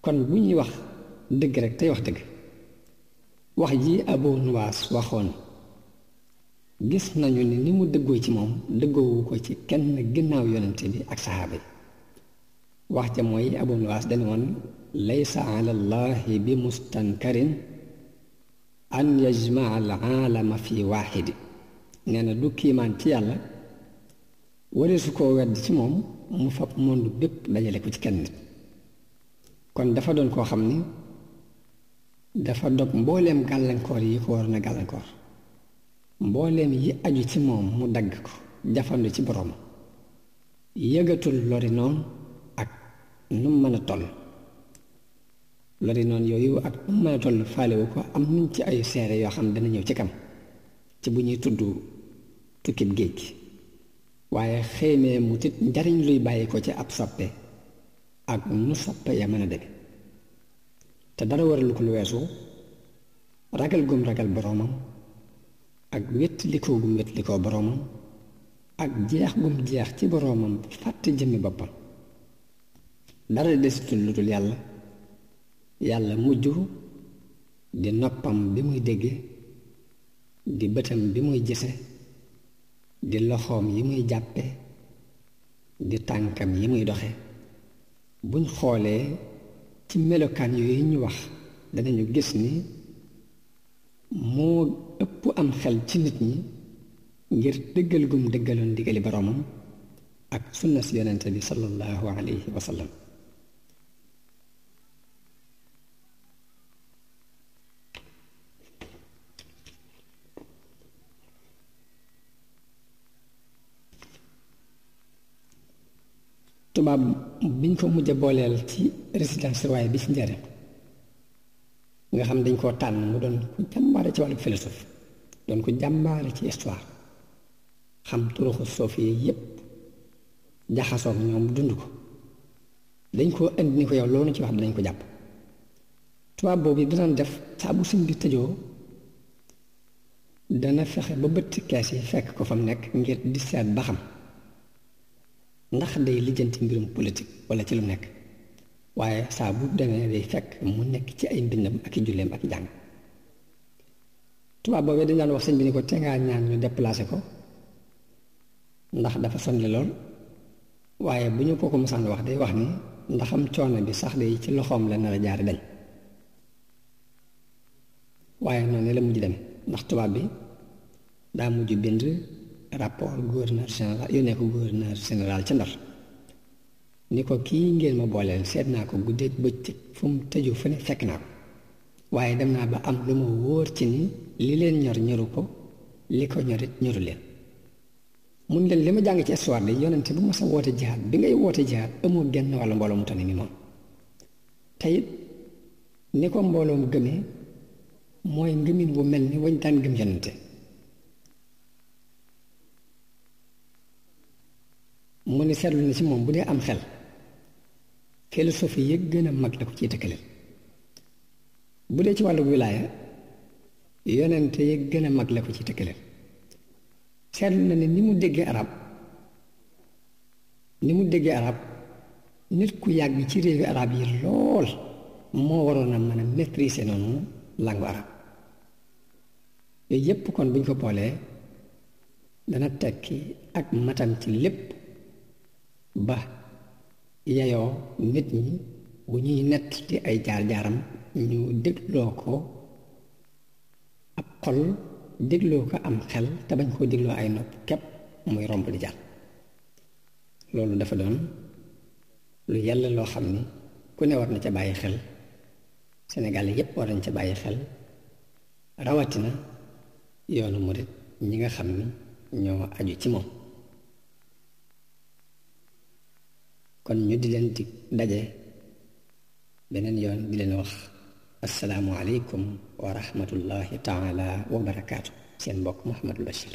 kon bu ñuy wax dëgg rek tey wax dëgg wax ji Abu Nuwaas waxoon gis nañu ni ni mu dëggoo ci moom dëggoowu ko ci kenn ginnaaw yonente bi ak saxaaba yi wax ja mooy Abu Nuwaas dañu woon laysa ala llahi bi mustankarin an yajmaa al aalama fi waaxidi nee na du kiimaan ci yàlla waree su koo wedd ci moom mu fab monde bépp dajale ko ci kenn nit kon dafa doon koo xam ni dafa dog mbooleem gàllankoor yi ko war na gàllankoor mbooleem yi aju ci moom mu dagg ko jafandu ci boroom yëgatul lori noonu ak nu mën a toll lori noonu yooyu ak am mën a toll faalewu ko am nañ ci ay seere yoo xam ne dana ñëw ci kam ci bu ñuy tudd tukkib géej gi waaye xëy na mu tit njariñ luy bàyyi ko ci ab soppe ak nu soppe ya mën a deme te dara waralu ko lu weesu ragal gum ragal boroomam ak wétlikoo gum wétlikoo boroomam ak jeex gum jeex ci boroomam fàtte jëmmi boppam dara desitul lu dul yàlla yàlla mujj di noppam bi muy dégge di bëtam bi muy gise di loxoom yi muy jàppe di tànkam yi muy doxe buñ xoolee ci melokaan yooyu ñu wax danañu gis ni moo ëpp am xel ci nit ñi ngir dëggal gum dëggaloon ndigali boroomam ak sunna si yonente bi sallallahu alayhi wa sallam tubaab biñ ko mujj a booleel ci résidence surveillée bi ci njëriñ nga xam dañ koo tànn mu doon ku jàmbaare ci wàllu philosophe doon ko jàmbaare ci histoire xam turuxu sofiya yépp jaxasoog ñoom dund ko dañ ko indi ni ko yow loolu ci wax dinañ ko jàpp tubaab boobu yi danañ def saa bu sëñ bi tëjoo dana fexe ba bëtt kees yi fekk ko fam nekk ngir di seet ba xam ndax day lijjanti mbirum politique wala ci lu nekk waaye saa bu demee day fekk mu nekk ci ay mbindam ak i julleem ak jàng tubaab boobee dañ daan wax sëñ bi ni ko te ngaa ñaan ñu déplacé ko ndax dafa sonle lool waaye bu ñu kooku mosaan wax day wax ni ndaxam coono bi sax day ci loxoom la nar a jaare dañ waaye noonu la mujj dem ndax tubaab bi daa mujj bind rapport gouverneur général yónnee ko gouverneur général ca Ndar ni ko kii ngeen ma booleel seet naa ko guddeeg bëccëg fu mu tëju fu ne fekk naa ko waaye dem naa ba am lu ma wóor ci ni li leen ñor ñoru ko li ko ñorit ñoru leen mun leen li ma jàng ci histoire de yonente bu ma sa woote jihaad bi ngay woote jihaad amoo genn wàllu mbooloo mu tane ni moom te it ni ko mbooloo mu gëmee mooy ngëmin wu mel ni wañ daan gëm yonente mu ni seetlu na ci moom bu dee am xel philosophie yi gën a mag la ko ciy tëkkaleel bu dee ci wàllu wilaaya yonente yi gën a mag la ko ci tëkkaleen seetlu na ne ni mu déggee arab ni mu déggee arab nit ku yàgg ci réewi arab yi lool moo waroon a mën a maîtriser noonu làngu arab yooyu yépp kon buñ ko boolee dana tekki ak matam ci lépp ba yeyoo nit ñi bu ñuy nett ci ay jaar-jaaram ñu dégloo ko ab xol dégloo ko am xel te bañ koo dégloo ay nopp képp muy romb di jàll loolu dafa doon lu yàlla loo xam ni ku ne war na ca bàyyi xel Sénégal yépp war nañ ca bàyyi xel rawatina yoonu murit ñi nga xam ni ñoo aju ci moom kon ñu di leen di daje beneen yoon di leen wax assalaamu aleykum wa rahmatullahi taala wa barakaatu seen mbokk Mouhamadul Bachir